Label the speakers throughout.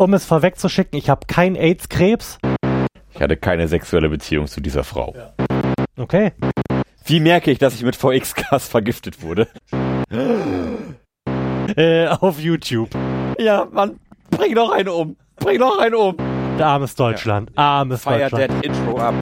Speaker 1: um es vorwegzuschicken, ich habe kein AIDS-Krebs.
Speaker 2: Ich hatte keine sexuelle Beziehung zu dieser Frau. Ja.
Speaker 1: Okay.
Speaker 2: Wie merke ich, dass ich mit VX-Gas vergiftet wurde?
Speaker 1: äh, auf YouTube.
Speaker 2: Ja, Mann, bring doch einen um. Bring doch einen um.
Speaker 1: Armes Deutschland. Ja. Armes
Speaker 2: Fire
Speaker 1: Deutschland.
Speaker 2: Fire that Intro ab.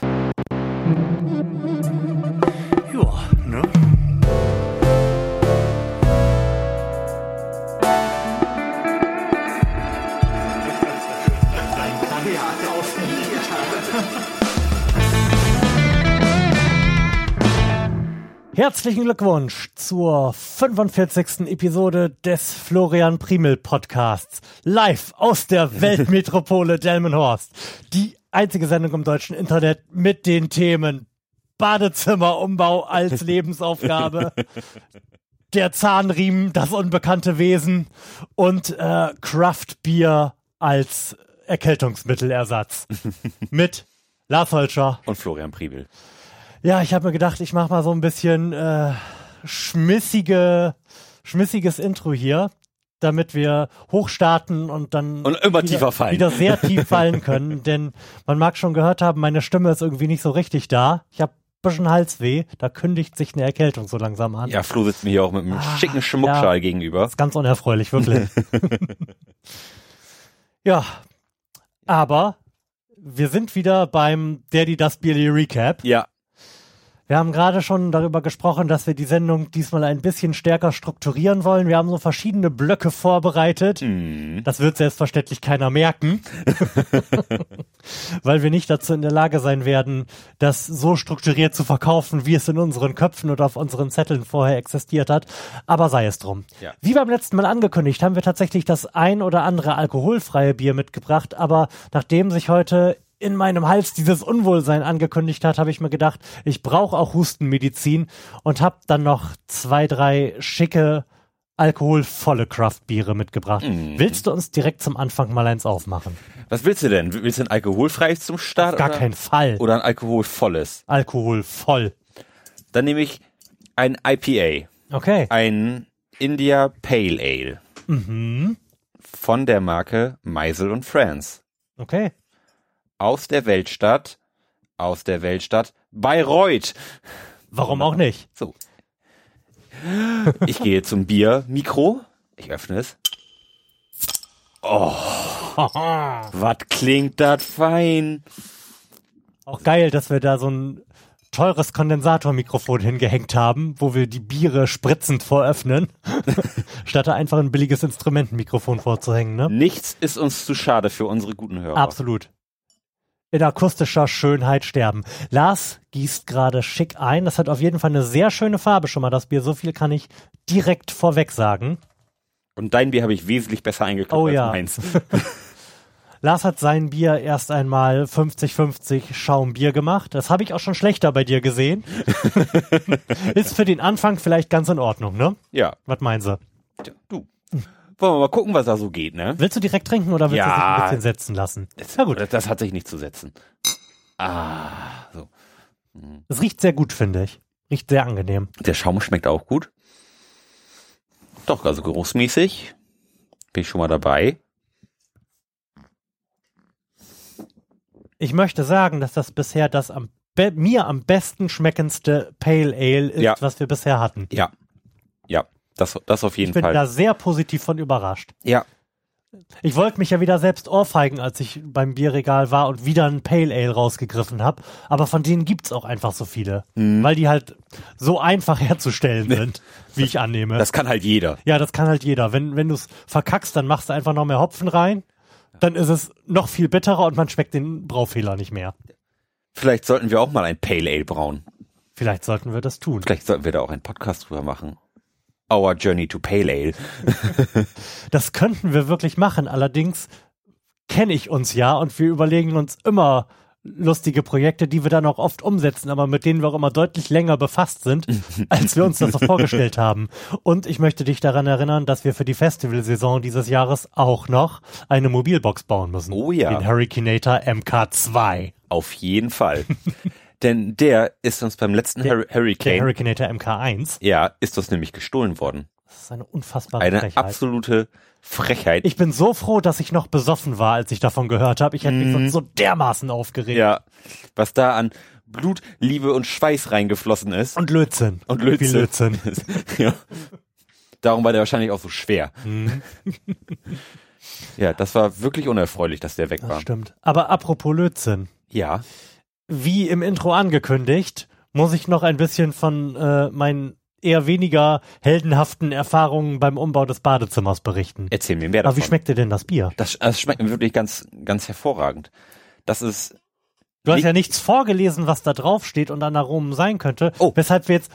Speaker 1: Herzlichen Glückwunsch zur 45. Episode des Florian Primel Podcasts. Live aus der Weltmetropole Delmenhorst. Die einzige Sendung im deutschen Internet mit den Themen Badezimmerumbau als Lebensaufgabe, der Zahnriemen, das unbekannte Wesen und äh, Craft Beer als Erkältungsmittelersatz. mit Lars Holscher
Speaker 2: und Florian Priebel.
Speaker 1: Ja, ich habe mir gedacht, ich mache mal so ein bisschen äh, schmissige, schmissiges Intro hier, damit wir hochstarten und dann
Speaker 2: und immer
Speaker 1: wieder,
Speaker 2: tiefer fallen.
Speaker 1: wieder sehr tief fallen können. Denn man mag schon gehört haben, meine Stimme ist irgendwie nicht so richtig da. Ich habe bisschen Halsweh, da kündigt sich eine Erkältung so langsam an.
Speaker 2: Ja, Flo sitzt mir hier auch mit einem ah, schicken Schmuckschal ja, gegenüber.
Speaker 1: Das ist ganz unerfreulich, wirklich. ja, aber wir sind wieder beim Daddy Das Billy Recap.
Speaker 2: Ja.
Speaker 1: Wir haben gerade schon darüber gesprochen, dass wir die Sendung diesmal ein bisschen stärker strukturieren wollen. Wir haben so verschiedene Blöcke vorbereitet. Mm. Das wird selbstverständlich keiner merken, weil wir nicht dazu in der Lage sein werden, das so strukturiert zu verkaufen, wie es in unseren Köpfen oder auf unseren Zetteln vorher existiert hat. Aber sei es drum. Ja. Wie beim letzten Mal angekündigt, haben wir tatsächlich das ein oder andere alkoholfreie Bier mitgebracht. Aber nachdem sich heute in meinem Hals dieses Unwohlsein angekündigt hat, habe ich mir gedacht, ich brauche auch Hustenmedizin und habe dann noch zwei, drei schicke alkoholvolle Craftbiere mitgebracht. Mm. Willst du uns direkt zum Anfang mal eins aufmachen?
Speaker 2: Was willst du denn? Willst du ein alkoholfreies zum Start?
Speaker 1: Auf gar oder? keinen Fall.
Speaker 2: Oder ein alkoholvolles?
Speaker 1: Alkoholvoll.
Speaker 2: Dann nehme ich ein IPA.
Speaker 1: Okay.
Speaker 2: Ein India Pale Ale.
Speaker 1: Mhm.
Speaker 2: Von der Marke Meisel und Friends.
Speaker 1: Okay
Speaker 2: aus der Weltstadt, aus der Weltstadt Bayreuth.
Speaker 1: Warum auch nicht?
Speaker 2: So. Ich gehe zum Biermikro. Ich öffne es. Oh. was klingt das fein.
Speaker 1: Auch geil, dass wir da so ein teures Kondensatormikrofon hingehängt haben, wo wir die Biere spritzend voröffnen, statt da einfach ein billiges Instrumentenmikrofon vorzuhängen. Ne?
Speaker 2: Nichts ist uns zu schade für unsere guten Hörer.
Speaker 1: Absolut in akustischer Schönheit sterben. Lars gießt gerade schick ein. Das hat auf jeden Fall eine sehr schöne Farbe schon mal, das Bier. So viel kann ich direkt vorweg sagen.
Speaker 2: Und dein Bier habe ich wesentlich besser eingekauft
Speaker 1: oh, als ja.
Speaker 2: meins.
Speaker 1: Lars hat sein Bier erst einmal 50-50 Schaumbier gemacht. Das habe ich auch schon schlechter bei dir gesehen. Ist für den Anfang vielleicht ganz in Ordnung, ne?
Speaker 2: Ja.
Speaker 1: Was meinst du?
Speaker 2: Ja, du. Wollen wir mal gucken, was da so geht, ne?
Speaker 1: Willst du direkt trinken oder willst ja, du dich ein bisschen setzen lassen?
Speaker 2: Ja gut. Das hat sich nicht zu setzen. Ah, so.
Speaker 1: Hm. Es riecht sehr gut, finde ich. Riecht sehr angenehm.
Speaker 2: Der Schaum schmeckt auch gut. Doch, also geruchsmäßig bin ich schon mal dabei.
Speaker 1: Ich möchte sagen, dass das bisher das am mir am besten schmeckendste Pale Ale ist, ja. was wir bisher hatten.
Speaker 2: Ja. Ja. Das, das auf jeden
Speaker 1: Fall. Ich bin
Speaker 2: Fall.
Speaker 1: da sehr positiv von überrascht.
Speaker 2: Ja.
Speaker 1: Ich wollte mich ja wieder selbst ohrfeigen, als ich beim Bierregal war und wieder ein Pale Ale rausgegriffen habe. Aber von denen gibt's auch einfach so viele. Mhm. Weil die halt so einfach herzustellen sind, wie ich annehme.
Speaker 2: Das kann halt jeder.
Speaker 1: Ja, das kann halt jeder. Wenn, wenn du es verkackst, dann machst du einfach noch mehr Hopfen rein. Dann ist es noch viel bitterer und man schmeckt den Braufehler nicht mehr.
Speaker 2: Vielleicht sollten wir auch mal ein Pale Ale brauen.
Speaker 1: Vielleicht sollten wir das tun.
Speaker 2: Vielleicht sollten wir da auch einen Podcast drüber machen. Our Journey to Pale Ale.
Speaker 1: das könnten wir wirklich machen. Allerdings kenne ich uns ja und wir überlegen uns immer lustige Projekte, die wir dann auch oft umsetzen, aber mit denen wir auch immer deutlich länger befasst sind, als wir uns das so vorgestellt haben. Und ich möchte dich daran erinnern, dass wir für die Festivalsaison dieses Jahres auch noch eine Mobilbox bauen müssen.
Speaker 2: Oh ja.
Speaker 1: Den Hurricanator MK2.
Speaker 2: Auf jeden Fall. Denn der ist uns beim letzten der,
Speaker 1: Hurricane. Der Hurricanator MK1.
Speaker 2: Ja, ist uns nämlich gestohlen worden.
Speaker 1: Das ist eine unfassbare
Speaker 2: Eine
Speaker 1: Frechheit.
Speaker 2: absolute Frechheit.
Speaker 1: Ich bin so froh, dass ich noch besoffen war, als ich davon gehört habe. Ich hätte mich sonst so dermaßen aufgeregt.
Speaker 2: Mhm. ja, was da an Blut, Liebe und Schweiß reingeflossen ist.
Speaker 1: Und Lötzinn.
Speaker 2: Und Lötzinn.
Speaker 1: Wie Lötzinn.
Speaker 2: ja. Darum war der wahrscheinlich auch so schwer.
Speaker 1: Mhm.
Speaker 2: ja, das war wirklich unerfreulich, dass der weg
Speaker 1: Das
Speaker 2: war.
Speaker 1: stimmt. Aber apropos Lötzinn.
Speaker 2: Ja.
Speaker 1: Wie im Intro angekündigt, muss ich noch ein bisschen von äh, meinen eher weniger heldenhaften Erfahrungen beim Umbau des Badezimmers berichten.
Speaker 2: Erzähl mir mehr
Speaker 1: Aber
Speaker 2: davon.
Speaker 1: wie schmeckt dir denn das Bier?
Speaker 2: das, das schmeckt mir wirklich ganz, ganz hervorragend. Das ist,
Speaker 1: Du hast ja nichts vorgelesen, was da drauf steht und an Aromen sein könnte,
Speaker 2: Oh.
Speaker 1: weshalb wir jetzt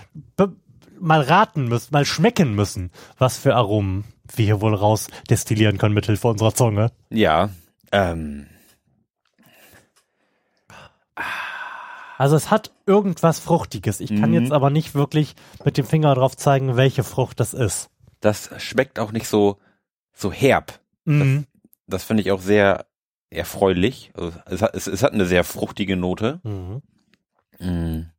Speaker 1: mal raten müssen, mal schmecken müssen, was für Aromen wir hier wohl raus destillieren können mit Hilfe unserer Zunge.
Speaker 2: ja, ähm,
Speaker 1: Also es hat irgendwas Fruchtiges. Ich kann
Speaker 2: Mhm.
Speaker 1: jetzt aber nicht wirklich mit dem Finger drauf zeigen, welche Frucht das ist.
Speaker 2: das schmeckt auch nicht so, so herb.
Speaker 1: Mhm.
Speaker 2: Das finde ich auch sehr erfreulich. Also es, hat, es, es hat eine sehr fruchtige Note.
Speaker 1: Mhm.
Speaker 2: Mm.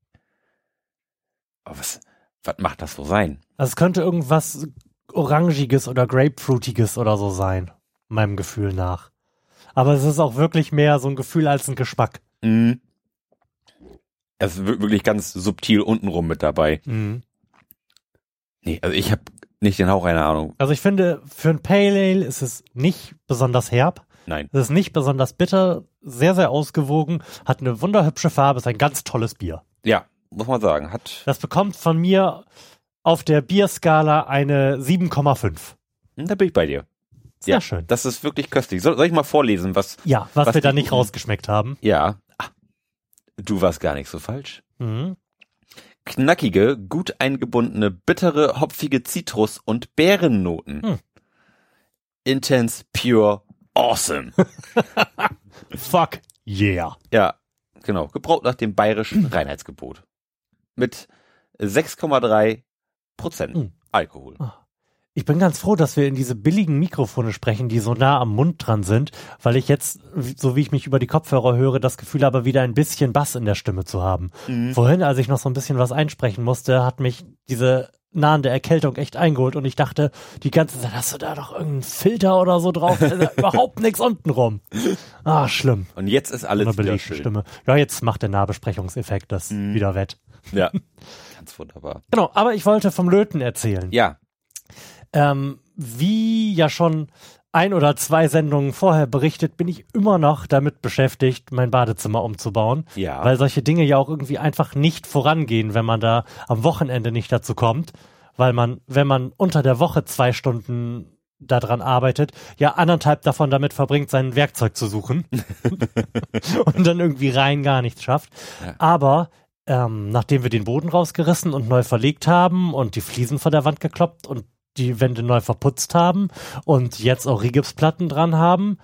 Speaker 2: Aber was, was macht das so sein?
Speaker 1: Also es könnte irgendwas Orangiges oder Grapefruitiges oder so sein, meinem Gefühl nach. Aber es ist auch wirklich mehr so ein Gefühl als ein Geschmack.
Speaker 2: Mm. Es ist wir- wirklich ganz subtil untenrum mit dabei.
Speaker 1: Mhm.
Speaker 2: Nee, also ich habe nicht den Hauch einer Ahnung.
Speaker 1: Also ich finde, für ein Pale Ale ist es nicht besonders herb.
Speaker 2: Nein.
Speaker 1: Es ist nicht besonders bitter, sehr, sehr ausgewogen, hat eine wunderhübsche Farbe, ist ein ganz tolles Bier.
Speaker 2: Ja, muss man sagen. Hat,
Speaker 1: Das bekommt von mir auf der Bierskala eine 7,5.
Speaker 2: hm, da bin ich bei dir.
Speaker 1: Sehr
Speaker 2: ja,
Speaker 1: schön.
Speaker 2: Das ist wirklich köstlich. Soll, soll ich mal vorlesen, was,
Speaker 1: Ja, was,
Speaker 2: was
Speaker 1: wir da nicht rausgeschmeckt haben.
Speaker 2: ja. Ah, du warst gar nicht so falsch.
Speaker 1: Mhm.
Speaker 2: Knackige, gut eingebundene, bittere, hopfige Zitrus- und Beerennoten.
Speaker 1: Hm.
Speaker 2: Intense, pure, awesome.
Speaker 1: Fuck yeah.
Speaker 2: ja, genau. Gebraut nach dem bayerischen Reinheitsgebot. Mit 6,3 Prozent
Speaker 1: Hm.
Speaker 2: Alkohol.
Speaker 1: Ich bin ganz froh, dass wir in diese billigen Mikrofone sprechen, die so nah am Mund dran sind, weil ich jetzt, so wie ich mich über die Kopfhörer höre, das Gefühl habe, wieder ein bisschen Bass in der Stimme zu haben.
Speaker 2: Mhm.
Speaker 1: Vorhin, als ich noch so ein bisschen was einsprechen musste, hat mich diese nahende Erkältung echt eingeholt und ich dachte die ganze Zeit, hast du da doch irgendeinen Filter oder so drauf? Da ist ja überhaupt nichts unten rum. Ah, schlimm.
Speaker 2: Und jetzt ist alles
Speaker 1: Eine
Speaker 2: wieder
Speaker 1: belegte
Speaker 2: schön.
Speaker 1: Stimme. Ja, jetzt macht der Nahbesprechungseffekt das
Speaker 2: Mhm.
Speaker 1: wieder wett.
Speaker 2: Ja, ganz wunderbar.
Speaker 1: Genau, aber ich wollte vom Löten erzählen.
Speaker 2: Ja,
Speaker 1: Ähm, wie ja schon ein oder zwei Sendungen vorher berichtet, bin ich immer noch damit beschäftigt, mein Badezimmer umzubauen.
Speaker 2: ja.
Speaker 1: Weil solche Dinge ja auch irgendwie einfach nicht vorangehen, wenn man da am Wochenende nicht dazu kommt. Weil man, wenn man unter der Woche zwei Stunden daran arbeitet, ja anderthalb davon damit verbringt, sein Werkzeug zu suchen und dann irgendwie rein gar nichts schafft.
Speaker 2: Ja.
Speaker 1: Aber ähm, nachdem wir den Boden rausgerissen und neu verlegt haben und die Fliesen von der Wand gekloppt und die Wände neu verputzt haben und jetzt auch Rigipsplatten dran haben,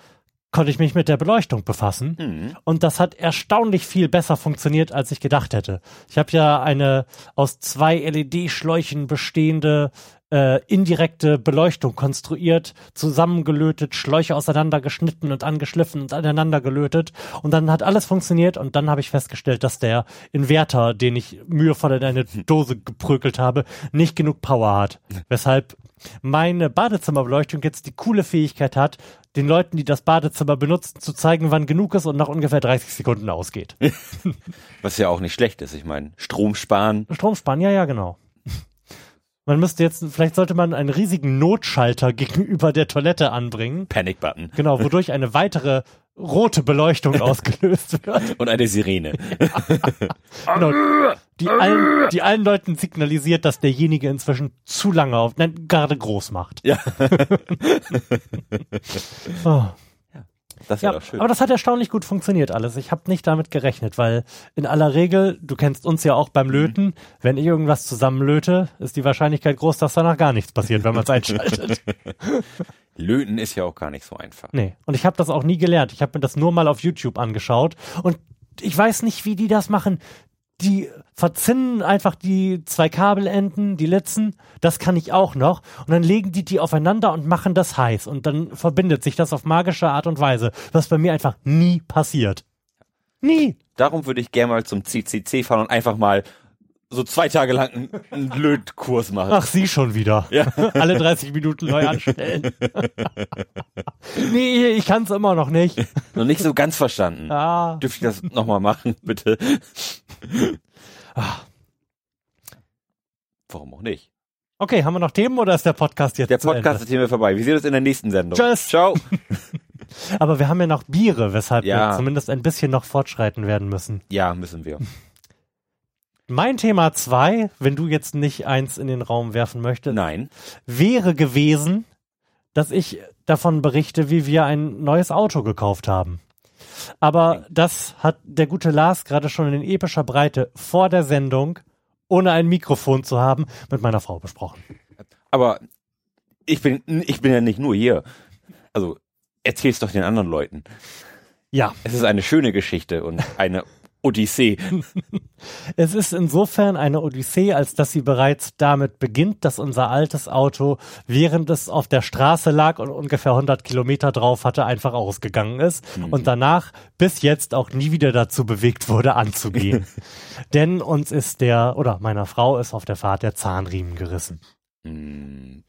Speaker 1: konnte ich mich mit der Beleuchtung befassen.
Speaker 2: Mhm.
Speaker 1: Und das hat erstaunlich viel besser funktioniert, als ich gedacht hätte. Ich habe ja eine aus zwei LED-Schläuchen bestehende äh, indirekte Beleuchtung konstruiert, zusammengelötet, Schläuche auseinandergeschnitten und angeschliffen und aneinander gelötet. Und dann hat alles funktioniert und dann habe ich festgestellt, dass der Inverter, den ich mühevoll in eine Dose geprügelt habe, nicht genug Power hat. Weshalb meine Badezimmerbeleuchtung jetzt die coole Fähigkeit hat, den Leuten, die das Badezimmer benutzen, zu zeigen, wann genug ist und nach ungefähr 30 Sekunden ausgeht.
Speaker 2: Was ja auch nicht schlecht ist. Ich meine, Strom sparen.
Speaker 1: Strom sparen, ja, ja, genau. Man müsste jetzt, vielleicht sollte man einen riesigen Notschalter gegenüber der Toilette anbringen.
Speaker 2: Panic Button.
Speaker 1: Genau, wodurch eine weitere rote Beleuchtung ausgelöst wird.
Speaker 2: Und eine Sirene.
Speaker 1: Genau, die, allen, die allen Leuten signalisiert, dass derjenige inzwischen zu lange auf, nein, gerade groß macht.
Speaker 2: Ja.
Speaker 1: Oh.
Speaker 2: Das
Speaker 1: Ja,
Speaker 2: schön.
Speaker 1: aber das hat erstaunlich gut funktioniert alles. Ich habe nicht damit gerechnet, weil in aller Regel, du kennst uns ja auch beim
Speaker 2: Mhm.
Speaker 1: Löten, wenn ich irgendwas zusammenlöte, ist die Wahrscheinlichkeit groß, dass danach gar nichts passiert, wenn man es einschaltet.
Speaker 2: Löten ist ja auch gar nicht so einfach.
Speaker 1: nee, und ich habe das auch nie gelernt. Ich habe mir das nur mal auf YouTube angeschaut und ich weiß nicht, wie die das machen. Die verzinnen einfach die zwei Kabelenden, die Litzen, das kann ich auch noch. Und dann legen die die aufeinander und machen das heiß. Und dann verbindet sich das auf magische Art und Weise, was bei mir einfach nie passiert. Nie.
Speaker 2: Darum würde ich gerne mal zum CCC fahren und einfach mal so zwei Tage lang einen Lötkurs machen.
Speaker 1: Ach, Sie schon wieder. Ja. Alle 30 Minuten neu anstellen. nee, ich kann es immer noch nicht.
Speaker 2: Noch nicht so ganz verstanden. Ja. Dürfte ich das nochmal machen, bitte? Ach. Warum auch nicht?
Speaker 1: Okay, haben wir noch Themen oder ist der Podcast jetzt
Speaker 2: Der Podcast ist hier vorbei. Wir sehen uns in der nächsten Sendung.
Speaker 1: Tschüss. Ciao. Aber wir haben ja noch Biere, weshalb ja. wir zumindest ein bisschen noch fortschreiten werden müssen.
Speaker 2: Ja, müssen wir.
Speaker 1: Mein Thema zwei, wenn du jetzt nicht eins in den Raum werfen möchtest,
Speaker 2: Nein.
Speaker 1: wäre gewesen, dass ich davon berichte, wie wir ein neues Auto gekauft haben. Aber das hat der gute Lars gerade schon in epischer Breite vor der Sendung, ohne ein Mikrofon zu haben, mit meiner Frau besprochen.
Speaker 2: Aber ich bin, ich bin ja nicht nur hier. Also erzähl's doch den anderen Leuten.
Speaker 1: Ja.
Speaker 2: Es ist eine schöne Geschichte und eine Odyssee.
Speaker 1: Es ist insofern eine Odyssee, als dass sie bereits damit beginnt, dass unser altes Auto, während es auf der Straße lag und ungefähr 100 Kilometer drauf hatte, einfach ausgegangen ist mhm. und danach bis jetzt auch nie wieder dazu bewegt wurde, anzugehen. Denn uns ist der, oder meiner Frau ist auf der Fahrt der Zahnriemen gerissen. Mm.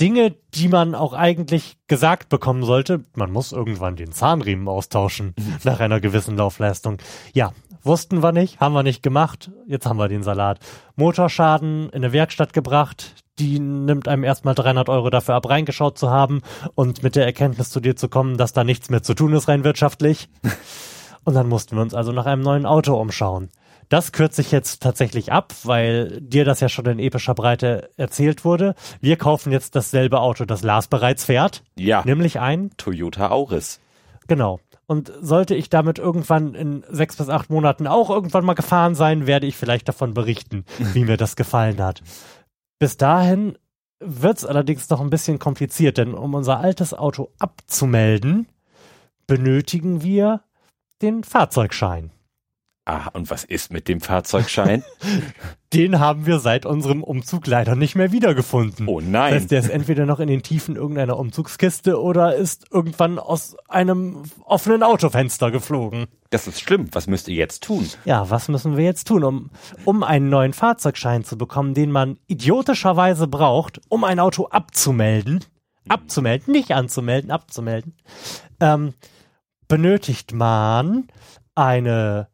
Speaker 1: Dinge, die man auch eigentlich gesagt bekommen sollte. Man muss irgendwann den Zahnriemen austauschen nach einer gewissen Laufleistung. Ja, wussten wir nicht, haben wir nicht gemacht. Jetzt haben wir den Salat. Motorschaden in eine Werkstatt gebracht. Die nimmt einem erstmal 300 Euro dafür ab, reingeschaut zu haben und mit der Erkenntnis zu dir zu kommen, dass da nichts mehr zu tun ist rein wirtschaftlich. Und dann mussten wir uns also nach einem neuen Auto umschauen. Das kürze ich jetzt tatsächlich ab, weil dir das ja schon in epischer Breite erzählt wurde. Wir kaufen jetzt dasselbe Auto, das Lars bereits fährt.
Speaker 2: Ja.
Speaker 1: Nämlich ein
Speaker 2: Toyota Auris.
Speaker 1: Genau. Und sollte ich damit irgendwann in sechs bis acht Monaten auch irgendwann mal gefahren sein, werde ich vielleicht davon berichten, wie mir das gefallen hat. Bis dahin wird es allerdings noch ein bisschen kompliziert, denn um unser altes Auto abzumelden, benötigen wir den Fahrzeugschein.
Speaker 2: Ah, und was ist mit dem Fahrzeugschein?
Speaker 1: Den haben wir seit unserem Umzug leider nicht mehr wiedergefunden.
Speaker 2: Oh nein.
Speaker 1: Das heißt, der ist entweder noch in den Tiefen irgendeiner Umzugskiste oder ist irgendwann aus einem offenen Autofenster geflogen.
Speaker 2: Das ist schlimm. Was müsst ihr jetzt tun?
Speaker 1: Ja, was müssen wir jetzt tun, um, um einen neuen Fahrzeugschein zu bekommen, den man idiotischerweise braucht, um ein Auto abzumelden? Abzumelden, nicht anzumelden, abzumelden. Ähm, benötigt man eine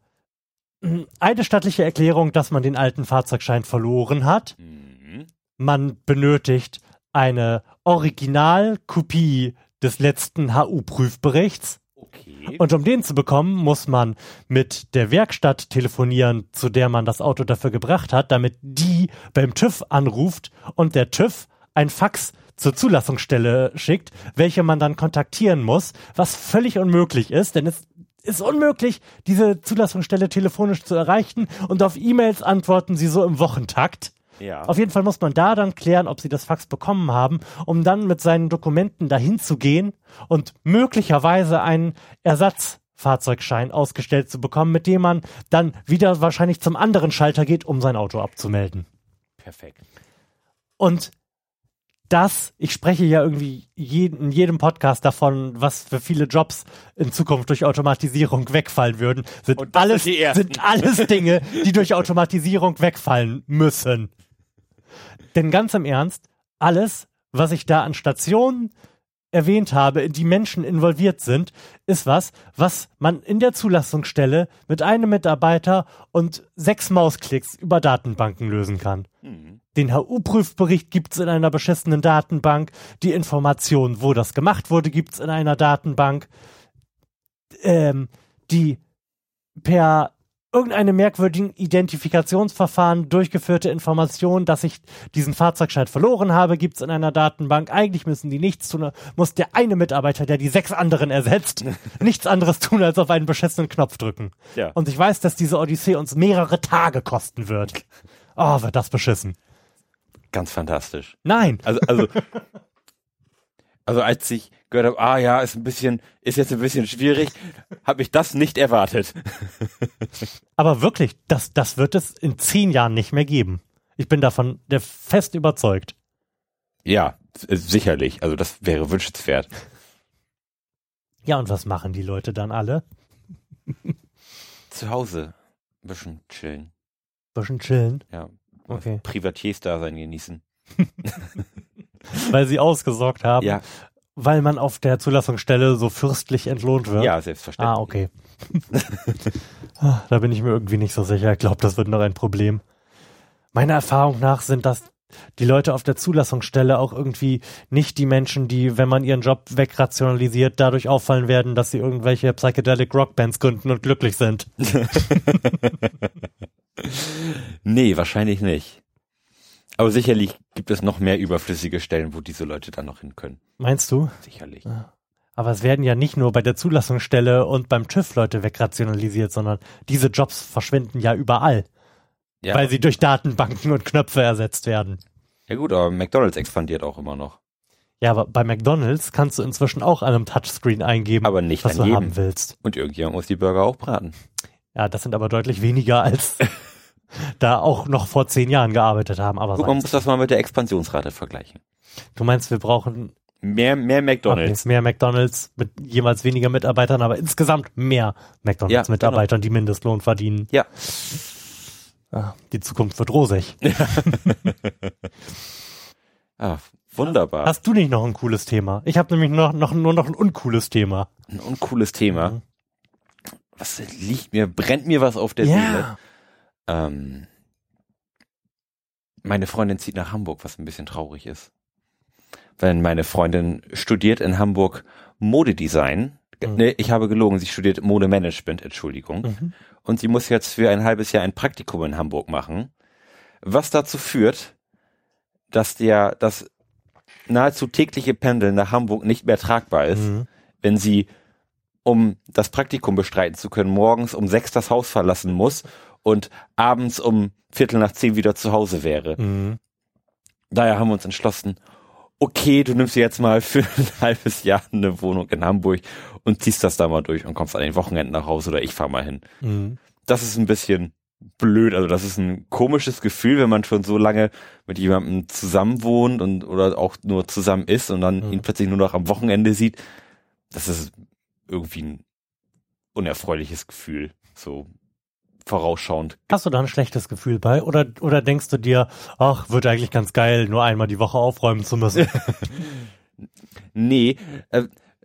Speaker 1: eine stattliche Erklärung, dass man den alten Fahrzeugschein verloren hat. Mhm. Man benötigt eine Originalkopie des letzten HU-Prüfberichts. Okay. Und um den zu bekommen, muss man mit der Werkstatt telefonieren, zu der man das Auto dafür gebracht hat, damit die beim TÜV anruft und der TÜV ein Fax zur Zulassungsstelle schickt, welche man dann kontaktieren muss, was völlig unmöglich ist, denn es ist unmöglich, diese Zulassungsstelle telefonisch zu erreichen und auf E-Mails antworten sie so im Wochentakt. Ja. Auf jeden Fall muss man da dann klären, ob sie das Fax bekommen haben, um dann mit seinen Dokumenten dahin zu gehen und möglicherweise einen Ersatzfahrzeugschein ausgestellt zu bekommen, mit dem man dann wieder wahrscheinlich zum anderen Schalter geht, um sein Auto abzumelden.
Speaker 2: Perfekt.
Speaker 1: Und das, ich spreche ja irgendwie jeden, in jedem Podcast davon, was für viele Jobs in Zukunft durch Automatisierung wegfallen würden, sind alles, sind, sind alles Dinge, die durch Automatisierung wegfallen müssen. Denn ganz im Ernst, alles, was ich da an Stationen erwähnt habe, in die Menschen involviert sind, ist was, was man in der Zulassungsstelle mit einem Mitarbeiter und sechs Mausklicks über Datenbanken lösen kann. Mhm. Den HU-Prüfbericht gibt's in einer beschissenen Datenbank. Die Information, wo das gemacht wurde, gibt's in einer Datenbank. Ähm, die per irgendeinem merkwürdigen Identifikationsverfahren durchgeführte Information, dass ich diesen Fahrzeugschein verloren habe, gibt's in einer Datenbank. Eigentlich müssen die nichts tun, muss der eine Mitarbeiter, der die sechs anderen ersetzt, nichts anderes tun, als auf einen beschissenen Knopf drücken. Ja. Und ich weiß, dass diese Odyssee uns mehrere Tage kosten wird. Oh, wird das beschissen.
Speaker 2: Ganz fantastisch.
Speaker 1: Nein.
Speaker 2: Also, also, also als ich gehört habe, ah ja, ist ein bisschen, ist jetzt ein bisschen schwierig, habe ich das nicht erwartet.
Speaker 1: Aber wirklich, das, das wird es in zehn Jahren nicht mehr geben. Ich bin davon der fest überzeugt.
Speaker 2: Ja, sicherlich. Also das wäre wünschenswert.
Speaker 1: Ja, und was machen die Leute dann alle?
Speaker 2: Zu Hause ein bisschen chillen.
Speaker 1: Bisschen chillen.
Speaker 2: Ja.
Speaker 1: Okay.
Speaker 2: Privatiers-Dasein genießen.
Speaker 1: Weil sie ausgesorgt haben.
Speaker 2: Ja.
Speaker 1: Weil man auf der Zulassungsstelle so fürstlich entlohnt wird.
Speaker 2: Ja, selbstverständlich.
Speaker 1: Ah, okay. Ah, da bin ich mir irgendwie nicht so sicher. Ich glaube, das wird noch ein Problem. Meiner Erfahrung nach sind das die Leute auf der Zulassungsstelle auch irgendwie nicht die Menschen, die, wenn man ihren Job wegrationalisiert, dadurch auffallen werden, dass sie irgendwelche Psychedelic Rockbands gründen und glücklich sind.
Speaker 2: nee, wahrscheinlich nicht. Aber sicherlich gibt es noch mehr überflüssige Stellen, wo diese Leute dann noch hin können.
Speaker 1: Meinst du?
Speaker 2: Sicherlich.
Speaker 1: Aber es werden ja nicht nur bei der Zulassungsstelle und beim TÜV Leute wegrationalisiert, sondern diese Jobs verschwinden ja überall.
Speaker 2: Ja,
Speaker 1: Weil sie durch Datenbanken und Knöpfe ersetzt werden.
Speaker 2: ja gut, aber McDonalds expandiert auch immer noch.
Speaker 1: Ja, aber bei McDonalds kannst du inzwischen auch an einem Touchscreen eingeben,
Speaker 2: Aber nicht
Speaker 1: was du
Speaker 2: jedem.
Speaker 1: haben willst.
Speaker 2: Und irgendjemand muss die Burger auch braten.
Speaker 1: Ja, das sind aber deutlich weniger als da auch noch vor zehn Jahren gearbeitet haben. Aber
Speaker 2: Gut, man muss das mal mit der Expansionsrate vergleichen.
Speaker 1: du meinst, wir brauchen
Speaker 2: Mehr, mehr McDonalds.
Speaker 1: okay, mehr McDonalds mit jemals weniger Mitarbeitern, aber insgesamt mehr McDonalds-Mitarbeitern, die Mindestlohn verdienen.
Speaker 2: Ja.
Speaker 1: Ja, die Zukunft wird rosig.
Speaker 2: Ah, wunderbar.
Speaker 1: Hast du nicht noch ein cooles Thema? Ich habe nämlich noch, noch nur noch ein uncooles Thema.
Speaker 2: Ein uncooles Thema.
Speaker 1: Mhm.
Speaker 2: Was liegt mir, brennt mir was auf der Seele? Ähm, meine Freundin zieht nach Hamburg, was ein bisschen traurig ist. Weil meine Freundin studiert in Hamburg Modedesign.
Speaker 1: Mhm.
Speaker 2: Nee, ich habe gelogen, sie studiert Modemanagement, Entschuldigung.
Speaker 1: Mhm.
Speaker 2: Und sie muss jetzt für ein halbes Jahr ein Praktikum in Hamburg machen. Was dazu führt, dass der, das nahezu tägliche Pendeln nach Hamburg nicht mehr tragbar ist,
Speaker 1: Mhm.
Speaker 2: wenn sie, um das Praktikum bestreiten zu können, morgens um sechs das Haus verlassen muss und abends um Viertel nach zehn wieder zu Hause wäre.
Speaker 1: Mhm.
Speaker 2: Daher haben wir uns entschlossen, okay, du nimmst jetzt mal für ein halbes Jahr eine Wohnung in Hamburg und ziehst das da mal durch und kommst an den Wochenenden nach Hause oder ich fahr mal hin.
Speaker 1: Mhm.
Speaker 2: Das ist ein bisschen blöd, also das ist ein komisches Gefühl, wenn man schon so lange mit jemandem zusammen wohnt und oder auch nur zusammen ist und dann
Speaker 1: Mhm.
Speaker 2: ihn plötzlich nur noch am Wochenende sieht. Das ist irgendwie ein unerfreuliches Gefühl, so vorausschauend.
Speaker 1: Hast du da ein schlechtes Gefühl bei? Oder, oder denkst du dir, ach, wird eigentlich ganz geil, nur einmal die Woche aufräumen zu müssen?
Speaker 2: Nee, äh,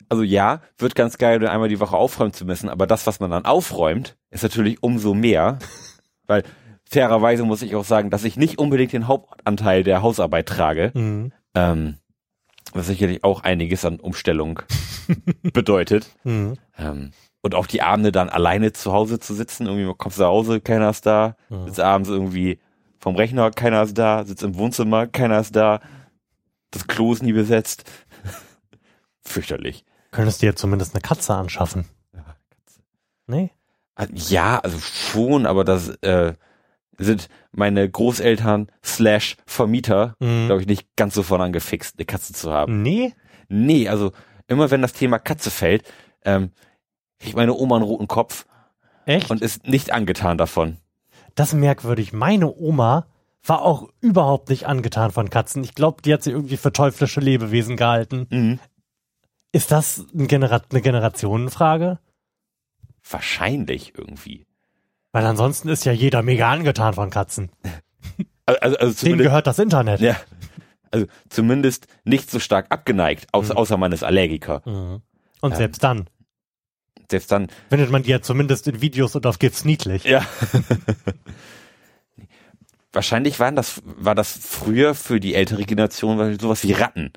Speaker 2: also ja, wird ganz geil, einmal die Woche aufräumen zu müssen, aber das, was man dann aufräumt, ist natürlich umso mehr, weil fairerweise muss ich auch sagen, dass ich nicht unbedingt den Hauptanteil der Hausarbeit trage,
Speaker 1: mhm.
Speaker 2: ähm, was sicherlich auch einiges an Umstellung bedeutet.
Speaker 1: Mhm.
Speaker 2: Ähm, und auch die Abende dann alleine zu Hause zu sitzen, irgendwie kommst du nach Hause, keiner ist da,
Speaker 1: Mhm.
Speaker 2: sitzt abends irgendwie vom Rechner, keiner ist da, sitzt im Wohnzimmer, keiner ist da, das Klo ist nie besetzt. Fürchterlich.
Speaker 1: Könntest du dir zumindest eine Katze anschaffen? Nee?
Speaker 2: Also, Ja, also schon, aber das äh, sind meine Großeltern slash Vermieter,
Speaker 1: Mhm.
Speaker 2: glaube ich, nicht ganz so von angefixt, eine Katze zu haben.
Speaker 1: Nee?
Speaker 2: Nee, also immer wenn das Thema Katze fällt, ähm, kriegt meine Oma einen roten Kopf
Speaker 1: Echt?
Speaker 2: und ist nicht angetan davon.
Speaker 1: das ist merkwürdig. Meine Oma war auch überhaupt nicht angetan von Katzen. Ich glaube, die hat sie irgendwie für teuflische Lebewesen gehalten.
Speaker 2: Mhm.
Speaker 1: Ist das ein Genera eine Generationenfrage?
Speaker 2: Wahrscheinlich irgendwie.
Speaker 1: Weil ansonsten ist ja jeder mega angetan von Katzen.
Speaker 2: Also, also, also zumindest,
Speaker 1: gehört das Internet.
Speaker 2: ja, also zumindest nicht so stark abgeneigt, außer,
Speaker 1: Mhm.
Speaker 2: außer man ist Allergiker.
Speaker 1: Mhm. Und
Speaker 2: Ja.
Speaker 1: selbst dann
Speaker 2: Selbst dann,
Speaker 1: findet man die ja zumindest in Videos und auf GIFs niedlich.
Speaker 2: ja. Wahrscheinlich waren das, war das früher für die ältere Generation sowas wie Ratten.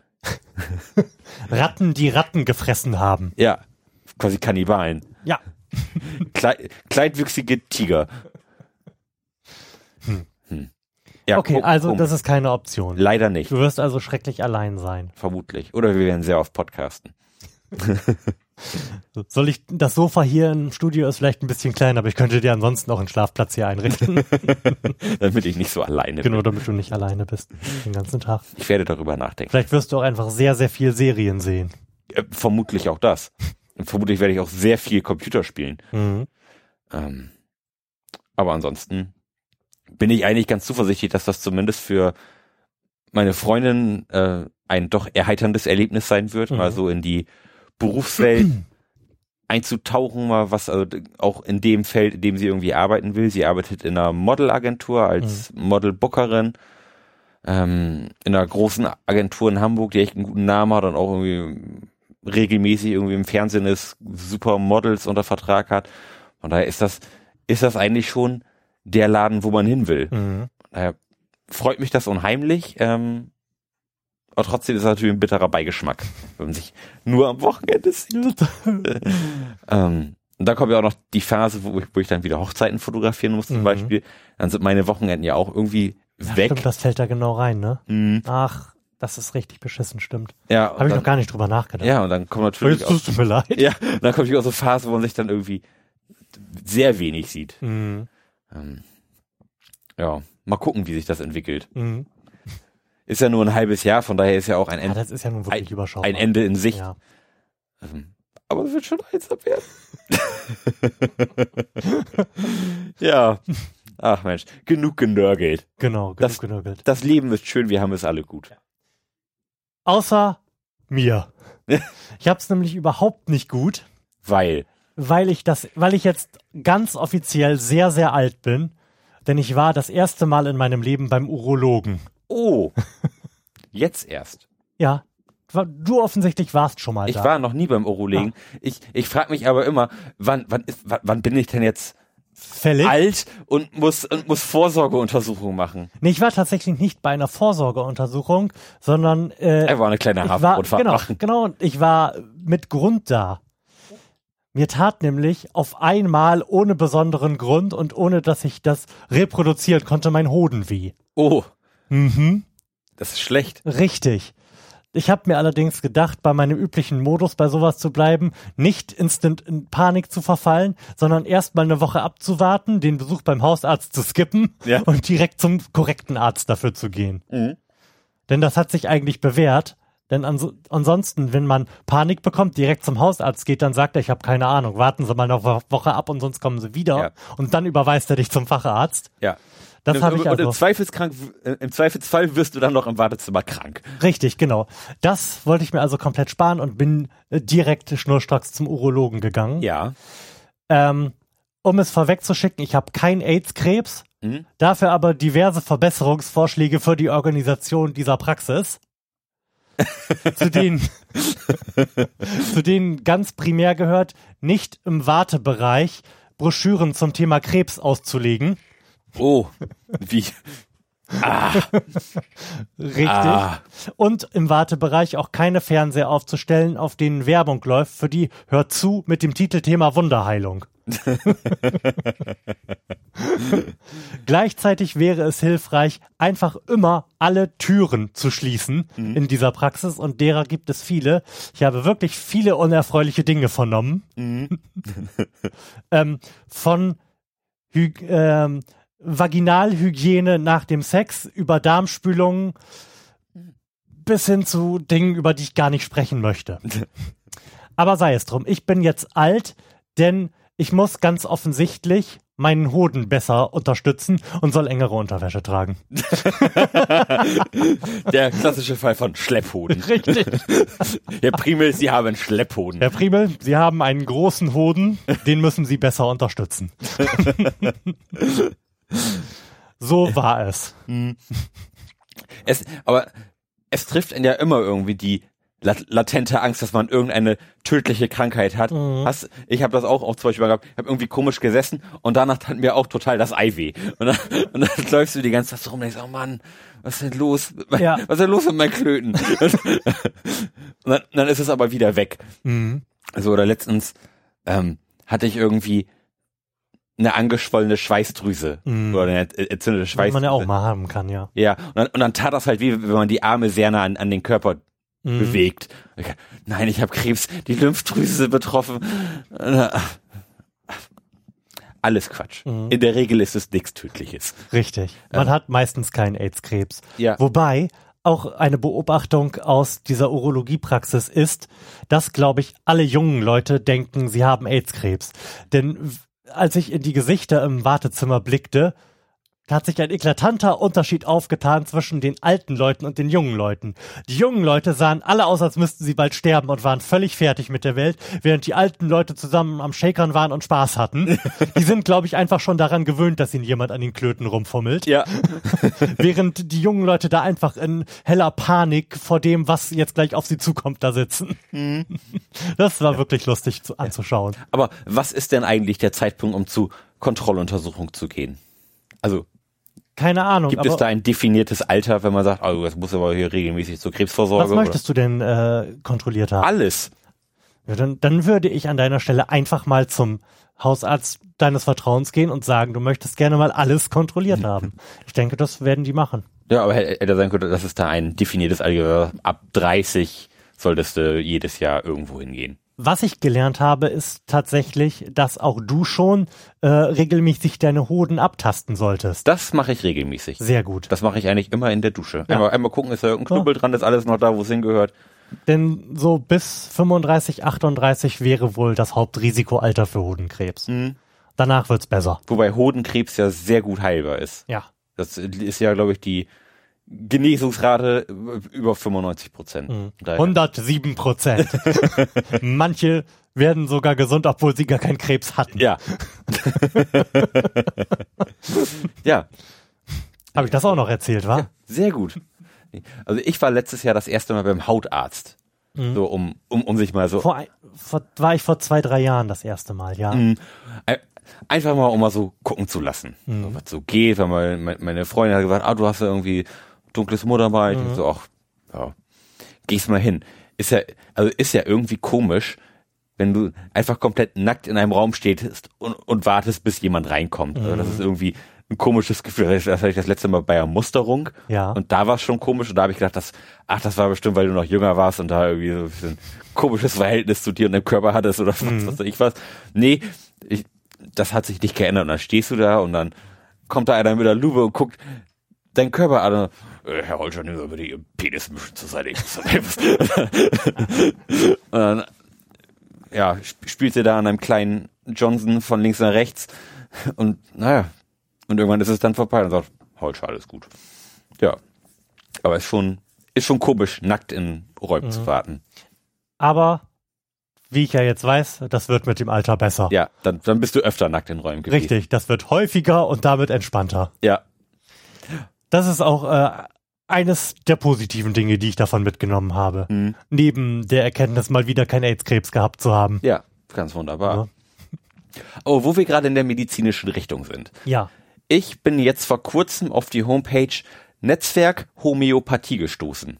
Speaker 1: Ratten, die Ratten gefressen haben.
Speaker 2: Ja. Quasi Kannibalen.
Speaker 1: Ja.
Speaker 2: Klei kleidwüchsige Tiger. Hm. Ja,
Speaker 1: Okay,
Speaker 2: ko-
Speaker 1: also
Speaker 2: komisch.
Speaker 1: das ist keine Option.
Speaker 2: leider nicht,
Speaker 1: Du wirst also schrecklich allein sein.
Speaker 2: vermutlich. Oder wir werden sehr oft podcasten.
Speaker 1: Soll ich, das Sofa hier im Studio ist vielleicht ein bisschen klein, aber ich könnte dir ansonsten auch einen Schlafplatz hier einrichten.
Speaker 2: damit ich nicht so alleine
Speaker 1: genau, damit du nicht alleine bist den ganzen Tag.
Speaker 2: bin. Ich werde darüber nachdenken.
Speaker 1: Vielleicht wirst du auch einfach sehr, sehr viel Serien sehen.
Speaker 2: Äh, vermutlich auch das. Und vermutlich werde ich auch sehr viel Computer spielen.
Speaker 1: Mhm.
Speaker 2: Ähm, aber ansonsten bin ich eigentlich ganz zuversichtlich, dass das zumindest für meine Freundin äh, ein doch erheiterndes Erlebnis sein wird,
Speaker 1: Mhm.
Speaker 2: mal so in die Berufswelt einzutauchen, mal was also auch in dem Feld, in dem sie irgendwie arbeiten will. Sie arbeitet in einer Modelagentur als mhm. Modelbookerin ähm, in einer großen Agentur in Hamburg, die echt einen guten Namen hat und auch irgendwie regelmäßig irgendwie im Fernsehen ist, super Models unter Vertrag hat. Von daher ist das, ist das eigentlich schon der Laden, wo man hin will. Mhm. Daher freut mich das unheimlich. Ähm, aber trotzdem ist es natürlich ein bitterer Beigeschmack, wenn man sich nur am Wochenende sieht. ähm, und da kommt ja auch noch die Phase, wo ich, wo ich dann wieder Hochzeiten fotografieren muss, zum mhm. Beispiel. Dann sind meine Wochenenden ja auch irgendwie ja, weg.
Speaker 1: Stimmt, das fällt da genau rein, ne? Mhm. Ach, das ist richtig beschissen, stimmt. Ja. Habe ich noch gar nicht drüber nachgedacht.
Speaker 2: Ja, und dann kommt natürlich.
Speaker 1: Jetzt tust du mir leid.
Speaker 2: Ja, und dann kommt auch so Phase, wo man sich dann irgendwie sehr wenig sieht. Mhm. Ähm, ja, mal gucken, wie sich das entwickelt. Mhm. Ist ja nur ein halbes Jahr, von daher ist ja auch ein Ende.
Speaker 1: Ja, das ist ja nun wirklich ein, überschaubar.
Speaker 2: Ein Ende in Sicht. Ja. Ähm, aber es wird schon einsam werden. ja. Ach Mensch, genug genörgelt.
Speaker 1: Genau, genug
Speaker 2: das,
Speaker 1: genörgelt.
Speaker 2: Das Leben ist schön, wir haben es alle gut.
Speaker 1: Außer mir. ich hab's nämlich überhaupt nicht gut.
Speaker 2: Weil?
Speaker 1: Weil ich das, weil ich jetzt ganz offiziell sehr, sehr alt bin. Denn ich war das erste Mal in meinem Leben beim Urologen.
Speaker 2: Oh. Jetzt erst.
Speaker 1: Ja. Du offensichtlich warst schon mal
Speaker 2: ich
Speaker 1: da.
Speaker 2: Ich war noch nie beim Urologen. Ja. Ich, ich frage mich aber immer, wann, wann, ist, wann, wann bin ich denn jetzt
Speaker 1: Fällig?
Speaker 2: alt und muss, und muss Vorsorgeuntersuchungen machen.
Speaker 1: Nee, ich war tatsächlich nicht bei einer Vorsorgeuntersuchung, sondern äh,
Speaker 2: er war eine kleine Hafenrundfahrt
Speaker 1: genau, machen. Genau, und ich war mit Grund da. Mir tat nämlich auf einmal ohne besonderen Grund und ohne dass ich das reproduzieren konnte mein Hoden weh.
Speaker 2: Oh.
Speaker 1: Mhm.
Speaker 2: Das ist schlecht.
Speaker 1: Richtig. Ich habe mir allerdings gedacht, bei meinem üblichen Modus bei sowas zu bleiben, nicht instant in Panik zu verfallen, sondern erstmal eine Woche abzuwarten, den Besuch beim Hausarzt zu skippen ja. und direkt zum korrekten Arzt dafür zu gehen. Mhm. Denn das hat sich eigentlich bewährt. Denn ans ansonsten, wenn man Panik bekommt, direkt zum Hausarzt geht, dann sagt er, ich habe keine Ahnung, warten Sie mal eine Woche ab und sonst kommen Sie wieder. Ja. Und dann überweist er dich zum Facharzt.
Speaker 2: Ja.
Speaker 1: Das habe ich also.
Speaker 2: Und im, Zweifelskrank, äh, im Zweifelsfall wirst du dann noch im Wartezimmer krank.
Speaker 1: Richtig, genau. Das wollte ich mir also komplett sparen und bin äh, direkt schnurstracks zum Urologen gegangen.
Speaker 2: Ja.
Speaker 1: Ähm, um es vorwegzuschicken, ich habe kein AIDS-Krebs, mhm. dafür aber diverse Verbesserungsvorschläge für die Organisation dieser Praxis. zu denen, zu denen ganz primär gehört, nicht im Wartebereich Broschüren zum Thema Krebs auszulegen.
Speaker 2: Oh, wie? Ah.
Speaker 1: Richtig. Ah. Und im Wartebereich auch keine Fernseher aufzustellen, auf denen Werbung läuft, für die hört zu mit dem Titelthema Wunderheilung. Gleichzeitig wäre es hilfreich, einfach immer alle Türen zu schließen mhm. in dieser Praxis und derer gibt es viele. Ich habe wirklich viele unerfreuliche Dinge vernommen. Mhm. ähm, von Hy ähm, Vaginalhygiene nach dem Sex, über Darmspülungen bis hin zu Dingen, über die ich gar nicht sprechen möchte. Aber sei es drum, ich bin jetzt alt, denn ich muss ganz offensichtlich meinen Hoden besser unterstützen und soll engere Unterwäsche tragen.
Speaker 2: Der klassische Fall von Schlepphoden.
Speaker 1: Richtig.
Speaker 2: Herr Primel, Sie haben Schlepphoden.
Speaker 1: Herr Primel, Sie haben einen großen Hoden, den müssen Sie besser unterstützen. So war es.
Speaker 2: es. Aber es trifft ihn ja immer irgendwie die latente Angst, dass man irgendeine tödliche Krankheit hat. Mhm. Hast, ich habe das auch, auch zum Beispiel gehabt, ich habe irgendwie komisch gesessen und danach tat mir auch total das Ei weh. Und dann, und dann läufst du die ganze Zeit so rum und denkst, oh Mann, was ist denn los? Ja. Was ist denn los mit meinen Klöten? und dann, dann ist es aber wieder weg. Mhm. Also oder letztens ähm, hatte ich irgendwie eine angeschwollene Schweißdrüse mm. oder eine entzündete Schweißdrüse. Die
Speaker 1: man ja auch mal haben kann, ja.
Speaker 2: Ja, und dann, und dann tat das halt wie, wenn man die Arme sehr nah an, an den Körper mm. bewegt. Nein, ich habe Krebs, die Lymphdrüse betroffen. Alles Quatsch. Mm. In der Regel ist es nichts Tödliches.
Speaker 1: Richtig. Man ähm. hat meistens keinen AIDS-Krebs.
Speaker 2: Ja.
Speaker 1: Wobei auch eine Beobachtung aus dieser Urologiepraxis ist, dass, glaube ich, alle jungen Leute denken, sie haben AIDS-Krebs. Denn als ich in die Gesichter im Wartezimmer blickte, hat sich ein eklatanter Unterschied aufgetan zwischen den alten Leuten und den jungen Leuten. Die jungen Leute sahen alle aus, als müssten sie bald sterben und waren völlig fertig mit der Welt, während die alten Leute zusammen am Shakern waren und Spaß hatten. Die sind, glaube ich, einfach schon daran gewöhnt, dass ihnen jemand an den Klöten rumfummelt.
Speaker 2: Ja.
Speaker 1: während die jungen Leute da einfach in heller Panik vor dem, was jetzt gleich auf sie zukommt, da sitzen. Mhm. Das war wirklich lustig zu, anzuschauen.
Speaker 2: Aber was ist denn eigentlich der Zeitpunkt, um zu Kontrolluntersuchung zu gehen? Also
Speaker 1: keine Ahnung.
Speaker 2: Gibt es da ein definiertes Alter, wenn man sagt, oh, das muss aber hier regelmäßig zur Krebsvorsorge?
Speaker 1: Was möchtest oder? du denn äh, kontrolliert haben?
Speaker 2: Alles.
Speaker 1: Ja, dann, dann würde ich an deiner Stelle einfach mal zum Hausarzt deines Vertrauens gehen und sagen, du möchtest gerne mal alles kontrolliert haben. Ich denke, das werden die machen.
Speaker 2: Ja, aber hätte sein können, dass es da ein definiertes Alter ab 30 solltest du jedes Jahr irgendwo hingehen.
Speaker 1: Was ich gelernt habe, ist tatsächlich, dass auch du schon äh, regelmäßig deine Hoden abtasten solltest.
Speaker 2: Das mache ich regelmäßig.
Speaker 1: Sehr gut.
Speaker 2: Das mache ich eigentlich immer in der Dusche. Ja. Einmal, einmal gucken, ist da irgendein Knubbel ja. dran, ist alles noch da, wo es hingehört.
Speaker 1: Denn so bis 35, 38 wäre wohl das Hauptrisikoalter für Hodenkrebs. Mhm. Danach wird's besser.
Speaker 2: Wobei Hodenkrebs ja sehr gut heilbar ist.
Speaker 1: Ja.
Speaker 2: Das ist ja, glaube ich, die Genesungsrate über 95 Prozent. Mhm.
Speaker 1: 107 Prozent. Manche werden sogar gesund, obwohl sie gar keinen Krebs hatten.
Speaker 2: Ja. ja.
Speaker 1: Habe ich das auch noch erzählt, wa? Ja,
Speaker 2: sehr gut. Also ich war letztes Jahr das erste Mal beim Hautarzt. Mhm. So um, um, um sich mal so.
Speaker 1: Vor, vor, war ich vor zwei, drei Jahren das erste Mal, ja. Mhm.
Speaker 2: Einfach mal, um mal so gucken zu lassen, mhm. was so geht, weil meine Freundin hat gesagt, ah, du hast ja irgendwie dunkles Muttermal. Mhm. Ich so, ach, ja, geh's mal hin. Ist ja, also ist ja irgendwie komisch, wenn du einfach komplett nackt in einem Raum stehst und, und wartest, bis jemand reinkommt. Mhm. Also das ist irgendwie ein komisches Gefühl. Das, das hatte ich das letzte Mal bei der Musterung.
Speaker 1: Ja.
Speaker 2: Und da war es schon komisch. Und da habe ich gedacht, dass, ach, das war bestimmt, weil du noch jünger warst und da irgendwie so ein bisschen komisches Verhältnis zu dir und deinem Körper hattest oder was, mhm. was weiß ich was. Nee, ich, das hat sich nicht geändert. Und dann stehst du da und dann kommt da einer mit der Lupe und guckt deinen Körper an äh, Herr Holscher, nehmen Sie bitte Ihren Penis zur Seite. und dann, ja, spielt sie da an einem kleinen Johnson von links nach rechts und naja, und irgendwann ist es dann vorbei und sagt, Holscher, alles gut. Ja, aber ist schon, ist schon komisch, nackt in Räumen mhm. zu warten.
Speaker 1: Aber wie ich ja jetzt weiß, das wird mit dem Alter besser.
Speaker 2: Ja, dann, dann bist du öfter nackt in Räumen
Speaker 1: gewesen. Richtig, das wird häufiger und damit entspannter.
Speaker 2: Ja.
Speaker 1: Das ist auch äh, eines der positiven Dinge, die ich davon mitgenommen habe. Mhm. Neben der Erkenntnis, mal wieder kein AIDS-Krebs gehabt zu haben.
Speaker 2: Ja, ganz wunderbar. Ja. Oh, wo wir gerade in der medizinischen Richtung sind.
Speaker 1: Ja.
Speaker 2: Ich bin jetzt vor kurzem auf die Homepage Netzwerk Homöopathie gestoßen.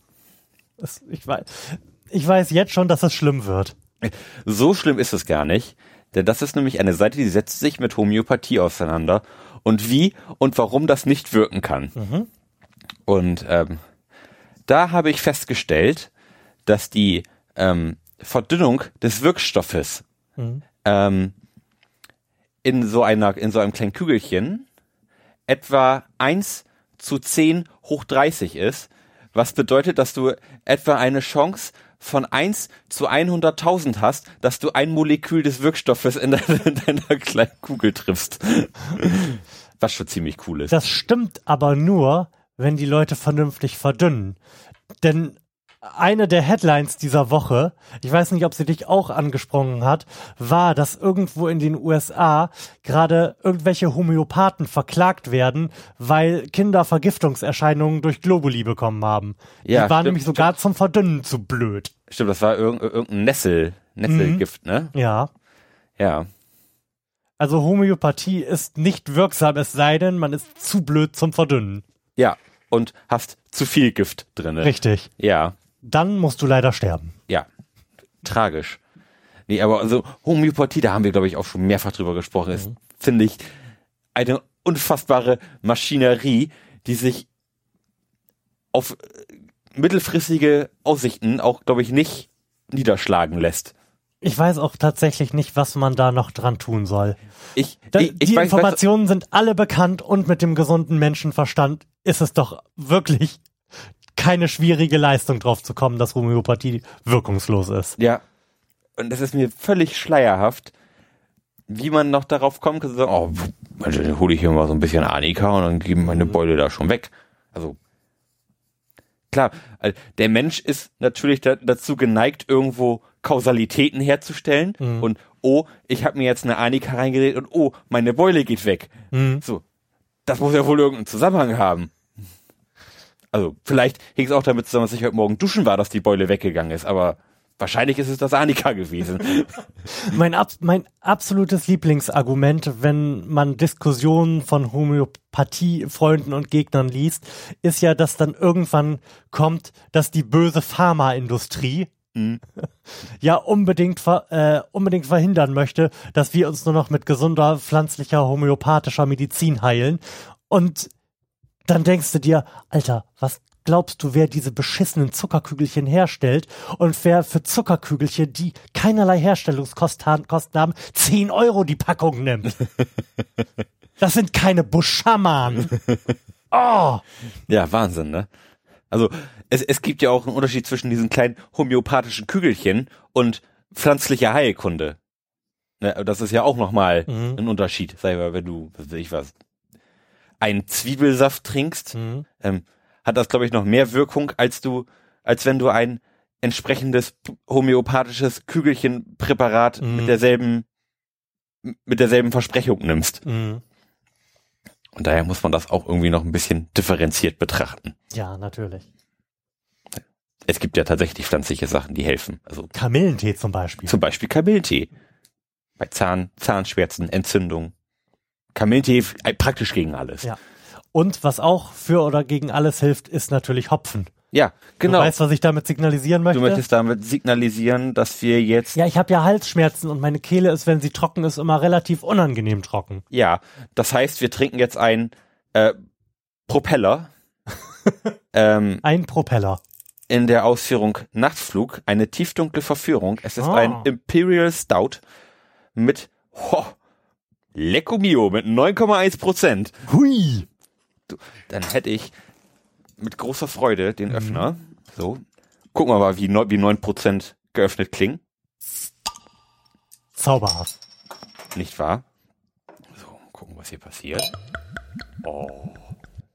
Speaker 1: Das, ich, weiß, ich weiß jetzt schon, dass es schlimm wird.
Speaker 2: So schlimm ist es gar nicht. Denn das ist nämlich eine Seite, die setzt sich mit Homöopathie auseinander und wie und warum das nicht wirken kann. Mhm. Und ähm, da habe ich festgestellt, dass die ähm, Verdünnung des Wirkstoffes mhm. ähm, in so einer, in so einem kleinen Kügelchen etwa 1 zu 10 hoch 30 ist, was bedeutet, dass du etwa eine Chance von 1 zu 100.000 hast, dass du ein Molekül des Wirkstoffes in deiner, in deiner kleinen Kugel triffst. Was schon ziemlich cool ist.
Speaker 1: Das stimmt aber nur, wenn die Leute vernünftig verdünnen. Denn eine der Headlines dieser Woche, ich weiß nicht, ob sie dich auch angesprochen hat, war, dass irgendwo in den USA gerade irgendwelche Homöopathen verklagt werden, weil Kinder Vergiftungserscheinungen durch Globuli bekommen haben. Ja, die waren stimmt, nämlich sogar stimmt. zum Verdünnen zu blöd.
Speaker 2: Stimmt, das war irgendein Nessel, Nesselgift, mhm. ne?
Speaker 1: Ja.
Speaker 2: Ja.
Speaker 1: Also Homöopathie ist nicht wirksam, es sei denn, man ist zu blöd zum Verdünnen.
Speaker 2: Ja, und hast zu viel Gift drin.
Speaker 1: Richtig.
Speaker 2: Ja.
Speaker 1: Dann musst du leider sterben.
Speaker 2: Ja. Tragisch. Nee, aber also Homöopathie, da haben wir, glaube ich, auch schon mehrfach drüber gesprochen, mhm. ist, finde ich, eine unfassbare Maschinerie, die sich auf mittelfristige Aussichten auch, glaube ich, nicht niederschlagen lässt.
Speaker 1: Ich weiß auch tatsächlich nicht, was man da noch dran tun soll.
Speaker 2: Ich,
Speaker 1: da, ich, die weiß, Informationen sind alle bekannt und mit dem gesunden Menschenverstand ist es doch wirklich keine schwierige Leistung drauf zu kommen, dass Homöopathie wirkungslos ist.
Speaker 2: Ja. Und das ist mir völlig schleierhaft, wie man noch darauf kommt, zu sagen, oh, Also, dann hole ich hier mal so ein bisschen Anika und dann geben meine mhm. Beule da schon weg. Also klar, der Mensch ist natürlich da, dazu geneigt, irgendwo Kausalitäten herzustellen mhm. und oh, ich habe mir jetzt eine Anika reingeredet und oh, meine Beule geht weg. Mhm. So, das muss ja wohl irgendeinen Zusammenhang haben. Also vielleicht hing es auch damit zusammen, dass ich heute Morgen duschen war, dass die Beule weggegangen ist, aber Wahrscheinlich ist es das Annika gewesen.
Speaker 1: mein, ab, mein absolutes Lieblingsargument, wenn man Diskussionen von Homöopathie-Freunden und Gegnern liest, ist ja, dass dann irgendwann kommt, dass die böse Pharmaindustrie mhm. ja unbedingt, ver, äh, unbedingt verhindern möchte, dass wir uns nur noch mit gesunder, pflanzlicher, homöopathischer Medizin heilen. Und dann denkst du dir, Alter, was glaubst du, wer diese beschissenen Zuckerkügelchen herstellt und wer für Zuckerkügelchen, die keinerlei Herstellungskosten haben, 10 Euro die Packung nimmt? Das sind keine Buschamanen. Oh.
Speaker 2: Ja, Wahnsinn, ne? Also es, es gibt ja auch einen Unterschied zwischen diesen kleinen homöopathischen Kügelchen und pflanzlicher Heilkunde. Ne, das ist ja auch nochmal mhm. ein Unterschied. Sei mal, wenn du, was weiß ich was, einen Zwiebelsaft trinkst, mhm. ähm, hat das, glaube ich, noch mehr Wirkung, als du, als wenn du ein entsprechendes homöopathisches Kügelchenpräparat mhm. mit derselben, mit derselben Versprechung nimmst. Mhm. Und daher muss man das auch irgendwie noch ein bisschen differenziert betrachten.
Speaker 1: Ja, natürlich.
Speaker 2: Es gibt ja tatsächlich pflanzliche Sachen, die helfen. Also
Speaker 1: Kamillentee zum Beispiel.
Speaker 2: Zum Beispiel Kamillentee. Bei Zahn, Zahnschmerzen, Entzündung. Kamillentee äh, praktisch gegen alles.
Speaker 1: Ja. Und was auch für oder gegen alles hilft, ist natürlich Hopfen.
Speaker 2: Ja, genau.
Speaker 1: Du weißt, was ich damit signalisieren möchte?
Speaker 2: Du möchtest damit signalisieren, dass wir jetzt.
Speaker 1: Ja, ich habe ja Halsschmerzen und meine Kehle ist, wenn sie trocken ist, immer relativ unangenehm trocken.
Speaker 2: Ja, das heißt, wir trinken jetzt ein äh, Propeller.
Speaker 1: ähm, ein Propeller.
Speaker 2: In der Ausführung Nachtflug, eine tiefdunkle Verführung. Es ist oh. ein Imperial Stout mit ho, Lecco Mio mit 9,1 Prozent.
Speaker 1: Hui
Speaker 2: dann hätte ich mit großer Freude den mhm. Öffner. So. Gucken wir mal, wie, wie 9% geöffnet klingen.
Speaker 1: Zauberhaft.
Speaker 2: Nicht wahr? So, gucken, was hier passiert.
Speaker 1: Oh.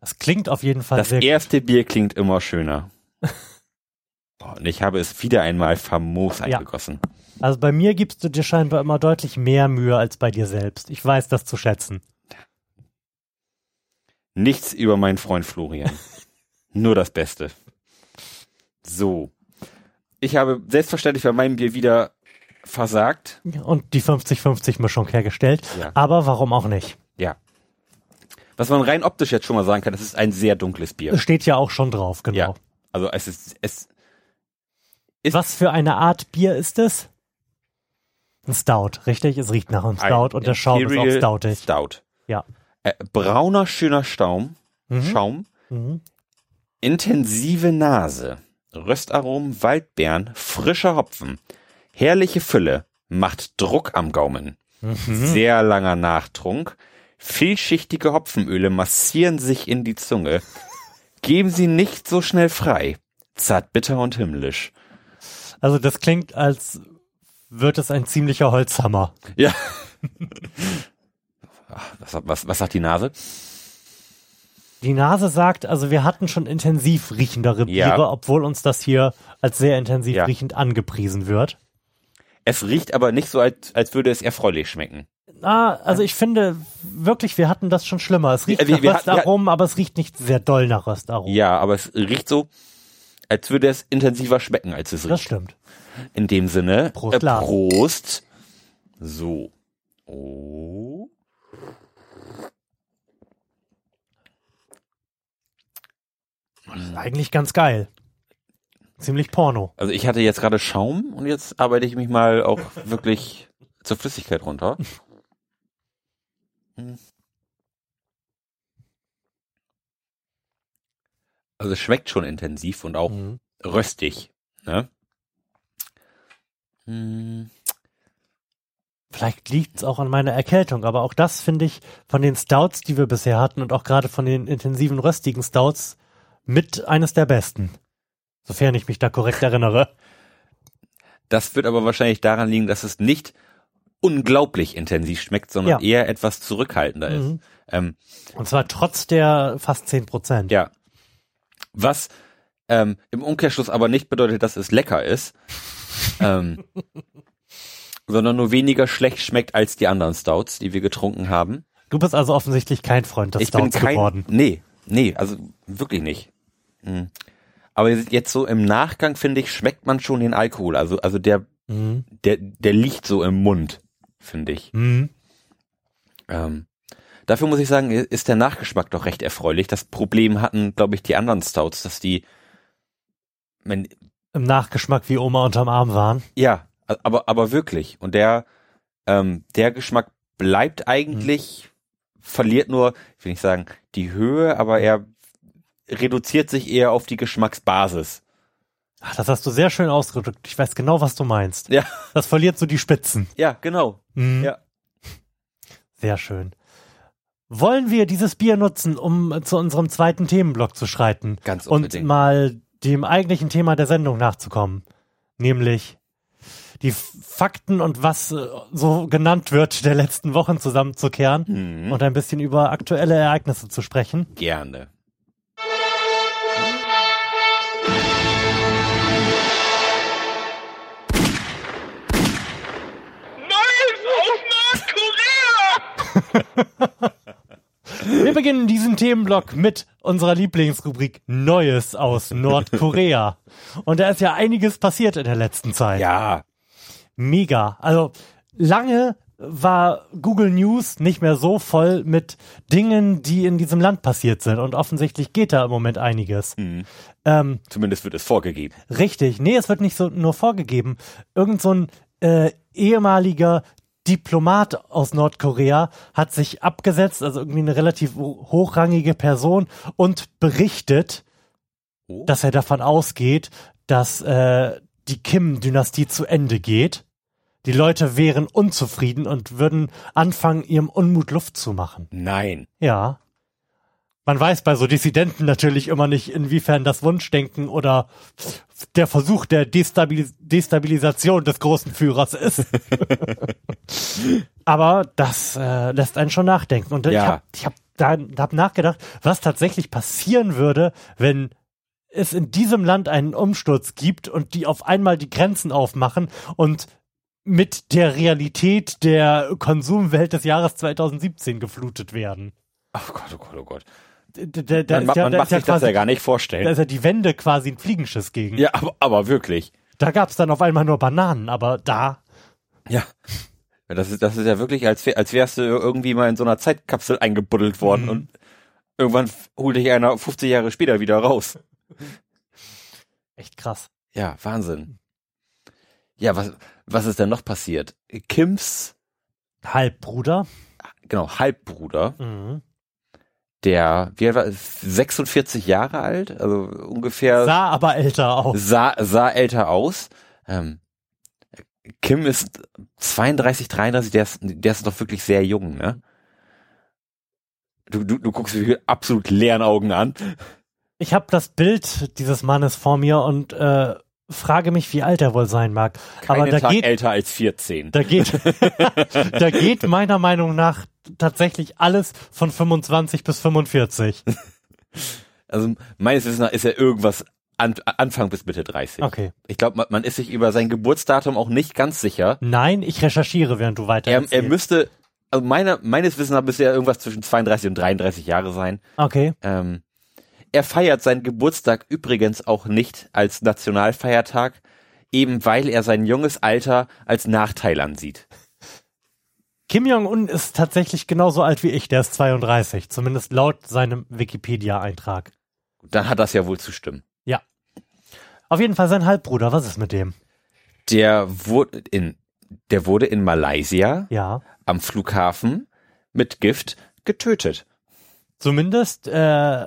Speaker 1: Das klingt auf jeden Fall
Speaker 2: Das erste Bier klingt immer schöner. oh, und ich habe es wieder einmal famos eingegossen. Ja.
Speaker 1: Also bei mir gibst du dir scheinbar immer deutlich mehr Mühe als bei dir selbst. Ich weiß das zu schätzen.
Speaker 2: Nichts über meinen Freund Florian. Nur das Beste. So. Ich habe selbstverständlich bei meinem Bier wieder versagt.
Speaker 1: Und die 50-50-Mischung hergestellt. Ja. Aber warum auch nicht?
Speaker 2: Ja. Was man rein optisch jetzt schon mal sagen kann, das ist ein sehr dunkles Bier. Es
Speaker 1: steht ja auch schon drauf, genau. Ja.
Speaker 2: Also es ist, es
Speaker 1: ist Was für eine Art Bier ist es? Ein Stout, richtig? Es riecht nach einem Stout und der Schaum ist auch stoutig.
Speaker 2: Stout.
Speaker 1: Ja.
Speaker 2: Äh, brauner, schöner Staum, mhm. Schaum, mhm. intensive Nase, Röstaromen, Waldbeeren, frischer Hopfen, herrliche Fülle, macht Druck am Gaumen, mhm. sehr langer Nachtrunk, vielschichtige Hopfenöle massieren sich in die Zunge, geben sie nicht so schnell frei, zart bitter und himmlisch.
Speaker 1: Also das klingt, als wird es ein ziemlicher Holzhammer.
Speaker 2: Ja. was, was, was sagt die Nase?
Speaker 1: Die Nase sagt, also wir hatten schon intensiv riechendere Biere, ja. obwohl uns das hier als sehr intensiv ja. riechend angepriesen wird.
Speaker 2: Es riecht aber nicht so, als, als würde es erfreulich schmecken.
Speaker 1: Ah, also ich finde wirklich, wir hatten das schon schlimmer. Es riecht wir, nach Röstaromen, aber es riecht nicht sehr doll nach Röstaromen.
Speaker 2: Ja, aber es riecht so, als würde es intensiver schmecken, als es riecht.
Speaker 1: Das stimmt.
Speaker 2: In dem Sinne,
Speaker 1: Prost.
Speaker 2: Äh, Prost. So. Oh.
Speaker 1: Das ist eigentlich ganz geil. Ziemlich Porno.
Speaker 2: Also ich hatte jetzt gerade Schaum und jetzt arbeite ich mich mal auch wirklich zur Flüssigkeit runter. Hm. Also es schmeckt schon intensiv und auch mhm. röstig. Ne?
Speaker 1: Hm. Vielleicht liegt es auch an meiner Erkältung, aber auch das finde ich von den Stouts, die wir bisher hatten und auch gerade von den intensiven röstigen Stouts mit eines der besten. Sofern ich mich da korrekt erinnere.
Speaker 2: Das wird aber wahrscheinlich daran liegen, dass es nicht unglaublich intensiv schmeckt, sondern ja. eher etwas zurückhaltender mhm. ist. Ähm,
Speaker 1: Und zwar trotz der fast zehn Prozent.
Speaker 2: Ja. Was ähm, im Umkehrschluss aber nicht bedeutet, dass es lecker ist, ähm, sondern nur weniger schlecht schmeckt als die anderen Stouts, die wir getrunken haben.
Speaker 1: Du bist also offensichtlich kein Freund des ich Stouts bin kein, geworden.
Speaker 2: Nee, nee, also wirklich nicht. Mhm. Aber jetzt so im Nachgang finde ich, schmeckt man schon den Alkohol. Also, also der, mhm. der, der liegt so im Mund, finde ich. Mhm. Ähm, dafür muss ich sagen, ist der Nachgeschmack doch recht erfreulich. Das Problem hatten, glaube ich, die anderen Stouts, dass die
Speaker 1: wenn, im Nachgeschmack wie Oma unterm Arm waren.
Speaker 2: Ja, aber, aber wirklich. Und der, ähm, der Geschmack bleibt eigentlich, mhm. verliert nur, ich will nicht sagen, die Höhe, aber er reduziert sich eher auf die Geschmacksbasis.
Speaker 1: Ach, das hast du sehr schön ausgedrückt. Ich weiß genau, was du meinst.
Speaker 2: Ja.
Speaker 1: Das verliert so die Spitzen.
Speaker 2: Ja, genau. Mhm. Ja.
Speaker 1: Sehr schön. Wollen wir dieses Bier nutzen, um zu unserem zweiten Themenblock zu schreiten?
Speaker 2: Ganz
Speaker 1: unbedingt. Und mal dem eigentlichen Thema der Sendung nachzukommen. Nämlich die Fakten und was äh, so genannt wird der letzten Wochen zusammenzukehren mhm. und ein bisschen über aktuelle Ereignisse zu sprechen.
Speaker 2: Gerne.
Speaker 1: Wir beginnen diesen Themenblock mit unserer Lieblingsrubrik Neues aus Nordkorea. Und da ist ja einiges passiert in der letzten Zeit.
Speaker 2: Ja.
Speaker 1: Mega. Also lange war Google News nicht mehr so voll mit Dingen, die in diesem Land passiert sind. Und offensichtlich geht da im Moment einiges. Mhm.
Speaker 2: Ähm, Zumindest wird es vorgegeben.
Speaker 1: Richtig. Nee, es wird nicht so nur vorgegeben. Irgend so ein äh, ehemaliger Diplomat aus Nordkorea hat sich abgesetzt, also irgendwie eine relativ hochrangige Person und berichtet, oh. dass er davon ausgeht, dass äh, die Kim-Dynastie zu Ende geht. Die Leute wären unzufrieden und würden anfangen, ihrem Unmut Luft zu machen.
Speaker 2: Nein.
Speaker 1: Ja man weiß bei so Dissidenten natürlich immer nicht, inwiefern das Wunschdenken oder der Versuch der Destabilis Destabilisation des großen Führers ist. Aber das äh, lässt einen schon nachdenken. Und ja. ich habe ich hab da hab nachgedacht, was tatsächlich passieren würde, wenn es in diesem Land einen Umsturz gibt und die auf einmal die Grenzen aufmachen und mit der Realität der Konsumwelt des Jahres 2017 geflutet werden.
Speaker 2: Ach Gott, oh Gott, oh Gott da, da man, ja, man macht sich quasi, das ja gar nicht vorstellen.
Speaker 1: Da ist ja die Wände quasi ein Fliegenschiss gegen.
Speaker 2: Ja, aber, aber wirklich.
Speaker 1: Da gab es dann auf einmal nur Bananen, aber da.
Speaker 2: Ja. Das ist, das ist ja wirklich, als, als wärst du irgendwie mal in so einer Zeitkapsel eingebuddelt worden mhm. und irgendwann holt dich einer 50 Jahre später wieder raus.
Speaker 1: Echt krass.
Speaker 2: Ja, Wahnsinn. Ja, was, was ist denn noch passiert? Kims
Speaker 1: Halbbruder.
Speaker 2: Genau, Halbbruder. Mhm der, wie alt war 46 Jahre alt, also ungefähr.
Speaker 1: Sah aber älter aus.
Speaker 2: Sah, sah älter aus. Ähm, Kim ist 32, 33, der ist, der ist doch wirklich sehr jung, ne? Du, du, du guckst mich mit absolut leeren Augen an.
Speaker 1: Ich habe das Bild dieses Mannes vor mir und äh, frage mich, wie alt er wohl sein mag.
Speaker 2: Keinen Aber da Tag geht älter als 14.
Speaker 1: Da geht, da geht meiner Meinung nach tatsächlich alles von 25 bis 45.
Speaker 2: Also meines Wissens nach ist er irgendwas an, Anfang bis Mitte 30.
Speaker 1: Okay.
Speaker 2: Ich glaube, man, man, ist sich über sein Geburtsdatum auch nicht ganz sicher.
Speaker 1: Nein, ich recherchiere, während du weiter
Speaker 2: er, er müsste, also meiner, meines Wissens nach müsste er irgendwas zwischen 32 und 33 Jahre sein.
Speaker 1: Okay.
Speaker 2: Ähm, er feiert seinen Geburtstag übrigens auch nicht als Nationalfeiertag, eben weil er sein junges Alter als Nachteil ansieht.
Speaker 1: Kim Jong-un ist tatsächlich genauso alt wie ich, der ist 32, zumindest laut seinem Wikipedia-Eintrag.
Speaker 2: Dann hat das ja wohl zu stimmen.
Speaker 1: Ja. Auf jeden Fall sein Halbbruder, was ist mit dem?
Speaker 2: Der wurde in, der wurde in Malaysia
Speaker 1: ja.
Speaker 2: am Flughafen mit Gift getötet.
Speaker 1: Zumindest äh,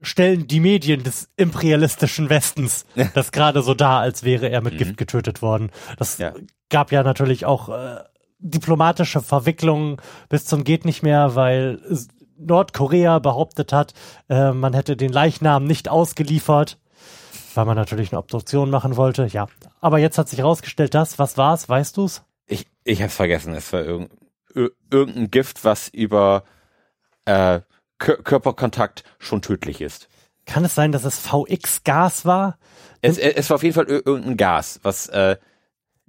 Speaker 1: stellen die Medien des imperialistischen Westens das gerade so dar, als wäre er mit mhm. Gift getötet worden. Das ja. gab ja natürlich auch äh, diplomatische Verwicklungen bis zum geht nicht mehr, weil Nordkorea behauptet hat, äh, man hätte den Leichnam nicht ausgeliefert, weil man natürlich eine Obduktion machen wollte. Ja, aber jetzt hat sich herausgestellt, das, was war's, weißt du's?
Speaker 2: Ich, ich hab's vergessen, es war irgend, irgendein Gift, was über äh, Körperkontakt schon tödlich ist.
Speaker 1: Kann es sein, dass es VX-Gas war?
Speaker 2: Es, es war auf jeden Fall irgendein Gas, was äh,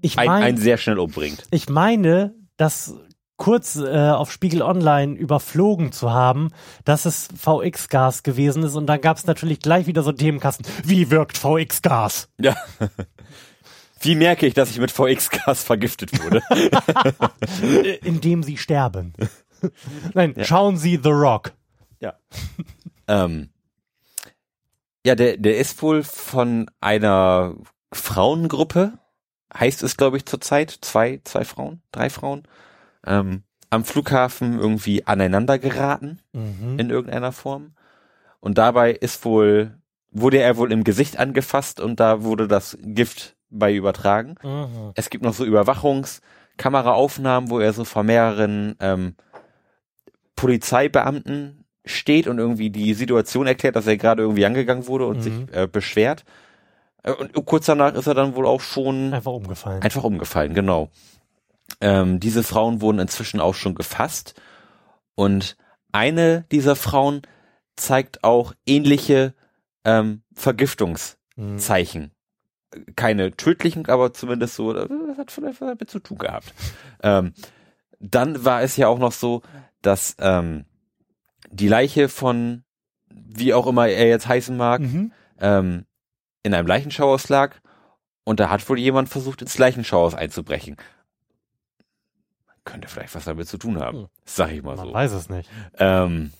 Speaker 2: ich mein, einen, einen sehr schnell umbringt.
Speaker 1: Ich meine, dass kurz äh, auf Spiegel Online überflogen zu haben, dass es VX-Gas gewesen ist und dann gab es natürlich gleich wieder so Themenkasten. Wie wirkt VX-Gas?
Speaker 2: Ja. Wie merke ich, dass ich mit VX-Gas vergiftet wurde?
Speaker 1: Indem sie sterben. Nein, ja. schauen Sie The Rock.
Speaker 2: Ja. ähm, ja, der, der ist wohl von einer Frauengruppe, heißt es, glaube ich, zurzeit. Zwei, zwei Frauen, drei Frauen. Ähm, am Flughafen irgendwie aneinander geraten mhm. in irgendeiner Form. Und dabei ist wohl, wurde er wohl im Gesicht angefasst und da wurde das Gift bei übertragen. Mhm. Es gibt noch so Überwachungskameraaufnahmen, wo er so vor mehreren ähm, Polizeibeamten steht und irgendwie die Situation erklärt, dass er gerade irgendwie angegangen wurde und mhm. sich äh, beschwert. Äh, und kurz danach ist er dann wohl auch schon
Speaker 1: einfach umgefallen.
Speaker 2: Einfach umgefallen, genau. Ähm, diese Frauen wurden inzwischen auch schon gefasst und eine dieser Frauen zeigt auch ähnliche ähm, Vergiftungszeichen. Mhm keine tödlichen, aber zumindest so, das hat vielleicht was damit zu tun gehabt. Ähm, dann war es ja auch noch so, dass ähm, die Leiche von, wie auch immer er jetzt heißen mag, mhm. ähm, in einem Leichenschauhaus lag und da hat wohl jemand versucht, ins Leichenschauhaus einzubrechen. Könnte vielleicht was damit zu tun haben, hm. sag ich mal Man so.
Speaker 1: Man weiß es nicht.
Speaker 2: Ähm,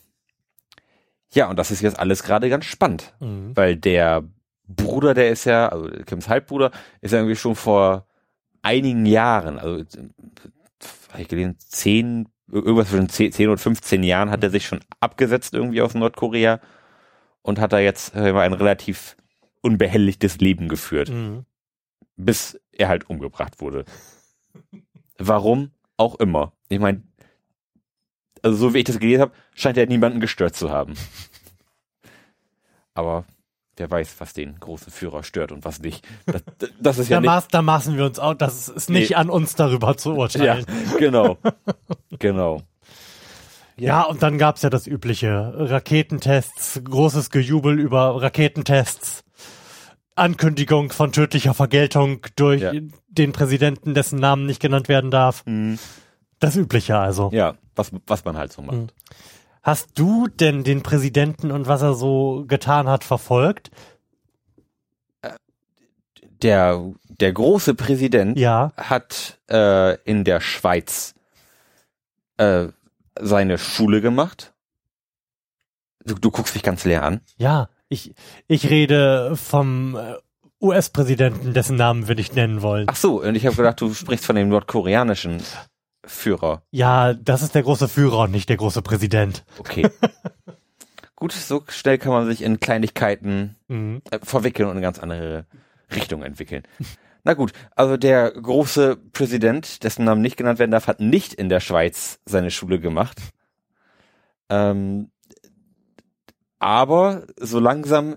Speaker 2: ja, und das ist jetzt alles gerade ganz spannend, mhm. weil der Bruder, der ist ja, also Kims Halbbruder, ist ja irgendwie schon vor einigen Jahren, also habe ich gelesen, zehn, irgendwas zwischen zehn, zehn und 15 Jahren hat er sich schon abgesetzt irgendwie aus Nordkorea und hat da jetzt ein relativ unbehelligtes Leben geführt. Mhm. Bis er halt umgebracht wurde. Warum auch immer. Ich meine, also so wie ich das gelesen habe, scheint er niemanden gestört zu haben. Aber Wer weiß, was den großen Führer stört und was nicht. Das, das ist ja
Speaker 1: da,
Speaker 2: nicht,
Speaker 1: maß, da maßen wir uns auch. Das ist nicht nee. an uns darüber zu urteilen.
Speaker 2: Ja, genau. genau.
Speaker 1: Ja. ja, und dann gab's ja das übliche Raketentests, großes Gejubel über Raketentests, Ankündigung von tödlicher Vergeltung durch ja. den Präsidenten, dessen Namen nicht genannt werden darf. Mhm. Das übliche also.
Speaker 2: Ja, was, was man halt so macht. Mhm.
Speaker 1: Hast du denn den Präsidenten und was er so getan hat verfolgt?
Speaker 2: Der, der große Präsident
Speaker 1: ja.
Speaker 2: hat äh, in der Schweiz äh, seine Schule gemacht. Du, du guckst mich ganz leer an.
Speaker 1: Ja, ich, ich rede vom äh, US-Präsidenten, dessen Namen wir nicht nennen wollen.
Speaker 2: Ach so, und ich habe gedacht, du sprichst von dem nordkoreanischen. Führer.
Speaker 1: Ja, das ist der große Führer und nicht der große Präsident.
Speaker 2: Okay. Gut, so schnell kann man sich in Kleinigkeiten mhm. äh, verwickeln und eine ganz andere Richtung entwickeln. Na gut, also der große Präsident, dessen Namen nicht genannt werden darf, hat nicht in der Schweiz seine Schule gemacht. Ähm, aber so langsam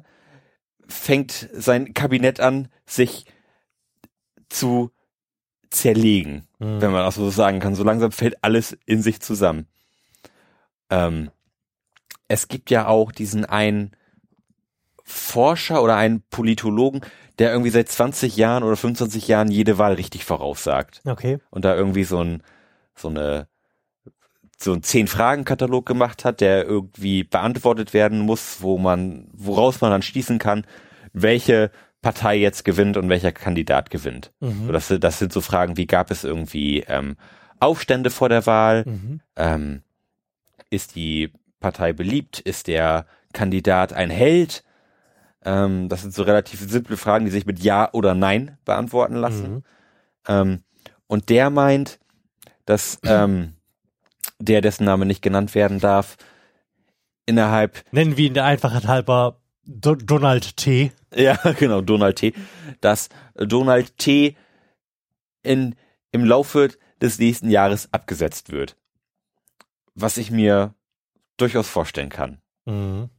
Speaker 2: fängt sein Kabinett an, sich zu zerlegen, mhm. wenn man das so sagen kann. So langsam fällt alles in sich zusammen. Ähm, es gibt ja auch diesen einen Forscher oder einen Politologen, der irgendwie seit 20 Jahren oder 25 Jahren jede Wahl richtig voraussagt.
Speaker 1: Okay.
Speaker 2: Und da irgendwie so ein, so eine, so ein Zehn-Fragen-Katalog gemacht hat, der irgendwie beantwortet werden muss, wo man, woraus man dann schließen kann, welche Partei jetzt gewinnt und welcher Kandidat gewinnt. Mhm. So, das, das sind so Fragen wie gab es irgendwie ähm, Aufstände vor der Wahl? Mhm. Ähm, ist die Partei beliebt? Ist der Kandidat ein Held? Ähm, das sind so relativ simple Fragen, die sich mit Ja oder Nein beantworten lassen. Mhm. Ähm, und der meint, dass ähm, der, dessen Name nicht genannt werden darf, innerhalb.
Speaker 1: Nennen wir ihn der Einfachheit halber Do Donald T.
Speaker 2: Ja, genau, Donald T. Dass Donald T. in, im Laufe des nächsten Jahres abgesetzt wird. Was ich mir durchaus vorstellen kann. Mhm.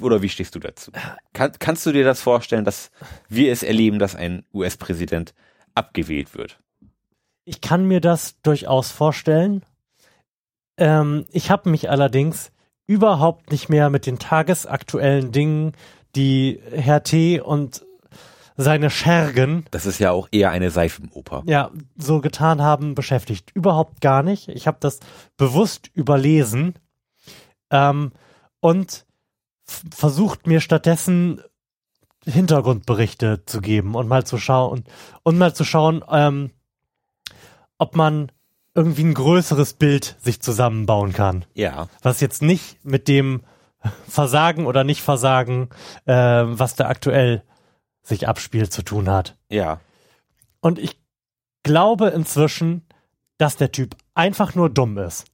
Speaker 2: Oder wie stehst du dazu? Kann, kannst du dir das vorstellen, dass wir es erleben, dass ein US-Präsident abgewählt wird.
Speaker 1: Ich kann mir das durchaus vorstellen. Ähm, ich habe mich allerdings überhaupt nicht mehr mit den tagesaktuellen Dingen, die Herr T. und seine Schergen.
Speaker 2: Das ist ja auch eher eine Seifenoper.
Speaker 1: Ja, so getan haben, beschäftigt. Überhaupt gar nicht. Ich habe das bewusst überlesen ähm, und versucht mir stattdessen Hintergrundberichte zu geben und mal zu schauen und mal zu schauen, ähm, ob man irgendwie ein größeres Bild sich zusammenbauen kann.
Speaker 2: Ja.
Speaker 1: Was jetzt nicht mit dem Versagen oder Nicht-Versagen, äh, was da aktuell sich abspielt, zu tun hat.
Speaker 2: Ja.
Speaker 1: Und ich glaube inzwischen, dass der Typ einfach nur dumm ist.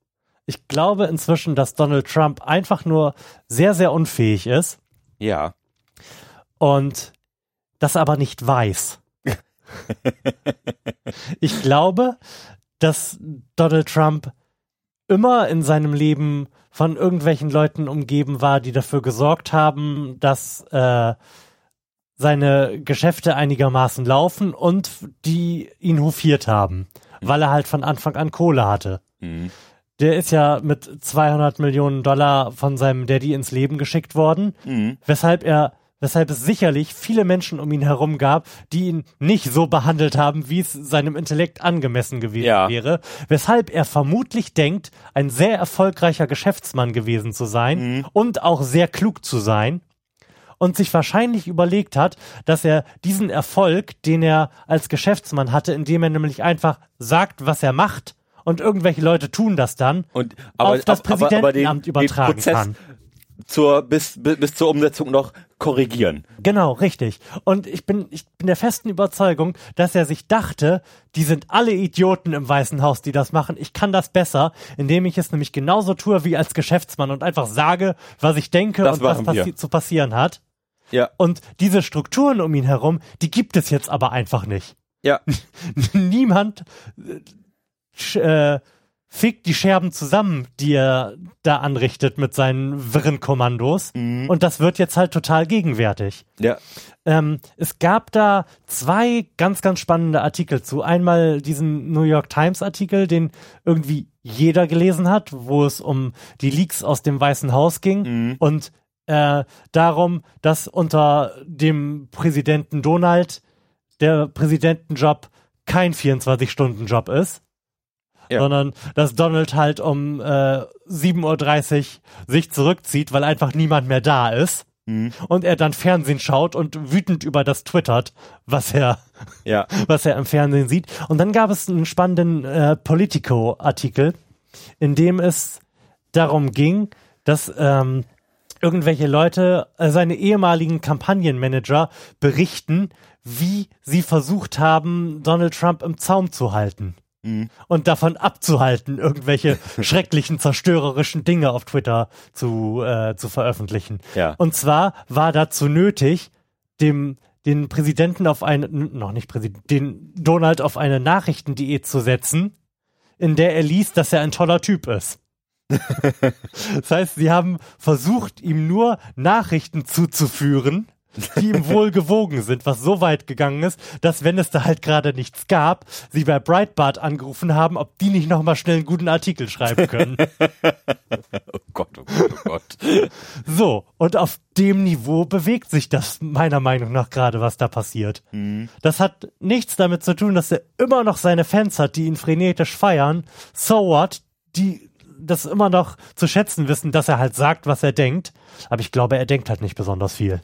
Speaker 1: Ich glaube inzwischen, dass Donald Trump einfach nur sehr, sehr unfähig ist.
Speaker 2: Ja.
Speaker 1: Und das aber nicht weiß. ich glaube, dass Donald Trump immer in seinem Leben von irgendwelchen Leuten umgeben war, die dafür gesorgt haben, dass äh, seine Geschäfte einigermaßen laufen und die ihn hofiert haben, mhm. weil er halt von Anfang an Kohle hatte. Mhm. Der ist ja mit 200 Millionen Dollar von seinem Daddy ins Leben geschickt worden, mhm. weshalb er weshalb es sicherlich viele Menschen um ihn herum gab, die ihn nicht so behandelt haben, wie es seinem Intellekt angemessen gewesen ja. wäre, weshalb er vermutlich denkt, ein sehr erfolgreicher Geschäftsmann gewesen zu sein mhm. und auch sehr klug zu sein und sich wahrscheinlich überlegt hat, dass er diesen Erfolg, den er als Geschäftsmann hatte, indem er nämlich einfach sagt, was er macht, und irgendwelche Leute tun das dann,
Speaker 2: und, aber, auf das Präsidentenamt aber, aber den,
Speaker 1: übertragen den Prozess, kann
Speaker 2: zur, bis, bis, zur Umsetzung noch korrigieren.
Speaker 1: Genau, richtig. Und ich bin, ich bin der festen Überzeugung, dass er sich dachte, die sind alle Idioten im Weißen Haus, die das machen. Ich kann das besser, indem ich es nämlich genauso tue wie als Geschäftsmann und einfach sage, was ich denke das und was passi zu passieren hat.
Speaker 2: Ja.
Speaker 1: Und diese Strukturen um ihn herum, die gibt es jetzt aber einfach nicht.
Speaker 2: Ja.
Speaker 1: Niemand äh, fegt die Scherben zusammen, die er da anrichtet mit seinen wirren Kommandos. Mhm. Und das wird jetzt halt total gegenwärtig.
Speaker 2: Ja.
Speaker 1: Ähm, es gab da zwei ganz, ganz spannende Artikel zu. Einmal diesen New York Times Artikel, den irgendwie jeder gelesen hat, wo es um die Leaks aus dem Weißen Haus ging mhm. und äh, darum, dass unter dem Präsidenten Donald der Präsidentenjob kein 24-Stunden-Job ist ja. sondern dass Donald halt um äh, 7.30 Uhr sich zurückzieht, weil einfach niemand mehr da ist. Mhm. Und er dann Fernsehen schaut und wütend über das twittert, was er,
Speaker 2: ja.
Speaker 1: was er im Fernsehen sieht. Und dann gab es einen spannenden äh, Politico-Artikel, in dem es darum ging, dass ähm, irgendwelche Leute, äh, seine ehemaligen Kampagnenmanager berichten, wie sie versucht haben, Donald Trump im Zaum zu halten. Mhm. Und davon abzuhalten, irgendwelche schrecklichen, zerstörerischen Dinge auf Twitter zu, äh, zu veröffentlichen.
Speaker 2: Ja.
Speaker 1: Und zwar war dazu nötig, dem den Präsidenten auf eine, noch nicht Präsident, den Donald auf eine Nachrichtendiät zu setzen, in der er liest, dass er ein toller Typ ist. das heißt, sie haben versucht, ihm nur Nachrichten zuzuführen, die ihm wohl gewogen sind, was so weit gegangen ist, dass wenn es da halt gerade nichts gab, sie bei Breitbart angerufen haben, ob die nicht nochmal schnell einen guten Artikel schreiben können.
Speaker 2: oh Gott, oh Gott, oh Gott.
Speaker 1: So, und auf dem Niveau bewegt sich das meiner Meinung nach gerade, was da passiert. Mhm. Das hat nichts damit zu tun, dass er immer noch seine Fans hat, die ihn frenetisch feiern. So what? Die das immer noch zu schätzen wissen, dass er halt sagt, was er denkt. Aber ich glaube, er denkt halt nicht besonders viel.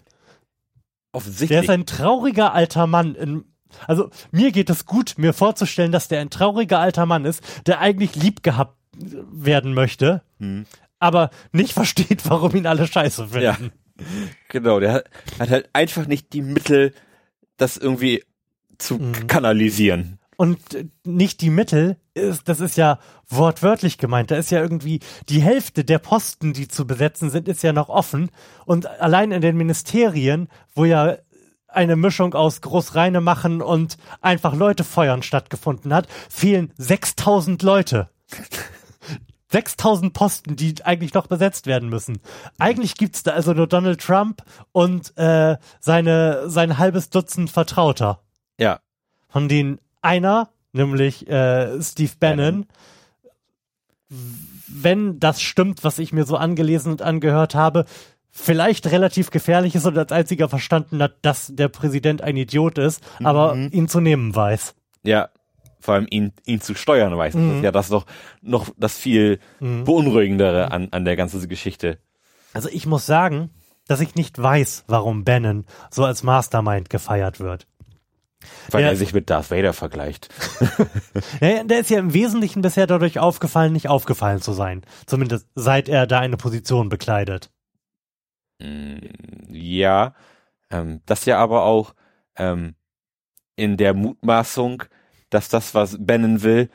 Speaker 2: Offensichtlich.
Speaker 1: Der ist ein trauriger alter Mann. In, also mir geht es gut, mir vorzustellen, dass der ein trauriger alter Mann ist, der eigentlich lieb gehabt werden möchte, hm. aber nicht versteht, warum ihn alle scheiße finden. Ja.
Speaker 2: Genau, der hat, hat halt einfach nicht die Mittel, das irgendwie zu mhm. kanalisieren
Speaker 1: und nicht die Mittel, ist, das ist ja wortwörtlich gemeint. Da ist ja irgendwie die Hälfte der Posten, die zu besetzen sind, ist ja noch offen. Und allein in den Ministerien, wo ja eine Mischung aus Großreine machen und einfach Leute feuern stattgefunden hat, fehlen 6000 Leute. 6000 Posten, die eigentlich noch besetzt werden müssen. Eigentlich gibt's da also nur Donald Trump und äh, seine sein halbes Dutzend Vertrauter.
Speaker 2: Ja.
Speaker 1: Von denen einer, nämlich äh, Steve Bannon, wenn das stimmt, was ich mir so angelesen und angehört habe, vielleicht relativ gefährlich ist und als einziger verstanden hat, dass der Präsident ein Idiot ist, mhm. aber ihn zu nehmen weiß.
Speaker 2: Ja, vor allem ihn, ihn zu steuern weiß. Mhm. Das ist ja das doch noch das viel mhm. beunruhigendere an, an der ganzen Geschichte.
Speaker 1: Also ich muss sagen, dass ich nicht weiß, warum Bannon so als Mastermind gefeiert wird.
Speaker 2: Weil der, er sich mit Darth Vader vergleicht.
Speaker 1: ja, der ist ja im Wesentlichen bisher dadurch aufgefallen, nicht aufgefallen zu sein. Zumindest seit er da eine Position bekleidet.
Speaker 2: Mm, ja, ähm, das ja aber auch ähm, in der Mutmaßung, dass das, was Bannon will,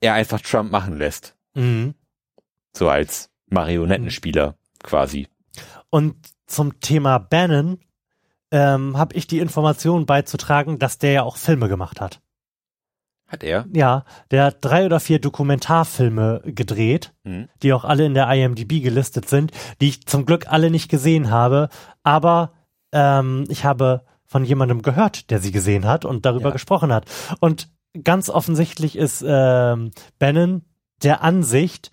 Speaker 2: er einfach Trump machen lässt. Mhm. So als Marionettenspieler mhm. quasi.
Speaker 1: Und zum Thema Bannon ähm, habe ich die Information beizutragen, dass der ja auch Filme gemacht hat.
Speaker 2: Hat er?
Speaker 1: Ja, der hat drei oder vier Dokumentarfilme gedreht, mhm. die auch alle in der IMDb gelistet sind, die ich zum Glück alle nicht gesehen habe, aber ähm, ich habe von jemandem gehört, der sie gesehen hat und darüber ja. gesprochen hat. Und ganz offensichtlich ist ähm, Bannon der Ansicht,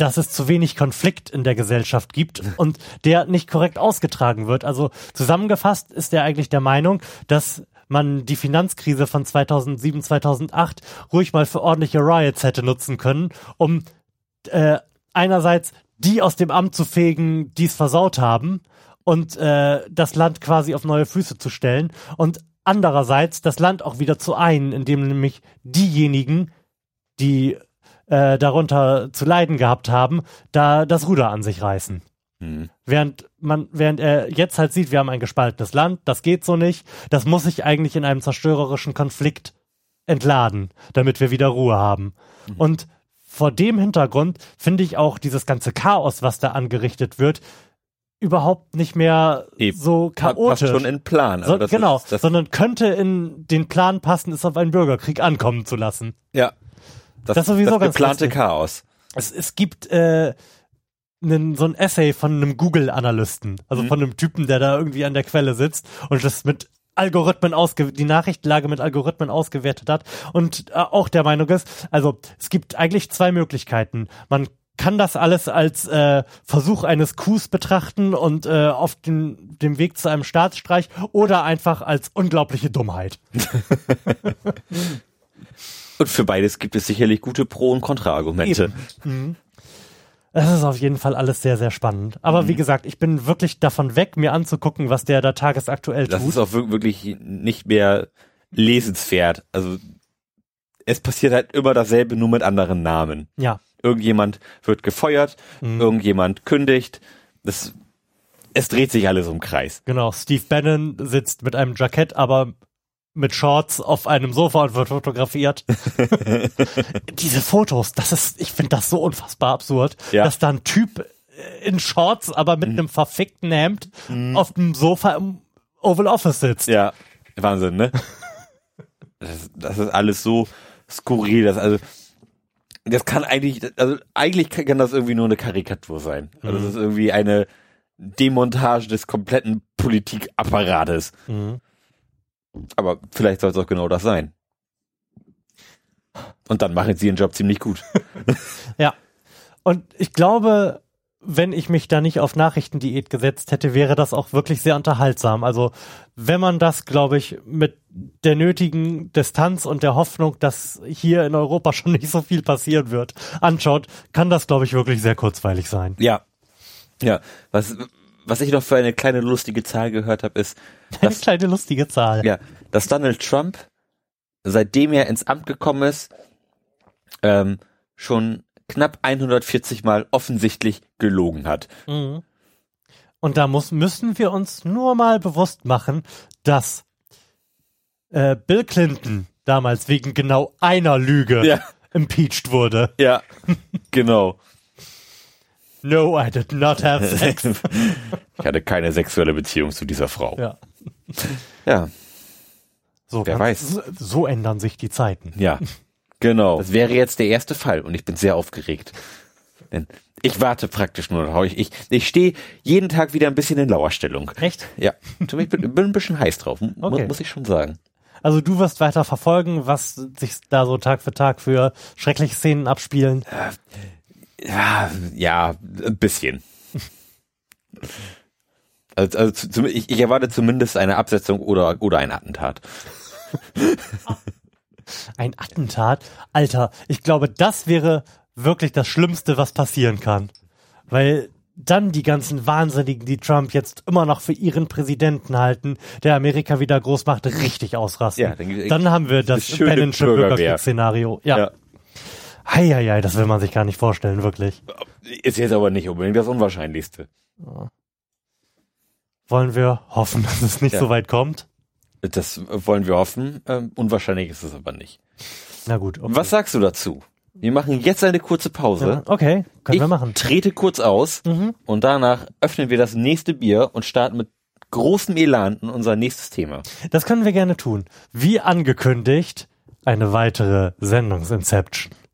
Speaker 1: dass es zu wenig Konflikt in der Gesellschaft gibt und der nicht korrekt ausgetragen wird. Also zusammengefasst ist er eigentlich der Meinung, dass man die Finanzkrise von 2007, 2008 ruhig mal für ordentliche Riots hätte nutzen können, um äh, einerseits die aus dem Amt zu fegen, die es versaut haben und äh, das Land quasi auf neue Füße zu stellen und andererseits das Land auch wieder zu einen, indem nämlich diejenigen, die äh, darunter zu leiden gehabt haben, da das Ruder an sich reißen. Mhm. Während man, während er jetzt halt sieht, wir haben ein gespaltenes Land, das geht so nicht, das muss sich eigentlich in einem zerstörerischen Konflikt entladen, damit wir wieder Ruhe haben. Mhm. Und vor dem Hintergrund finde ich auch dieses ganze Chaos, was da angerichtet wird, überhaupt nicht mehr Eben. so chaotisch.
Speaker 2: Passt schon in Plan.
Speaker 1: So, genau, ist, sondern könnte in den Plan passen, es auf einen Bürgerkrieg ankommen zu lassen.
Speaker 2: Ja. Das, das sowieso das geplante ganz Chaos.
Speaker 1: Es, es gibt äh, einen, so ein Essay von einem Google-Analysten, also mhm. von einem Typen, der da irgendwie an der Quelle sitzt und das mit Algorithmen ausge die Nachrichtenlage mit Algorithmen ausgewertet hat und äh, auch der Meinung ist, also es gibt eigentlich zwei Möglichkeiten. Man kann das alles als äh, Versuch eines Coups betrachten und äh, auf den, dem Weg zu einem Staatsstreich oder einfach als unglaubliche Dummheit.
Speaker 2: und für beides gibt es sicherlich gute Pro- und Kontraargumente. Mhm.
Speaker 1: Es ist auf jeden Fall alles sehr, sehr spannend. Aber mhm. wie gesagt, ich bin wirklich davon weg, mir anzugucken, was der da tagesaktuell
Speaker 2: tut. Das ist auch wirklich nicht mehr lesenswert. Also es passiert halt immer dasselbe, nur mit anderen Namen.
Speaker 1: Ja.
Speaker 2: Irgendjemand wird gefeuert, mhm. irgendjemand kündigt. Das, es dreht sich alles im Kreis.
Speaker 1: Genau, Steve Bannon sitzt mit einem Jackett, aber mit Shorts auf einem Sofa und wird fotografiert. Diese Fotos, das ist, ich finde das so unfassbar absurd, ja. dass da ein Typ in Shorts, aber mit mhm. einem verfickten Hemd mhm. auf dem Sofa im Oval Office sitzt.
Speaker 2: Ja, Wahnsinn, ne? das, das ist alles so skurril, das also das kann eigentlich, also eigentlich kann das irgendwie nur eine Karikatur sein. Also mhm. das ist irgendwie eine Demontage des kompletten Politikapparates. Mhm. Aber vielleicht soll es auch genau das sein. Und dann machen sie ihren Job ziemlich gut.
Speaker 1: ja. Und ich glaube, wenn ich mich da nicht auf Nachrichtendiät gesetzt hätte, wäre das auch wirklich sehr unterhaltsam. Also wenn man das, glaube ich, mit der nötigen Distanz und der Hoffnung, dass hier in Europa schon nicht so viel passieren wird, anschaut, kann das, glaube ich, wirklich sehr kurzweilig sein.
Speaker 2: Ja. Ja. Was, was ich noch für eine kleine lustige Zahl gehört habe, ist.
Speaker 1: Eine dass, kleine lustige Zahl.
Speaker 2: Ja, dass Donald Trump, seitdem er ins Amt gekommen ist, ähm, schon knapp 140 Mal offensichtlich gelogen hat. Mhm.
Speaker 1: Und da muss, müssen wir uns nur mal bewusst machen, dass äh, Bill Clinton damals wegen genau einer Lüge ja. impeached wurde.
Speaker 2: Ja, genau.
Speaker 1: No, I did not have sex.
Speaker 2: ich hatte keine sexuelle Beziehung zu dieser Frau.
Speaker 1: Ja.
Speaker 2: Ja.
Speaker 1: So, Wer weiß. So, so ändern sich die Zeiten.
Speaker 2: Ja. Genau. Das wäre jetzt der erste Fall und ich bin sehr aufgeregt. Denn ich warte praktisch nur noch. Ich, ich, ich stehe jeden Tag wieder ein bisschen in Lauerstellung.
Speaker 1: Echt?
Speaker 2: Ja. Ich bin, bin ein bisschen heiß drauf, okay. muss ich schon sagen.
Speaker 1: Also du wirst weiter verfolgen, was sich da so Tag für Tag für schreckliche Szenen abspielen.
Speaker 2: Ja, ja, ein bisschen. Also, also ich, ich erwarte zumindest eine Absetzung oder, oder ein Attentat.
Speaker 1: ein Attentat? Alter, ich glaube, das wäre wirklich das Schlimmste, was passieren kann. Weil dann die ganzen Wahnsinnigen, die Trump jetzt immer noch für ihren Präsidenten halten, der Amerika wieder groß macht, richtig ausrasten. Ja, dann, dann haben wir das Pennensche Bürgerkriegsszenario. Ja. ja. Heieiei, das will man sich gar nicht vorstellen, wirklich.
Speaker 2: Ist jetzt aber nicht unbedingt das Unwahrscheinlichste. Ja.
Speaker 1: Wollen wir hoffen, dass es nicht ja. so weit kommt?
Speaker 2: Das wollen wir hoffen. Ähm, unwahrscheinlich ist es aber nicht.
Speaker 1: Na gut.
Speaker 2: Okay. Was sagst du dazu? Wir machen jetzt eine kurze Pause. Ja,
Speaker 1: okay, können
Speaker 2: ich
Speaker 1: wir machen.
Speaker 2: trete kurz aus mhm. und danach öffnen wir das nächste Bier und starten mit großem Elan in unser nächstes Thema.
Speaker 1: Das können wir gerne tun. Wie angekündigt, eine weitere Sendungsinception.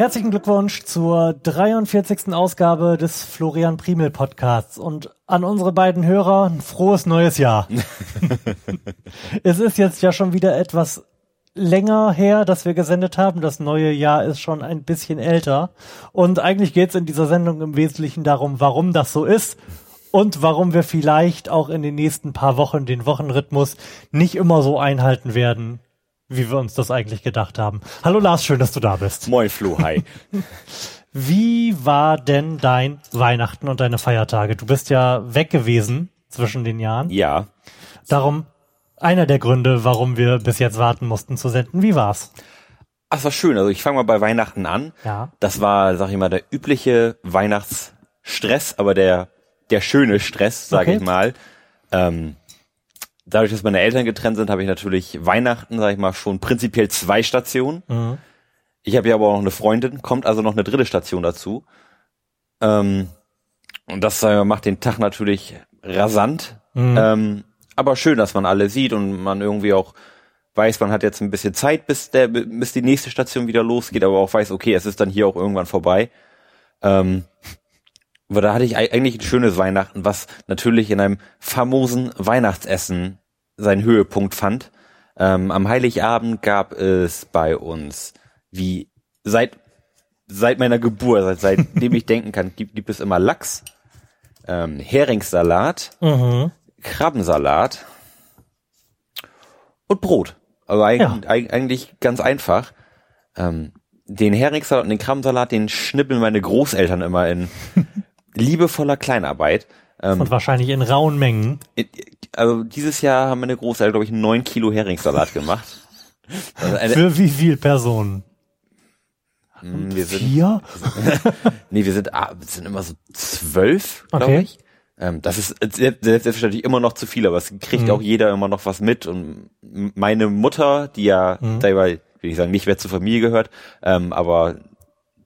Speaker 1: Herzlichen Glückwunsch zur 43. Ausgabe des Florian Primel Podcasts und an unsere beiden Hörer ein frohes neues Jahr. es ist jetzt ja schon wieder etwas länger her, dass wir gesendet haben. Das neue Jahr ist schon ein bisschen älter. Und eigentlich geht es in dieser Sendung im Wesentlichen darum, warum das so ist und warum wir vielleicht auch in den nächsten paar Wochen den Wochenrhythmus nicht immer so einhalten werden, wie wir uns das eigentlich gedacht haben. Hallo Lars, schön, dass du da bist.
Speaker 2: Moin Flo, hi.
Speaker 1: wie war denn dein Weihnachten und deine Feiertage? Du bist ja weg gewesen zwischen den Jahren.
Speaker 2: Ja.
Speaker 1: Darum einer der Gründe, warum wir bis jetzt warten mussten zu senden. Wie war's?
Speaker 2: Ach, das war schön. Also ich fange mal bei Weihnachten an.
Speaker 1: Ja.
Speaker 2: Das war, sag ich mal, der übliche Weihnachtsstress, aber der der schöne Stress, sag okay. ich mal. Ähm, dadurch, dass meine Eltern getrennt sind, habe ich natürlich Weihnachten, sag ich mal, schon prinzipiell zwei Stationen. Mhm. Ich habe ja aber auch noch eine Freundin, kommt also noch eine dritte Station dazu. Ähm, und das äh, macht den Tag natürlich rasant. Mhm. Ähm, aber schön, dass man alle sieht und man irgendwie auch weiß, man hat jetzt ein bisschen Zeit, bis der, bis die nächste Station wieder losgeht, aber auch weiß, okay, es ist dann hier auch irgendwann vorbei. Ähm, aber da hatte ich eigentlich ein schönes Weihnachten, was natürlich in einem famosen Weihnachtsessen seinen Höhepunkt fand. Ähm, am Heiligabend gab es bei uns, wie seit seit meiner Geburt, seit, seitdem ich denken kann, gibt, gibt es immer Lachs, ähm, Heringssalat, mhm. Krabbensalat und Brot. Also eigentlich, ja. eigentlich ganz einfach. Ähm, den Heringssalat und den Krabbensalat, den schnippeln meine Großeltern immer in liebevoller Kleinarbeit.
Speaker 1: Ähm, und wahrscheinlich in rauen Mengen.
Speaker 2: Also dieses Jahr haben meine Großeltern, glaube ich, neun Kilo Heringssalat gemacht.
Speaker 1: Also eine, Für wie viel Personen?
Speaker 2: Hm, wir sind,
Speaker 1: Vier?
Speaker 2: nee, wir sind, ah, wir sind immer so zwölf, glaube okay. ich. Ähm, das ist selbstverständlich immer noch zu viel, aber es kriegt mhm. auch jeder immer noch was mit. Und meine Mutter, die ja mhm. selber, will ich sagen, nicht wer zur Familie gehört, ähm, aber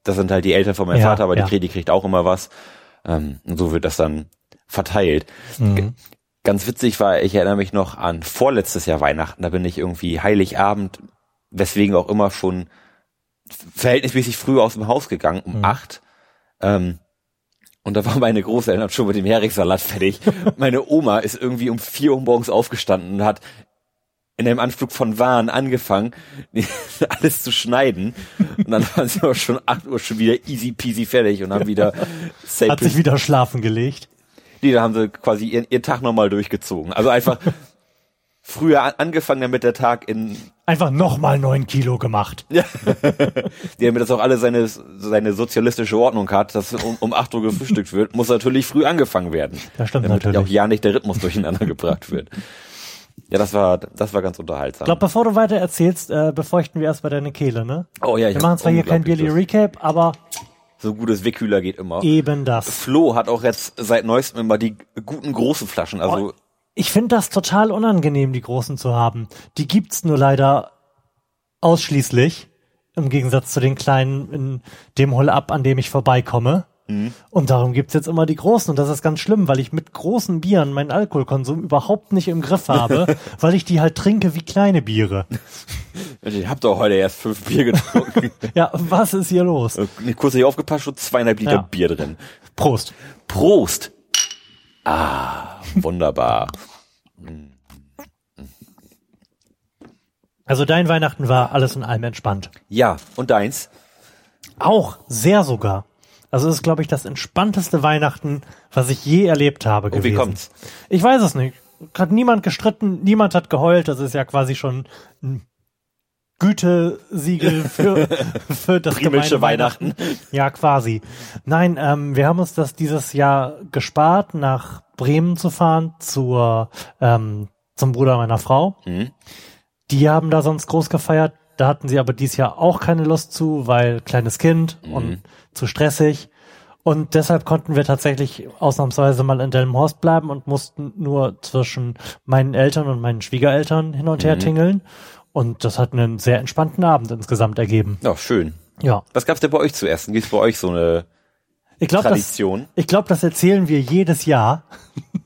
Speaker 2: das sind halt die Eltern von meinem ja, Vater, aber ja. die, die kriegt auch immer was. Ähm, und so wird das dann verteilt. Mhm. Ganz witzig war, ich erinnere mich noch an vorletztes Jahr Weihnachten, da bin ich irgendwie Heiligabend, weswegen auch immer schon verhältnismäßig früh aus dem Haus gegangen, um mhm. acht. Ähm, und da war meine Großeltern schon mit dem Heringssalat fertig. meine Oma ist irgendwie um vier Uhr morgens aufgestanden und hat in einem Anflug von Waren angefangen, alles zu schneiden. Und dann waren sie aber schon acht Uhr schon wieder easy peasy fertig und haben wieder
Speaker 1: Hat sich wieder schlafen gelegt.
Speaker 2: Nee, da haben sie quasi ihren, ihren Tag nochmal durchgezogen. Also einfach früher angefangen, damit der Tag in
Speaker 1: einfach nochmal neun Kilo gemacht. Ja.
Speaker 2: damit das auch alles seine, seine sozialistische Ordnung hat, dass um, um acht Uhr gefrühstückt wird, muss natürlich früh angefangen werden.
Speaker 1: Das stimmt
Speaker 2: damit
Speaker 1: natürlich.
Speaker 2: auch ja nicht der Rhythmus durcheinander gebracht wird. Ja, das war, das war ganz unterhaltsam.
Speaker 1: Ich glaube, bevor du weiter erzählst, äh, befeuchten wir erstmal deine Kehle, ne?
Speaker 2: Oh ja, ich
Speaker 1: Wir machen zwar hier kein Daily Recap, aber
Speaker 2: so gutes Wickhühler geht immer.
Speaker 1: Eben das.
Speaker 2: Flo hat auch jetzt seit neuestem immer die guten großen Flaschen, also. Oh,
Speaker 1: ich finde das total unangenehm, die großen zu haben. Die gibt's nur leider ausschließlich, im Gegensatz zu den kleinen in dem Hol-Up, an dem ich vorbeikomme. Mhm. Und darum gibt's jetzt immer die großen. Und das ist ganz schlimm, weil ich mit großen Bieren meinen Alkoholkonsum überhaupt nicht im Griff habe, weil ich die halt trinke wie kleine Biere.
Speaker 2: Ich hab doch heute erst fünf Bier getrunken.
Speaker 1: ja, was ist hier los?
Speaker 2: Kurz nicht aufgepasst, schon zweieinhalb Liter ja. Bier drin.
Speaker 1: Prost.
Speaker 2: Prost. Ah, wunderbar.
Speaker 1: Also dein Weihnachten war alles in allem entspannt.
Speaker 2: Ja, und deins?
Speaker 1: Auch, sehr sogar. Also es ist, glaube ich, das entspannteste Weihnachten, was ich je erlebt habe gewesen.
Speaker 2: Und wie kommt's?
Speaker 1: Ich weiß es nicht. Hat niemand gestritten, niemand hat geheult. Das ist ja quasi schon ein Gütesiegel für, für das
Speaker 2: gemeine Weihnachten. Weihnachten.
Speaker 1: Ja, quasi. Nein, ähm, wir haben uns das dieses Jahr gespart, nach Bremen zu fahren, zur, ähm, zum Bruder meiner Frau. Mhm. Die haben da sonst groß gefeiert. Da hatten sie aber dieses Jahr auch keine Lust zu, weil kleines Kind mhm. und zu stressig. Und deshalb konnten wir tatsächlich ausnahmsweise mal in Delmenhorst bleiben und mussten nur zwischen meinen Eltern und meinen Schwiegereltern hin und her mhm. tingeln. Und das hat einen sehr entspannten Abend insgesamt ergeben.
Speaker 2: Ja, schön.
Speaker 1: Ja.
Speaker 2: Was gab's denn bei euch zu essen? Gibt's bei euch so eine
Speaker 1: ich glaub, Tradition? Das, ich glaube, das erzählen wir jedes Jahr.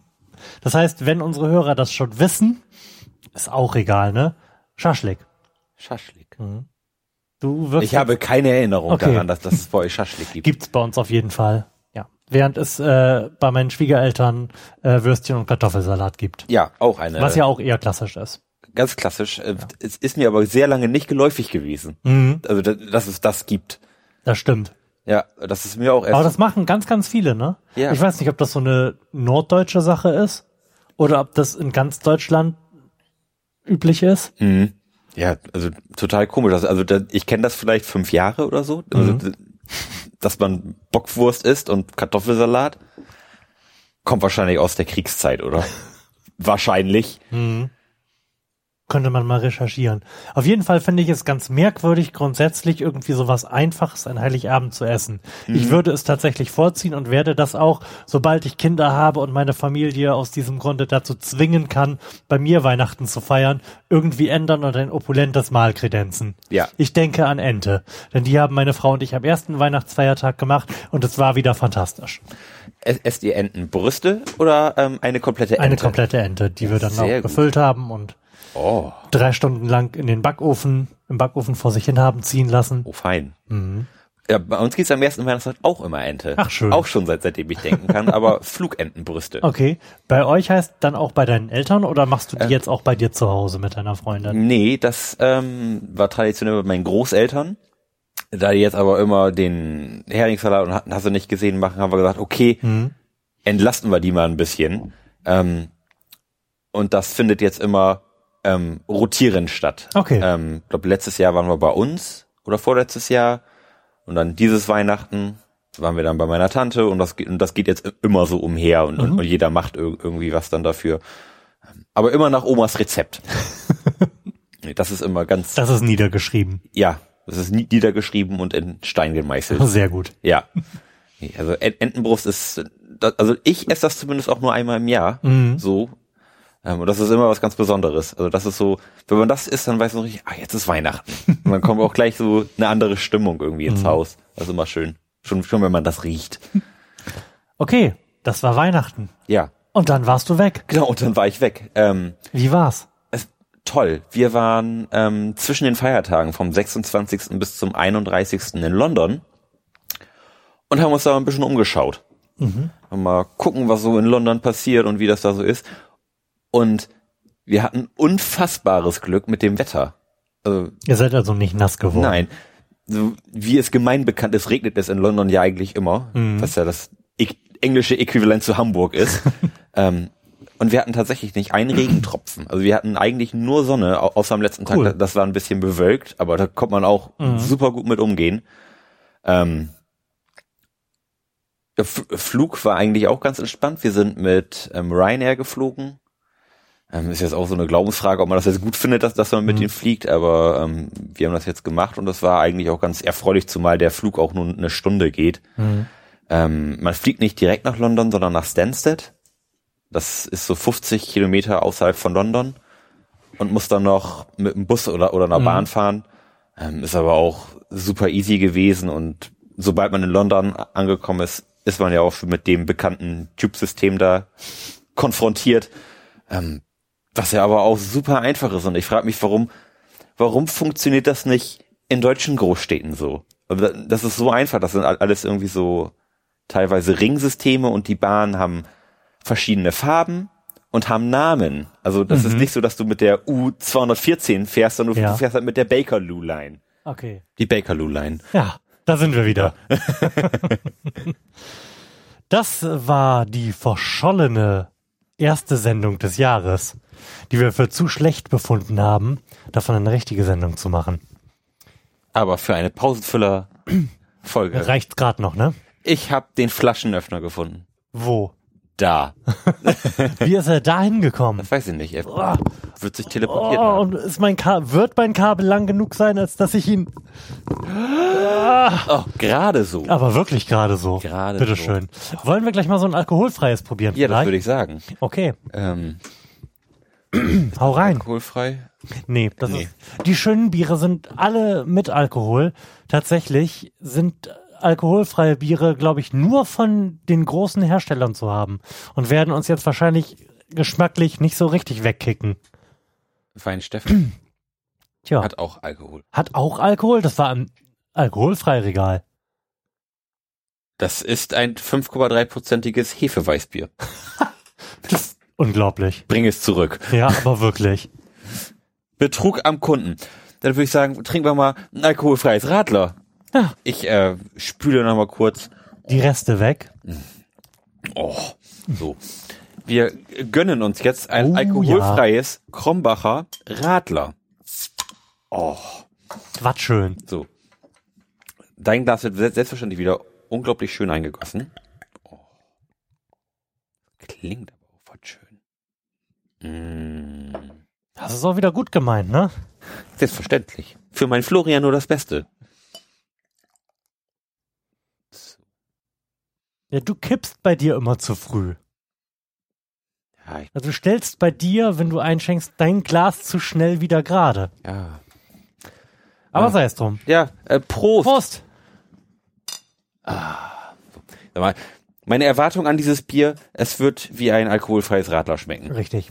Speaker 1: das heißt, wenn unsere Hörer das schon wissen, ist auch egal, ne? Schaschlik.
Speaker 2: Schaschlik.
Speaker 1: Mhm. Du wirst
Speaker 2: ich habe keine Erinnerung okay. daran, dass, dass es bei euch Schaschlik gibt.
Speaker 1: Gibt's bei uns auf jeden Fall. Ja. Während es äh, bei meinen Schwiegereltern äh, Würstchen und Kartoffelsalat gibt.
Speaker 2: Ja, auch eine.
Speaker 1: Was ja auch eher klassisch ist.
Speaker 2: Ganz klassisch. Äh, ja. Es ist mir aber sehr lange nicht geläufig gewesen. Mhm. Also, dass es das gibt.
Speaker 1: Das stimmt.
Speaker 2: Ja, das ist mir auch erst.
Speaker 1: Aber das machen ganz, ganz viele, ne?
Speaker 2: Ja.
Speaker 1: Ich weiß nicht, ob das so eine norddeutsche Sache ist oder ob das in ganz Deutschland üblich ist.
Speaker 2: Mhm. Ja, also total komisch. Also, also ich kenne das vielleicht fünf Jahre oder so, also, mhm. dass man Bockwurst isst und Kartoffelsalat. Kommt wahrscheinlich aus der Kriegszeit, oder? wahrscheinlich.
Speaker 1: Mhm. Könnte man mal recherchieren. Auf jeden Fall finde ich es ganz merkwürdig, grundsätzlich irgendwie sowas Einfaches an Heiligabend zu essen. Mhm. Ich würde es tatsächlich vorziehen und werde das auch, sobald ich Kinder habe und meine Familie aus diesem Grunde dazu zwingen kann, bei mir Weihnachten zu feiern, irgendwie ändern und ein opulentes Mahl kredenzen.
Speaker 2: Ja.
Speaker 1: Ich denke an Ente. Denn die haben meine Frau und ich am ersten Weihnachtsfeiertag gemacht und es war wieder fantastisch.
Speaker 2: Esst ihr Entenbrüste oder ähm, eine komplette Ente?
Speaker 1: Eine komplette Ente, die wir dann Sehr auch gut. gefüllt haben und
Speaker 2: Oh.
Speaker 1: Drei Stunden lang in den Backofen, im Backofen vor sich hin haben ziehen lassen.
Speaker 2: Oh, fein.
Speaker 1: Mhm.
Speaker 2: Ja, bei uns geht's am ersten Weihnachtstag auch immer Ente.
Speaker 1: Ach schön.
Speaker 2: Auch schon seit, seitdem ich denken kann, aber Flugentenbrüste.
Speaker 1: Okay. Bei euch heißt dann auch bei deinen Eltern oder machst du die äh, jetzt auch bei dir zu Hause mit deiner Freundin?
Speaker 2: Nee, das ähm, war traditionell bei meinen Großeltern. Da die jetzt aber immer den Heringssalat und hatten, hast du nicht gesehen, machen, haben wir gesagt, okay, mhm. entlasten wir die mal ein bisschen. Ähm, und das findet jetzt immer ähm, rotierend statt.
Speaker 1: Okay.
Speaker 2: Ähm, glaube letztes Jahr waren wir bei uns oder vorletztes Jahr und dann dieses Weihnachten waren wir dann bei meiner Tante und das, und das geht jetzt immer so umher und, mhm. und, jeder macht irgendwie was dann dafür. Aber immer nach Omas Rezept. das ist immer ganz.
Speaker 1: Das ist niedergeschrieben.
Speaker 2: Ja, das ist niedergeschrieben und in Stein gemeißelt.
Speaker 1: Sehr gut.
Speaker 2: Ja. Also Entenbrust ist, also ich esse das zumindest auch nur einmal im Jahr. Mhm. So, und das ist immer was ganz Besonderes. Also das ist so, wenn man das isst, dann weiß man richtig, ah, jetzt ist Weihnachten. Und dann kommt auch gleich so eine andere Stimmung irgendwie ins mhm. Haus. Das ist immer schön. Schon, schon wenn man das riecht.
Speaker 1: Okay, das war Weihnachten.
Speaker 2: Ja.
Speaker 1: Und dann warst du weg.
Speaker 2: Genau, und dann war ich weg. Ähm,
Speaker 1: Wie war's?
Speaker 2: Es, toll. Wir waren ähm, zwischen den Feiertagen vom 26. bis zum 31. in London und haben uns da ein bisschen umgeschaut. Mhm. Mal gucken, was so in London passiert und wie das da so ist. Und wir hatten unfassbares Glück mit dem Wetter.
Speaker 1: Also, Ihr seid also nicht nass geworden.
Speaker 2: Nein. So, wie es gemein bekannt ist, regnet es in London ja eigentlich immer, mhm. was ja das englische Äquivalent zu Hamburg ist. ähm, und wir hatten tatsächlich nicht einen Regentropfen. Also wir hatten eigentlich nur Sonne, außer am letzten cool. Tag. Das war ein bisschen bewölkt, aber da kommt man auch mhm. super gut mit umgehen. Ähm, der Flug war eigentlich auch ganz entspannt. Wir sind mit ähm, Ryanair geflogen ähm, ist jetzt auch so eine Glaubensfrage, ob man das jetzt gut findet, dass, dass man mit mhm. ihnen fliegt, aber ähm, wir haben das jetzt gemacht und das war eigentlich auch ganz erfreulich, zumal der Flug auch nur eine Stunde geht. Mhm. Ähm, man fliegt nicht direkt nach London, sondern nach Stansted. Das ist so 50 Kilometer außerhalb von London und muss dann noch mit einem Bus oder, oder einer mhm. Bahn fahren. Ähm, ist aber auch super easy gewesen und sobald man in London angekommen ist, ist man ja auch mit dem bekannten Tube-System da konfrontiert, ähm, was ja aber auch super einfach ist. Und ich frage mich, warum, warum funktioniert das nicht in deutschen Großstädten so? Also das ist so einfach, das sind alles irgendwie so teilweise Ringsysteme und die Bahnen haben verschiedene Farben und haben Namen. Also das mhm. ist nicht so, dass du mit der U214 fährst, sondern du, ja. fährst halt mit der Bakerloo Line.
Speaker 1: Okay.
Speaker 2: Die Bakerloo Line.
Speaker 1: Ja, da sind wir wieder. das war die verschollene erste Sendung des Jahres, die wir für zu schlecht befunden haben, davon eine richtige Sendung zu machen.
Speaker 2: Aber für eine Pausenfüller-Folge.
Speaker 1: Reicht's gerade noch, ne?
Speaker 2: Ich habe den Flaschenöffner gefunden.
Speaker 1: Wo?
Speaker 2: Da.
Speaker 1: Wie ist er da hingekommen?
Speaker 2: Das weiß ich nicht. Er oh. wird sich teleportiert.
Speaker 1: Oh, und ist mein wird mein Kabel lang genug sein, als dass ich ihn.
Speaker 2: Oh, gerade so.
Speaker 1: Aber wirklich gerade so.
Speaker 2: Gerade
Speaker 1: Bitteschön. So. Wollen wir gleich mal so ein alkoholfreies probieren?
Speaker 2: Ja, vielleicht? das würde ich sagen.
Speaker 1: Okay.
Speaker 2: Ähm.
Speaker 1: Hau rein.
Speaker 2: Alkoholfrei?
Speaker 1: Nee, das nee. Ist, die schönen Biere sind alle mit Alkohol. Tatsächlich sind alkoholfreie Biere, glaube ich, nur von den großen Herstellern zu haben und werden uns jetzt wahrscheinlich geschmacklich nicht so richtig wegkicken.
Speaker 2: Fein Steffen.
Speaker 1: Tja.
Speaker 2: Hat auch Alkohol.
Speaker 1: Hat auch Alkohol? Das war ein alkoholfreies Regal.
Speaker 2: Das ist ein 5,3-prozentiges Hefeweißbier.
Speaker 1: das unglaublich.
Speaker 2: Bring es zurück.
Speaker 1: Ja, aber wirklich.
Speaker 2: Betrug am Kunden. Dann würde ich sagen, trinken wir mal ein alkoholfreies Radler. Ja. Ich äh, spüle noch mal kurz.
Speaker 1: Die Reste weg.
Speaker 2: Oh, so. Wir gönnen uns jetzt ein oh, alkoholfreies ja. Krombacher Radler. Oh.
Speaker 1: Was schön.
Speaker 2: So. Dein Glas wird selbstverständlich wieder unglaublich schön eingegossen. Oh. Klingt aber auch was schön.
Speaker 1: Mm. Das ist auch wieder gut gemeint, ne?
Speaker 2: Selbstverständlich. Für meinen Florian nur das Beste.
Speaker 1: Ja, du kippst bei dir immer zu früh. Ja, also du stellst bei dir, wenn du einschenkst, dein Glas zu schnell wieder gerade.
Speaker 2: Ja.
Speaker 1: Aber ja. sei es drum.
Speaker 2: Ja, äh, Prost.
Speaker 1: Prost.
Speaker 2: Ah. Sag mal, meine Erwartung an dieses Bier, es wird wie ein alkoholfreies Radler schmecken.
Speaker 1: Richtig.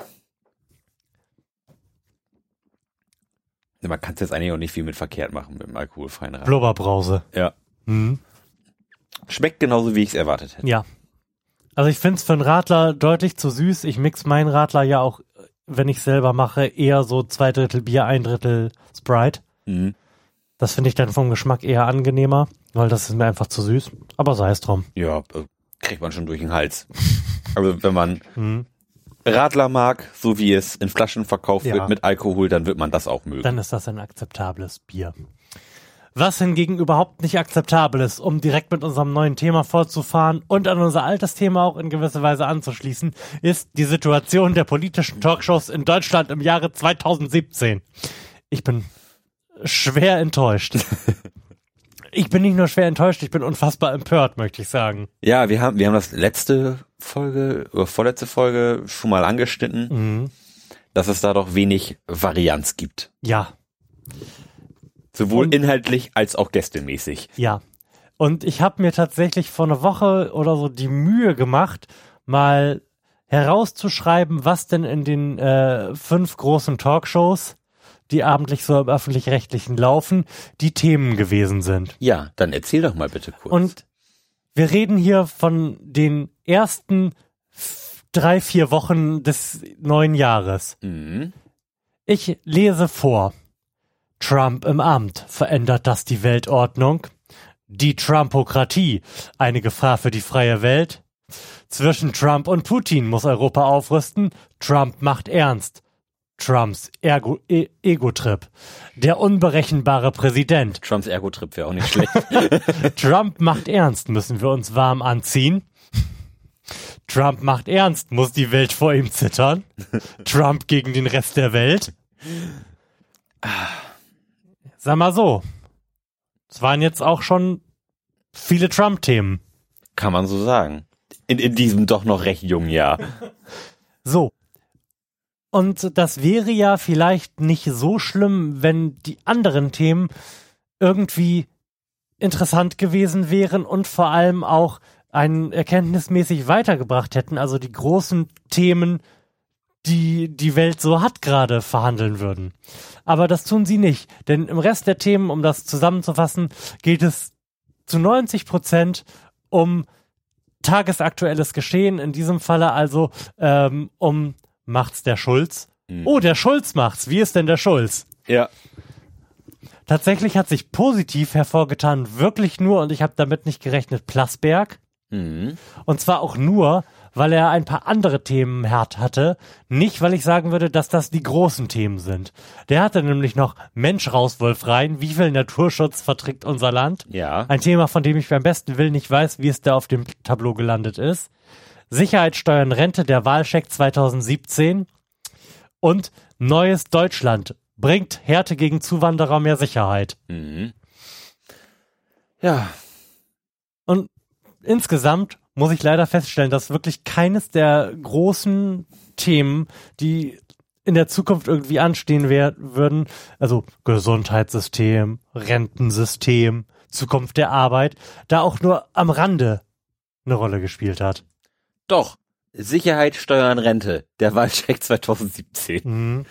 Speaker 2: Man kann es jetzt eigentlich auch nicht viel mit verkehrt machen mit dem alkoholfreien Radler.
Speaker 1: Blubberbrause.
Speaker 2: Ja.
Speaker 1: Mhm.
Speaker 2: Schmeckt genauso, wie ich es erwartet hätte.
Speaker 1: Ja. Also ich finde es für einen Radler deutlich zu süß. Ich mix meinen Radler ja auch, wenn ich selber mache, eher so zwei Drittel Bier, ein Drittel Sprite.
Speaker 2: Mhm.
Speaker 1: Das finde ich dann vom Geschmack eher angenehmer, weil das ist mir einfach zu süß. Aber sei es drum.
Speaker 2: Ja, äh, kriegt man schon durch den Hals. also wenn man mhm. Radler mag, so wie es in Flaschen verkauft ja. wird mit Alkohol, dann wird man das auch mögen.
Speaker 1: Dann ist das ein akzeptables Bier. Was hingegen überhaupt nicht akzeptabel ist, um direkt mit unserem neuen Thema fortzufahren und an unser altes Thema auch in gewisser Weise anzuschließen, ist die Situation der politischen Talkshows in Deutschland im Jahre 2017. Ich bin schwer enttäuscht. ich bin nicht nur schwer enttäuscht, ich bin unfassbar empört, möchte ich sagen.
Speaker 2: Ja, wir haben, wir haben das letzte Folge oder vorletzte Folge schon mal angeschnitten, mhm. dass es da doch wenig Varianz gibt.
Speaker 1: Ja.
Speaker 2: Sowohl und, inhaltlich als auch gästemäßig.
Speaker 1: Ja. Und ich habe mir tatsächlich vor einer Woche oder so die Mühe gemacht, mal herauszuschreiben, was denn in den äh, fünf großen Talkshows, die abendlich so im öffentlich-rechtlichen laufen, die Themen gewesen sind.
Speaker 2: Ja, dann erzähl doch mal bitte kurz.
Speaker 1: Und wir reden hier von den ersten drei, vier Wochen des neuen Jahres.
Speaker 2: Mhm.
Speaker 1: Ich lese vor. Trump im Amt. Verändert das die Weltordnung? Die Trumpokratie. Eine Gefahr für die freie Welt? Zwischen Trump und Putin muss Europa aufrüsten. Trump macht ernst. Trumps Ergo e Ego-Trip. Der unberechenbare Präsident.
Speaker 2: Trumps Ergo-Trip wäre auch nicht schlecht.
Speaker 1: Trump macht ernst. Müssen wir uns warm anziehen? Trump macht ernst. Muss die Welt vor ihm zittern? Trump gegen den Rest der Welt? Sag mal so. Es waren jetzt auch schon viele Trump-Themen.
Speaker 2: Kann man so sagen. In, in diesem doch noch recht jungen Jahr.
Speaker 1: So. Und das wäre ja vielleicht nicht so schlimm, wenn die anderen Themen irgendwie interessant gewesen wären und vor allem auch einen erkenntnismäßig weitergebracht hätten, also die großen Themen, die die Welt so hat, gerade verhandeln würden. Aber das tun sie nicht, denn im Rest der Themen, um das zusammenzufassen, geht es zu 90 Prozent um tagesaktuelles Geschehen, in diesem Falle also ähm, um macht's der Schulz. Mhm. Oh, der Schulz macht's. Wie ist denn der Schulz?
Speaker 2: Ja.
Speaker 1: Tatsächlich hat sich positiv hervorgetan, wirklich nur, und ich habe damit nicht gerechnet, Plasberg. Mhm. Und zwar auch nur, weil er ein paar andere Themen hart hatte. Nicht, weil ich sagen würde, dass das die großen Themen sind. Der hatte nämlich noch Mensch raus, Wolf rein. Wie viel Naturschutz verträgt unser Land?
Speaker 2: Ja.
Speaker 1: Ein Thema, von dem ich beim besten Willen nicht weiß, wie es da auf dem Tableau gelandet ist. Sicherheitssteuern Rente, der Wahlscheck 2017 und Neues Deutschland bringt Härte gegen Zuwanderer mehr Sicherheit. Mhm.
Speaker 2: Ja.
Speaker 1: Und insgesamt muss ich leider feststellen, dass wirklich keines der großen Themen, die in der Zukunft irgendwie anstehen würden, also Gesundheitssystem, Rentensystem, Zukunft der Arbeit, da auch nur am Rande eine Rolle gespielt hat.
Speaker 2: Doch. Sicherheit, Steuern, Rente. Der Wahlcheck 2017. Mhm.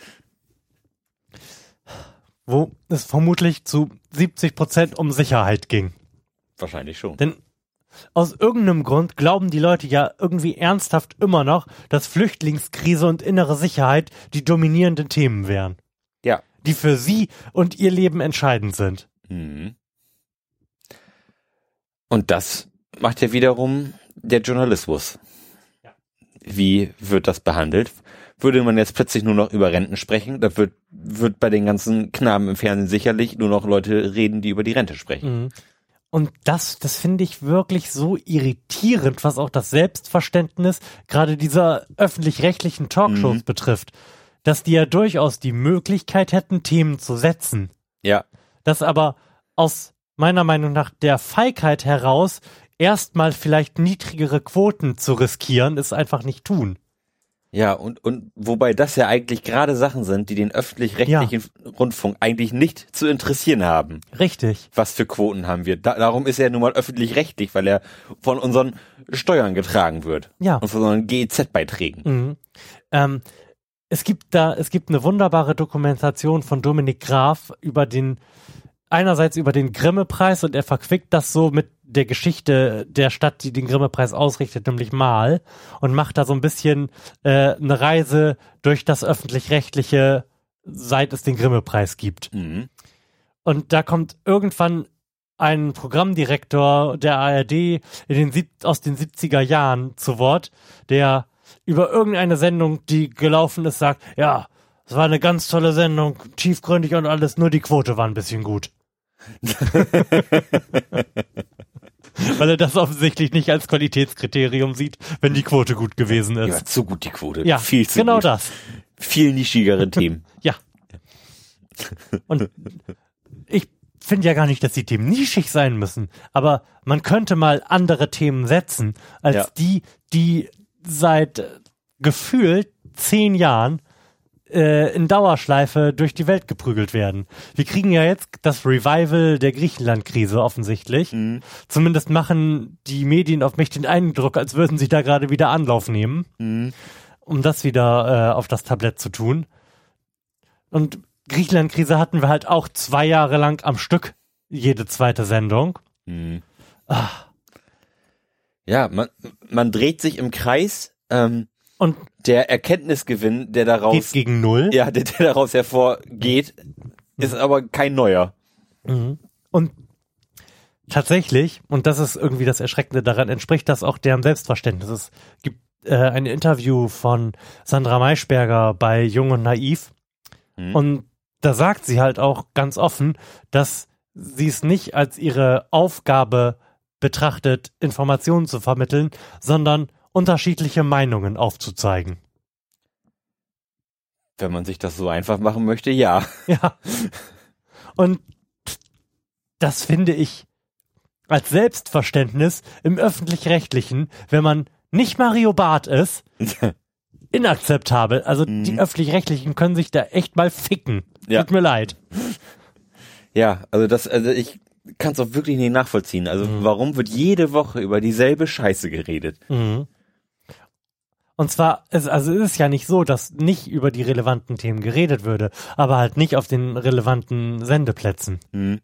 Speaker 1: Wo es vermutlich zu 70 Prozent um Sicherheit ging.
Speaker 2: Wahrscheinlich schon.
Speaker 1: Denn aus irgendeinem Grund glauben die Leute ja irgendwie ernsthaft immer noch, dass Flüchtlingskrise und innere Sicherheit die dominierenden Themen wären.
Speaker 2: Ja.
Speaker 1: Die für sie und ihr Leben entscheidend sind.
Speaker 2: Mhm. Und das macht ja wiederum der Journalismus. Wie wird das behandelt? Würde man jetzt plötzlich nur noch über Renten sprechen, da wird, wird bei den ganzen Knaben im Fernsehen sicherlich nur noch Leute reden, die über die Rente sprechen. Mhm.
Speaker 1: Und das, das finde ich wirklich so irritierend, was auch das Selbstverständnis gerade dieser öffentlich-rechtlichen Talkshows mhm. betrifft, dass die ja durchaus die Möglichkeit hätten, Themen zu setzen.
Speaker 2: Ja.
Speaker 1: Dass aber aus meiner Meinung nach der Feigheit heraus erstmal vielleicht niedrigere Quoten zu riskieren, es einfach nicht tun.
Speaker 2: Ja, und, und wobei das ja eigentlich gerade Sachen sind, die den öffentlich-rechtlichen ja. Rundfunk eigentlich nicht zu interessieren haben.
Speaker 1: Richtig.
Speaker 2: Was für Quoten haben wir? Da, darum ist er nun mal öffentlich-rechtlich, weil er von unseren Steuern getragen wird.
Speaker 1: Ja.
Speaker 2: Und von unseren GEZ-Beiträgen.
Speaker 1: Mhm. Ähm, es gibt da, es gibt eine wunderbare Dokumentation von Dominik Graf über den, einerseits über den Grimme-Preis und er verquickt das so mit der Geschichte der Stadt, die den Grimme-Preis ausrichtet, nämlich Mal, und macht da so ein bisschen äh, eine Reise durch das öffentlich-rechtliche, seit es den Grimme-Preis gibt. Mhm. Und da kommt irgendwann ein Programmdirektor der ARD in den sieb aus den 70er Jahren zu Wort, der über irgendeine Sendung, die gelaufen ist, sagt, ja, es war eine ganz tolle Sendung, tiefgründig und alles, nur die Quote war ein bisschen gut. Weil er das offensichtlich nicht als Qualitätskriterium sieht, wenn die Quote gut gewesen ist.
Speaker 2: Ja, zu gut die Quote.
Speaker 1: Ja, viel zu genau gut. das.
Speaker 2: Viel nischigere Themen.
Speaker 1: ja. Und ich finde ja gar nicht, dass die Themen nischig sein müssen, aber man könnte mal andere Themen setzen, als ja. die, die seit gefühlt zehn Jahren äh, in Dauerschleife durch die Welt geprügelt werden. Wir kriegen ja jetzt das Revival der Griechenland-Krise offensichtlich. Mhm. Zumindest machen die Medien auf mich den Eindruck, als würden sie da gerade wieder Anlauf nehmen, mhm. um das wieder äh, auf das Tablett zu tun. Und Griechenland-Krise hatten wir halt auch zwei Jahre lang am Stück jede zweite Sendung. Mhm.
Speaker 2: Ah. Ja, man, man dreht sich im Kreis. Ähm,
Speaker 1: und
Speaker 2: der Erkenntnisgewinn, der daraus
Speaker 1: geht gegen null.
Speaker 2: Ja, der, der daraus hervorgeht, ist aber kein neuer.
Speaker 1: Mhm. Und tatsächlich, und das ist irgendwie das Erschreckende daran, entspricht das auch deren Selbstverständnis. Es gibt äh, ein Interview von Sandra Maischberger bei Jung und Naiv. Mhm. Und da sagt sie halt auch ganz offen, dass sie es nicht als ihre Aufgabe betrachtet, Informationen zu vermitteln, sondern unterschiedliche Meinungen aufzuzeigen.
Speaker 2: Wenn man sich das so einfach machen möchte, ja.
Speaker 1: Ja. Und das finde ich als Selbstverständnis im öffentlich-rechtlichen, wenn man nicht Mario Barth ist, inakzeptabel. Also mhm. die öffentlich-rechtlichen können sich da echt mal ficken. Ja. Tut mir leid.
Speaker 2: Ja, also das, also ich kann es auch wirklich nicht nachvollziehen. Also mhm. warum wird jede Woche über dieselbe Scheiße geredet? Mhm.
Speaker 1: Und zwar, es, also ist es ja nicht so, dass nicht über die relevanten Themen geredet würde, aber halt nicht auf den relevanten Sendeplätzen. Mhm.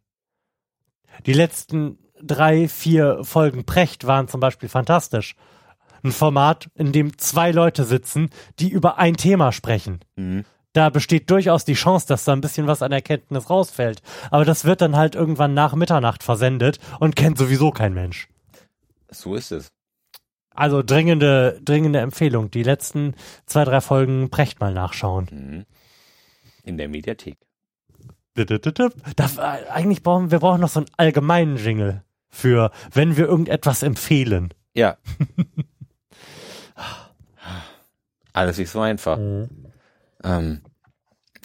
Speaker 1: Die letzten drei, vier Folgen Precht waren zum Beispiel fantastisch. Ein Format, in dem zwei Leute sitzen, die über ein Thema sprechen. Mhm. Da besteht durchaus die Chance, dass da ein bisschen was an Erkenntnis rausfällt. Aber das wird dann halt irgendwann nach Mitternacht versendet und kennt sowieso kein Mensch.
Speaker 2: So ist es.
Speaker 1: Also dringende, dringende Empfehlung. Die letzten zwei, drei Folgen Precht mal nachschauen. Mhm.
Speaker 2: In der Mediathek.
Speaker 1: Das, eigentlich brauchen wir brauchen noch so einen allgemeinen Jingle für, wenn wir irgendetwas empfehlen.
Speaker 2: Ja. Alles nicht so einfach. Mhm. Ähm,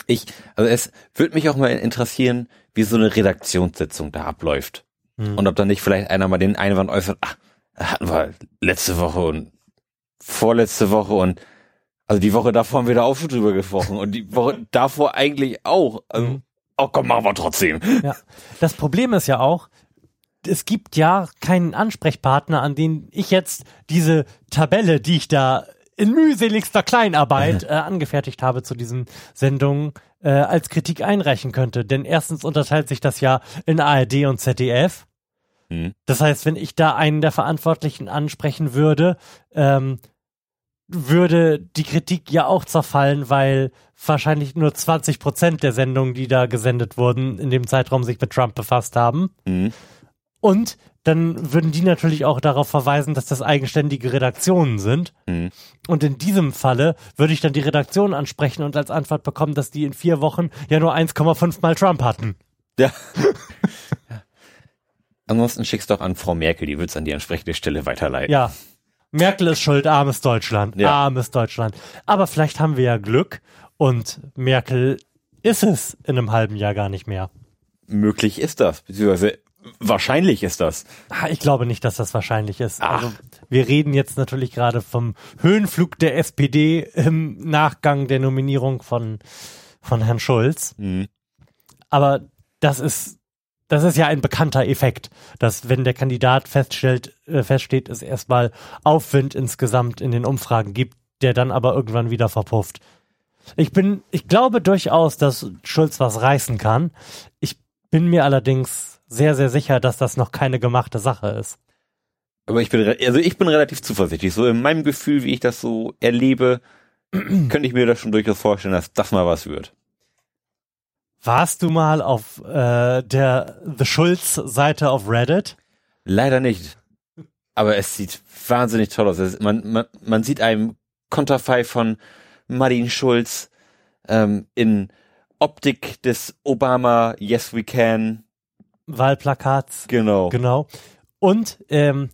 Speaker 2: ich, also es würde mich auch mal interessieren, wie so eine Redaktionssitzung da abläuft. Mhm. Und ob da nicht vielleicht einer mal den Einwand äußert, ach, hatten wir letzte Woche und vorletzte Woche und also die Woche davor haben wir da auch schon drüber gesprochen und die Woche davor eigentlich auch. Also, mhm. oh komm, machen wir trotzdem.
Speaker 1: Ja. Das Problem ist ja auch, es gibt ja keinen Ansprechpartner, an den ich jetzt diese Tabelle, die ich da in mühseligster Kleinarbeit äh, angefertigt habe zu diesen Sendungen, äh, als Kritik einreichen könnte. Denn erstens unterteilt sich das ja in ARD und ZDF. Mhm. Das heißt, wenn ich da einen der Verantwortlichen ansprechen würde, ähm, würde die Kritik ja auch zerfallen, weil wahrscheinlich nur 20 Prozent der Sendungen, die da gesendet wurden, in dem Zeitraum sich mit Trump befasst haben. Mhm. Und dann würden die natürlich auch darauf verweisen, dass das eigenständige Redaktionen sind. Mhm. Und in diesem Falle würde ich dann die Redaktion ansprechen und als Antwort bekommen, dass die in vier Wochen ja nur 1,5 mal Trump hatten.
Speaker 2: Ja. Ansonsten schickst du doch an Frau Merkel, die wird es an die entsprechende Stelle weiterleiten.
Speaker 1: Ja. Merkel ist schuld, armes Deutschland, ja. armes Deutschland. Aber vielleicht haben wir ja Glück und Merkel ist es in einem halben Jahr gar nicht mehr.
Speaker 2: Möglich ist das, beziehungsweise wahrscheinlich ist das.
Speaker 1: Ah, ich glaube nicht, dass das wahrscheinlich ist. Ach. Also, wir reden jetzt natürlich gerade vom Höhenflug der SPD im Nachgang der Nominierung von, von Herrn Schulz. Mhm. Aber das ist, das ist ja ein bekannter Effekt, dass wenn der Kandidat feststellt, äh, feststeht, es erstmal Aufwind insgesamt in den Umfragen gibt, der dann aber irgendwann wieder verpufft. Ich bin, ich glaube durchaus, dass Schulz was reißen kann. Ich bin mir allerdings sehr, sehr sicher, dass das noch keine gemachte Sache ist.
Speaker 2: Aber ich bin, also ich bin relativ zuversichtlich. So in meinem Gefühl, wie ich das so erlebe, könnte ich mir das schon durchaus vorstellen, dass das mal was wird.
Speaker 1: Warst du mal auf äh, der The Schulz-Seite auf Reddit?
Speaker 2: Leider nicht. Aber es sieht wahnsinnig toll aus. Es, man, man, man sieht einen Konterfei von Martin Schulz ähm, in Optik des Obama Yes We Can
Speaker 1: Wahlplakats.
Speaker 2: Genau.
Speaker 1: Genau. Und ähm,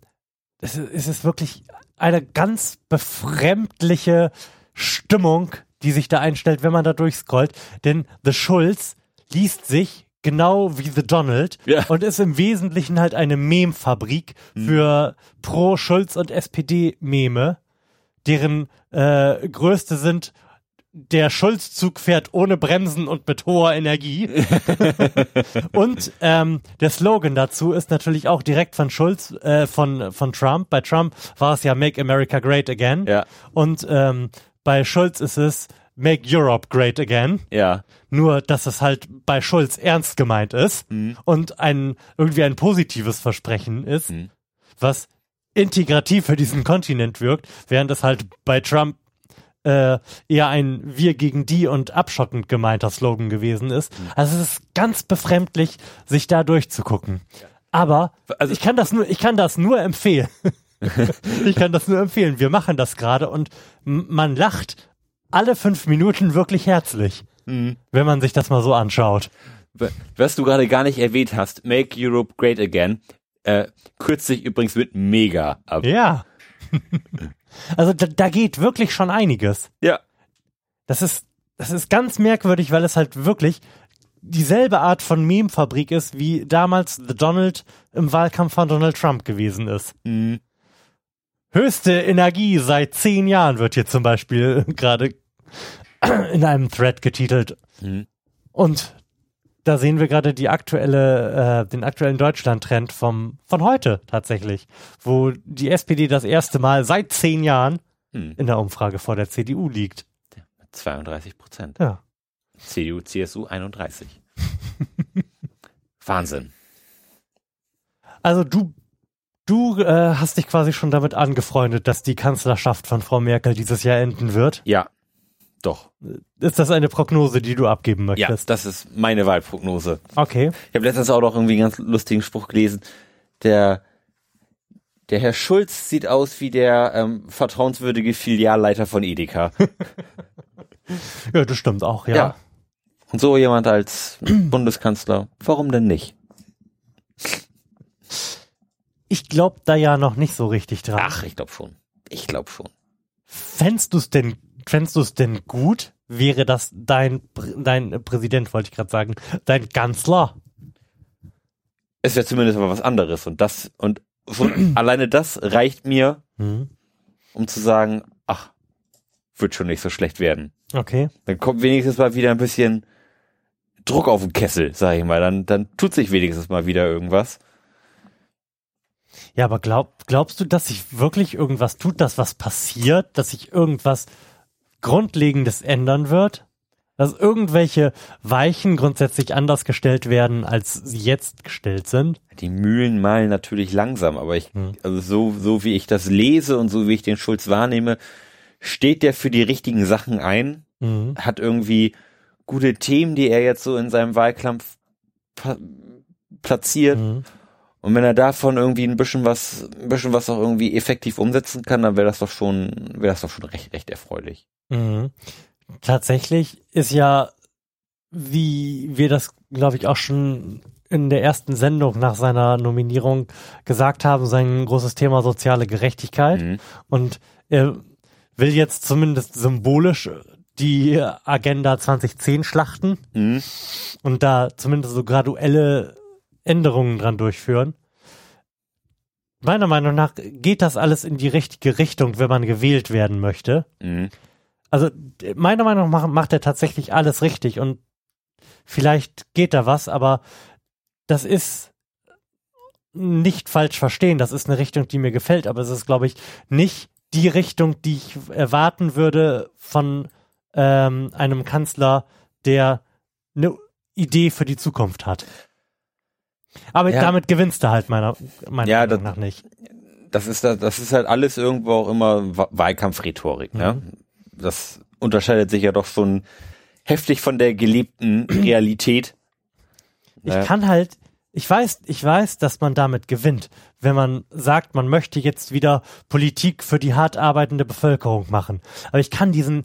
Speaker 1: es, es ist wirklich eine ganz befremdliche Stimmung, die sich da einstellt, wenn man da durchscrollt. Denn The Schulz liest sich genau wie The Donald ja. und ist im Wesentlichen halt eine Meme-Fabrik hm. für Pro-Schulz und SPD-Meme, deren äh, größte sind der Schulzzug fährt ohne Bremsen und mit hoher Energie. und ähm, der Slogan dazu ist natürlich auch direkt von Schulz, äh, von, von Trump. Bei Trump war es ja Make America Great Again.
Speaker 2: Ja.
Speaker 1: Und ähm, bei Schulz ist es Make Europe Great Again.
Speaker 2: Ja.
Speaker 1: Nur, dass es halt bei Schulz ernst gemeint ist mhm. und ein irgendwie ein positives Versprechen ist, mhm. was integrativ für diesen Kontinent wirkt, während es halt bei Trump äh, eher ein Wir gegen die und abschottend gemeinter Slogan gewesen ist. Mhm. Also es ist ganz befremdlich, sich da durchzugucken. Aber also ich kann das nur, ich kann das nur empfehlen. ich kann das nur empfehlen. Wir machen das gerade und man lacht alle fünf Minuten wirklich herzlich, mhm. wenn man sich das mal so anschaut.
Speaker 2: Was du gerade gar nicht erwähnt hast, Make Europe Great Again, äh, kürzt sich übrigens mit Mega ab.
Speaker 1: Ja. Also da, da geht wirklich schon einiges.
Speaker 2: Ja.
Speaker 1: Das ist, das ist ganz merkwürdig, weil es halt wirklich dieselbe Art von Meme-Fabrik ist, wie damals The Donald im Wahlkampf von Donald Trump gewesen ist. Mhm. Höchste Energie seit zehn Jahren wird hier zum Beispiel gerade in einem Thread getitelt. Mhm. Und da sehen wir gerade die aktuelle, äh, den aktuellen Deutschland-Trend vom von heute tatsächlich, wo die SPD das erste Mal seit zehn Jahren hm. in der Umfrage vor der CDU liegt.
Speaker 2: 32 Prozent.
Speaker 1: Ja.
Speaker 2: CDU, CSU 31. Wahnsinn.
Speaker 1: Also du, du äh, hast dich quasi schon damit angefreundet, dass die Kanzlerschaft von Frau Merkel dieses Jahr enden wird.
Speaker 2: Ja, doch.
Speaker 1: Ist das eine Prognose, die du abgeben möchtest?
Speaker 2: Ja, das ist meine Wahlprognose.
Speaker 1: Okay.
Speaker 2: Ich habe letztens auch noch irgendwie einen ganz lustigen Spruch gelesen. Der, der Herr Schulz sieht aus wie der ähm, vertrauenswürdige Filialleiter von Edeka.
Speaker 1: ja, das stimmt auch, ja. ja.
Speaker 2: Und so jemand als Bundeskanzler, warum denn nicht?
Speaker 1: Ich glaube da ja noch nicht so richtig dran.
Speaker 2: Ach, ich glaube schon. Ich glaube schon.
Speaker 1: Fändst du es denn fändest du es denn gut? Wäre das dein, dein Präsident, wollte ich gerade sagen, dein Kanzler?
Speaker 2: Es wäre zumindest mal was anderes und das, und schon alleine das reicht mir, mhm. um zu sagen, ach, wird schon nicht so schlecht werden.
Speaker 1: Okay.
Speaker 2: Dann kommt wenigstens mal wieder ein bisschen Druck auf den Kessel, sag ich mal. Dann, dann tut sich wenigstens mal wieder irgendwas.
Speaker 1: Ja, aber glaub, glaubst du, dass sich wirklich irgendwas tut, dass was passiert, dass sich irgendwas Grundlegendes ändern wird? Dass irgendwelche Weichen grundsätzlich anders gestellt werden, als sie jetzt gestellt sind?
Speaker 2: Die Mühlen malen natürlich langsam, aber ich, hm. also so, so wie ich das lese und so wie ich den Schulz wahrnehme, steht der für die richtigen Sachen ein, mhm. hat irgendwie gute Themen, die er jetzt so in seinem Wahlkampf platziert. Mhm. Und wenn er davon irgendwie ein bisschen was, ein bisschen was auch irgendwie effektiv umsetzen kann, dann wäre das doch schon, wäre das doch schon recht, recht erfreulich.
Speaker 1: Mhm. Tatsächlich ist ja, wie wir das, glaube ich, auch schon in der ersten Sendung nach seiner Nominierung gesagt haben, sein großes Thema soziale Gerechtigkeit. Mhm. Und er will jetzt zumindest symbolisch die Agenda 2010 schlachten mhm. und da zumindest so graduelle Änderungen dran durchführen. Meiner Meinung nach geht das alles in die richtige Richtung, wenn man gewählt werden möchte. Mhm. Also meiner Meinung nach macht er tatsächlich alles richtig und vielleicht geht da was, aber das ist nicht falsch verstehen. Das ist eine Richtung, die mir gefällt, aber es ist, glaube ich, nicht die Richtung, die ich erwarten würde von ähm, einem Kanzler, der eine Idee für die Zukunft hat. Aber ja. damit gewinnst du halt meiner, meiner ja, Meinung nach nicht.
Speaker 2: Das ist, das ist halt alles irgendwo auch immer Wahlkampfrhetorik. Ne? Mhm. Ja? das unterscheidet sich ja doch schon heftig von der gelebten Realität.
Speaker 1: Ich ja. kann halt, ich weiß, ich weiß, dass man damit gewinnt, wenn man sagt, man möchte jetzt wieder Politik für die hart arbeitende Bevölkerung machen. Aber ich kann diesen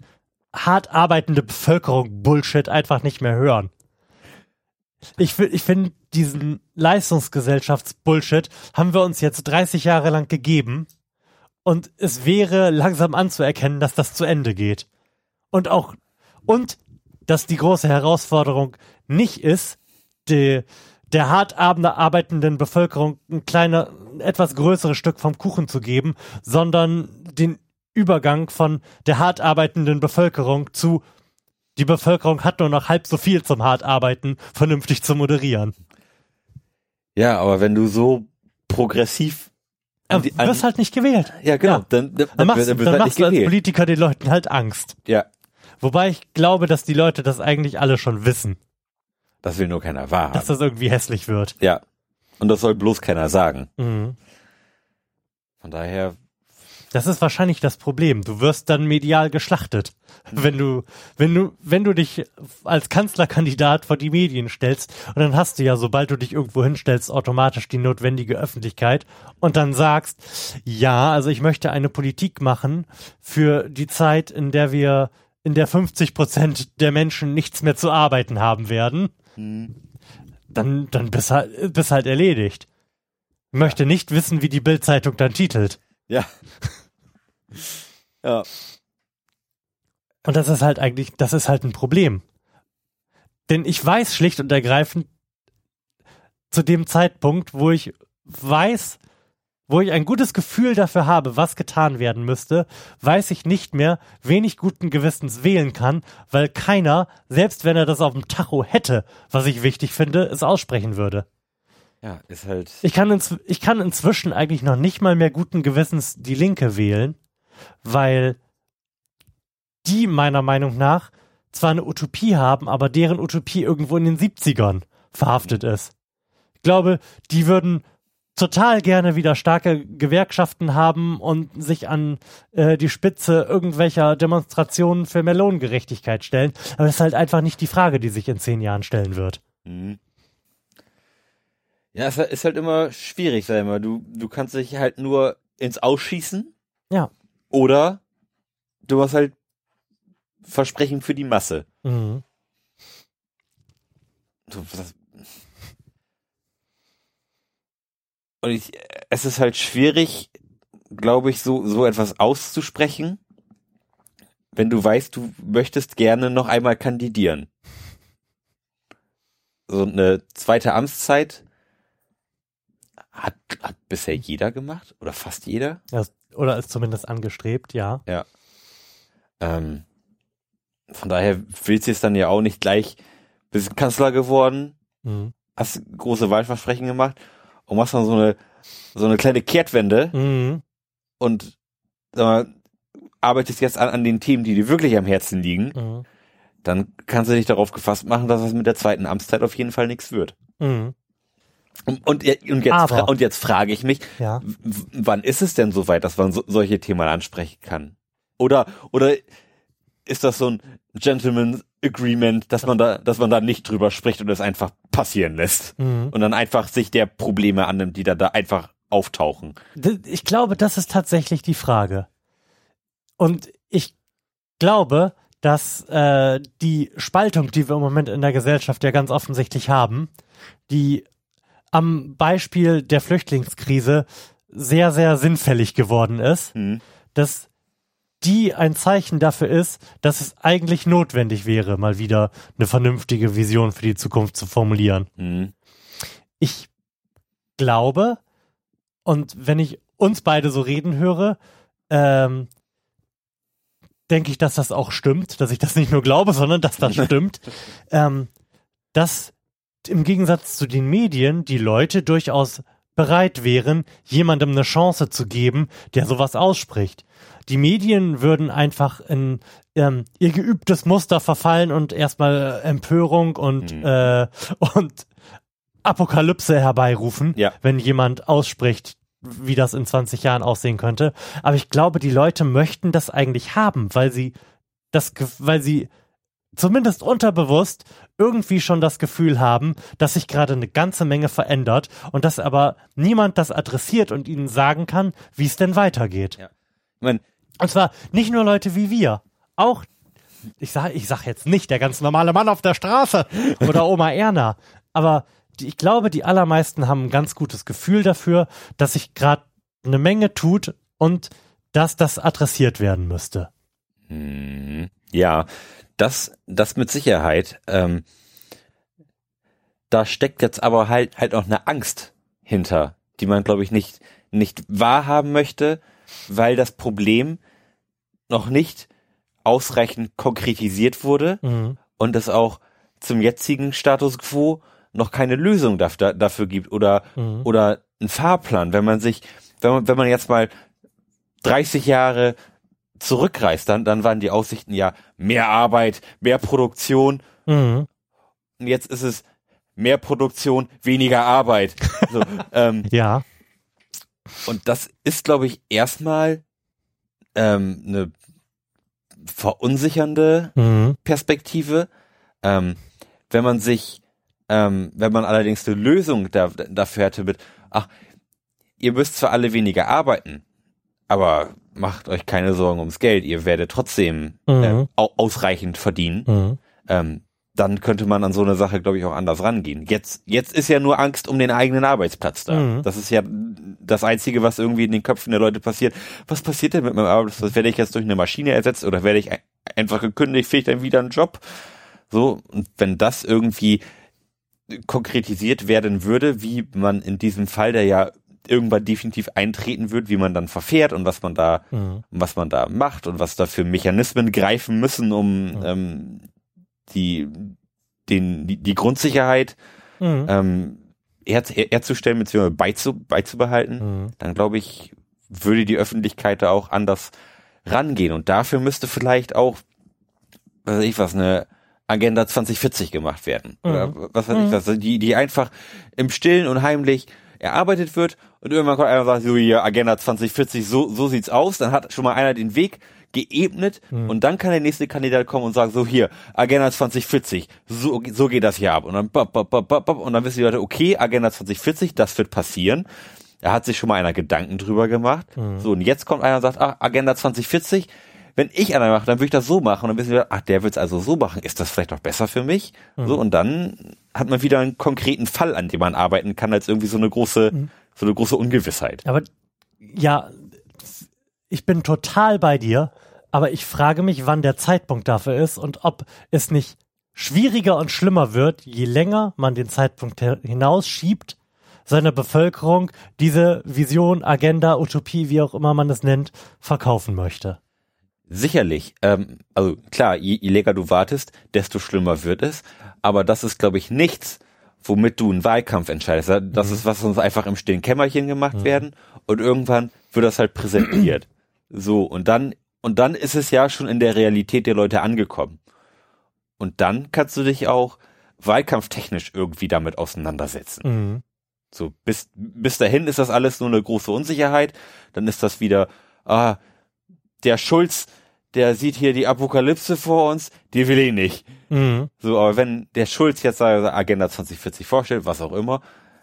Speaker 1: hart arbeitende Bevölkerung Bullshit einfach nicht mehr hören. Ich, ich finde, diesen Leistungsgesellschaftsbullshit haben wir uns jetzt 30 Jahre lang gegeben und es wäre langsam anzuerkennen, dass das zu Ende geht. Und auch, und dass die große Herausforderung nicht ist, die, der hart arbeitenden Bevölkerung ein kleiner, etwas größeres Stück vom Kuchen zu geben, sondern den Übergang von der hart arbeitenden Bevölkerung zu die Bevölkerung hat nur noch halb so viel zum hart arbeiten, vernünftig zu moderieren.
Speaker 2: Ja, aber wenn du so progressiv
Speaker 1: du wirst halt nicht gewählt.
Speaker 2: Ja, genau. Ja. Dann, dann,
Speaker 1: dann, machst, dann, dann halt machst du als Politiker den Leuten halt Angst.
Speaker 2: Ja.
Speaker 1: Wobei ich glaube, dass die Leute das eigentlich alle schon wissen.
Speaker 2: Das will nur keiner wahrhaben.
Speaker 1: Dass das irgendwie hässlich wird.
Speaker 2: Ja. Und das soll bloß keiner sagen. Mhm. Von daher
Speaker 1: das ist wahrscheinlich das Problem. Du wirst dann medial geschlachtet. Wenn du, wenn du, wenn du dich als Kanzlerkandidat vor die Medien stellst und dann hast du ja, sobald du dich irgendwo hinstellst, automatisch die notwendige Öffentlichkeit und dann sagst, ja, also ich möchte eine Politik machen für die Zeit, in der wir, in der 50 Prozent der Menschen nichts mehr zu arbeiten haben werden, mhm. dann, dann bist halt, bist halt erledigt. Ich möchte nicht wissen, wie die Bildzeitung dann titelt.
Speaker 2: Ja. ja.
Speaker 1: Und das ist halt eigentlich, das ist halt ein Problem. Denn ich weiß schlicht und ergreifend zu dem Zeitpunkt, wo ich weiß, wo ich ein gutes Gefühl dafür habe, was getan werden müsste, weiß ich nicht mehr, wen ich guten Gewissens wählen kann, weil keiner, selbst wenn er das auf dem Tacho hätte, was ich wichtig finde, es aussprechen würde.
Speaker 2: Ja, ist halt.
Speaker 1: Ich kann, ins, ich kann inzwischen eigentlich noch nicht mal mehr guten Gewissens die Linke wählen, weil die meiner Meinung nach zwar eine Utopie haben, aber deren Utopie irgendwo in den 70ern verhaftet ist. Ich glaube, die würden total gerne wieder starke Gewerkschaften haben und sich an äh, die Spitze irgendwelcher Demonstrationen für Melonengerechtigkeit stellen. Aber das ist halt einfach nicht die Frage, die sich in zehn Jahren stellen wird. Mhm.
Speaker 2: Ja, es ist halt immer schwierig, sag ich mal. Du, du kannst dich halt nur ins Ausschießen.
Speaker 1: Ja.
Speaker 2: Oder du hast halt Versprechen für die Masse. Mhm. Und ich, es ist halt schwierig, glaube ich, so, so etwas auszusprechen, wenn du weißt, du möchtest gerne noch einmal kandidieren. So eine zweite Amtszeit hat, hat bisher jeder gemacht oder fast jeder.
Speaker 1: Ja, oder ist zumindest angestrebt, ja.
Speaker 2: Ja. Ähm, von daher willst du es dann ja auch nicht gleich, bist Kanzler geworden, mhm. hast große Wahlversprechen gemacht und machst dann so eine, so eine kleine Kehrtwende mhm. und sag mal, arbeitest jetzt an, an den Themen, die dir wirklich am Herzen liegen, mhm. dann kannst du dich darauf gefasst machen, dass es mit der zweiten Amtszeit auf jeden Fall nichts wird. Mhm. Und, und, und, jetzt, und jetzt frage ich mich, ja. wann ist es denn soweit, dass man so, solche Themen ansprechen kann? Oder, oder ist das so ein Gentleman Agreement, dass man da, dass man da nicht drüber spricht und es einfach passieren lässt mhm. und dann einfach sich der Probleme annimmt, die da, da einfach auftauchen.
Speaker 1: Ich glaube, das ist tatsächlich die Frage. Und ich glaube, dass äh, die Spaltung, die wir im Moment in der Gesellschaft ja ganz offensichtlich haben, die am Beispiel der Flüchtlingskrise sehr, sehr sinnfällig geworden ist, mhm. dass die ein Zeichen dafür ist, dass es eigentlich notwendig wäre, mal wieder eine vernünftige Vision für die Zukunft zu formulieren. Mhm. Ich glaube, und wenn ich uns beide so reden höre, ähm, denke ich, dass das auch stimmt, dass ich das nicht nur glaube, sondern dass das stimmt, ähm, dass im Gegensatz zu den Medien die Leute durchaus bereit wären, jemandem eine Chance zu geben, der sowas ausspricht. Die Medien würden einfach in ähm, ihr geübtes Muster verfallen und erstmal Empörung und, mhm. äh, und Apokalypse herbeirufen, ja. wenn jemand ausspricht, wie das in 20 Jahren aussehen könnte. Aber ich glaube, die Leute möchten das eigentlich haben, weil sie das, weil sie zumindest unterbewusst irgendwie schon das Gefühl haben, dass sich gerade eine ganze Menge verändert und dass aber niemand das adressiert und ihnen sagen kann, wie es denn weitergeht. Ja. Ich mein, und zwar nicht nur Leute wie wir, auch ich sag, ich sag jetzt nicht der ganz normale Mann auf der Straße oder Oma Erna, aber die, ich glaube, die allermeisten haben ein ganz gutes Gefühl dafür, dass sich gerade eine Menge tut und dass das adressiert werden müsste.
Speaker 2: Hm, ja, das, das mit Sicherheit. Ähm, da steckt jetzt aber halt halt auch eine Angst hinter, die man glaube ich nicht nicht wahrhaben möchte, weil das Problem noch nicht ausreichend konkretisiert wurde mhm. und es auch zum jetzigen Status quo noch keine Lösung dafür, dafür gibt oder mhm. oder ein Fahrplan, wenn man sich wenn man wenn man jetzt mal 30 Jahre zurückreist, dann, dann waren die Aussichten ja mehr Arbeit, mehr Produktion. Mhm. Und jetzt ist es mehr Produktion, weniger Arbeit. So,
Speaker 1: ähm, ja.
Speaker 2: Und das ist, glaube ich, erstmal ähm, eine verunsichernde mhm. Perspektive. Ähm, wenn man sich, ähm, wenn man allerdings eine Lösung da, dafür hätte mit, ach, ihr müsst zwar alle weniger arbeiten, aber macht euch keine Sorgen ums Geld, ihr werdet trotzdem mhm. äh, ausreichend verdienen. Mhm. Ähm, dann könnte man an so eine Sache, glaube ich, auch anders rangehen. Jetzt, jetzt ist ja nur Angst um den eigenen Arbeitsplatz da. Mhm. Das ist ja das Einzige, was irgendwie in den Köpfen der Leute passiert. Was passiert denn mit meinem Arbeitsplatz? Werde ich jetzt durch eine Maschine ersetzt oder werde ich einfach gekündigt? Ich dann wieder einen Job? So, und wenn das irgendwie konkretisiert werden würde, wie man in diesem Fall, der ja irgendwann definitiv eintreten wird, wie man dann verfährt und was man da, mhm. was man da macht und was da für Mechanismen greifen müssen, um mhm. ähm, die, den, die, die Grundsicherheit mhm. ähm, her, herzustellen bzw. Beizu, beizubehalten, mhm. dann glaube ich, würde die Öffentlichkeit da auch anders rangehen. Und dafür müsste vielleicht auch, was weiß ich was, eine Agenda 2040 gemacht werden. Mhm. Oder was weiß ich mhm. was, die, die einfach im Stillen und heimlich erarbeitet wird und irgendwann kommt einer und sagt, so hier, Agenda 2040, so, so sieht's aus, dann hat schon mal einer den Weg geebnet mhm. und dann kann der nächste Kandidat kommen und sagen, so hier, Agenda 2040, so, so geht das hier ab. Und dann, bop, bop, bop, bop, und dann wissen die Leute, okay, Agenda 2040, das wird passieren. Da hat sich schon mal einer Gedanken drüber gemacht. Mhm. So, und jetzt kommt einer und sagt, ah, Agenda 2040, wenn ich einer mache, dann würde ich das so machen. Und dann wissen wir, ach, der wird es also so machen. Ist das vielleicht auch besser für mich? Mhm. So, und dann hat man wieder einen konkreten Fall, an dem man arbeiten kann, als irgendwie so eine große, mhm. so eine große Ungewissheit.
Speaker 1: Aber ja, ich bin total bei dir, aber ich frage mich, wann der Zeitpunkt dafür ist und ob es nicht schwieriger und schlimmer wird, je länger man den Zeitpunkt hinausschiebt, seiner Bevölkerung diese Vision, Agenda, Utopie, wie auch immer man es nennt, verkaufen möchte.
Speaker 2: Sicherlich. Ähm, also klar, je, je länger du wartest, desto schlimmer wird es. Aber das ist, glaube ich, nichts, womit du einen Wahlkampf entscheidest. Das mhm. ist, was uns einfach im stillen Kämmerchen gemacht mhm. werden und irgendwann wird das halt präsentiert. So, und dann, und dann ist es ja schon in der Realität der Leute angekommen. Und dann kannst du dich auch wahlkampftechnisch irgendwie damit auseinandersetzen. Mhm. So, bis, bis dahin ist das alles nur eine große Unsicherheit. Dann ist das wieder, ah, der Schulz, der sieht hier die Apokalypse vor uns, die will ich nicht. Mhm. So, aber wenn der Schulz jetzt Agenda 2040 vorstellt, was auch immer,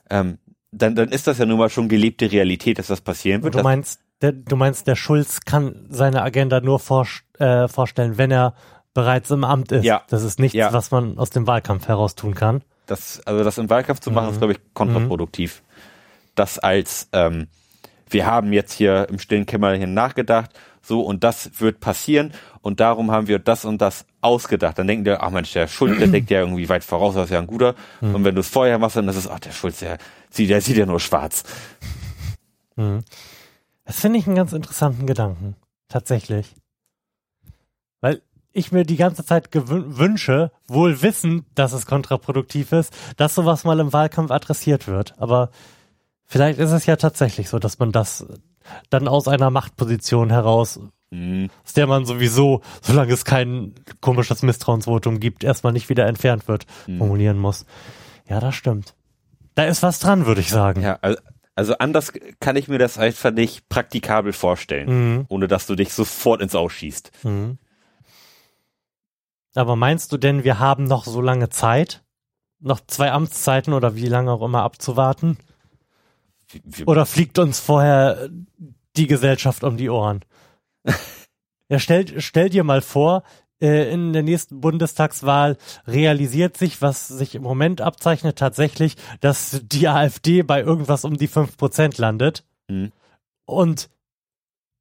Speaker 2: ähm, dann, dann ist das ja nun mal schon gelebte Realität, dass das passieren wird.
Speaker 1: Du meinst, der, du meinst, der Schulz kann seine Agenda nur vor, äh, vorstellen, wenn er bereits im Amt ist. Ja. Das ist nichts, ja. was man aus dem Wahlkampf heraus tun kann.
Speaker 2: Das, also das im Wahlkampf zu machen, mhm. ist, glaube ich, kontraproduktiv. Mhm. Das als, ähm, wir haben jetzt hier im stillen Kämmerchen nachgedacht, so und das wird passieren und darum haben wir das und das ausgedacht. Dann denken die, ach Mensch, der Schulz, der denkt ja irgendwie weit voraus, das ist ja ein guter. Mhm. Und wenn du es vorher machst, dann ist es, ach, der Schulz, der, der sieht ja nur schwarz.
Speaker 1: Das finde ich einen ganz interessanten Gedanken. Tatsächlich. Weil ich mir die ganze Zeit wünsche, wohl wissend, dass es kontraproduktiv ist, dass sowas mal im Wahlkampf adressiert wird. Aber vielleicht ist es ja tatsächlich so, dass man das dann aus einer Machtposition heraus, mhm. aus der man sowieso, solange es kein komisches Misstrauensvotum gibt, erstmal nicht wieder entfernt wird, mhm. formulieren muss. Ja, das stimmt. Da ist was dran, würde ich sagen.
Speaker 2: Ja, also also anders kann ich mir das einfach nicht praktikabel vorstellen, mhm. ohne dass du dich sofort ins Ausschießt. Mhm.
Speaker 1: Aber meinst du denn, wir haben noch so lange Zeit? Noch zwei Amtszeiten oder wie lange auch immer abzuwarten? Oder fliegt uns vorher die Gesellschaft um die Ohren? ja, stell, stell dir mal vor, in der nächsten Bundestagswahl realisiert sich, was sich im Moment abzeichnet, tatsächlich, dass die AfD bei irgendwas um die fünf Prozent landet. Mhm. Und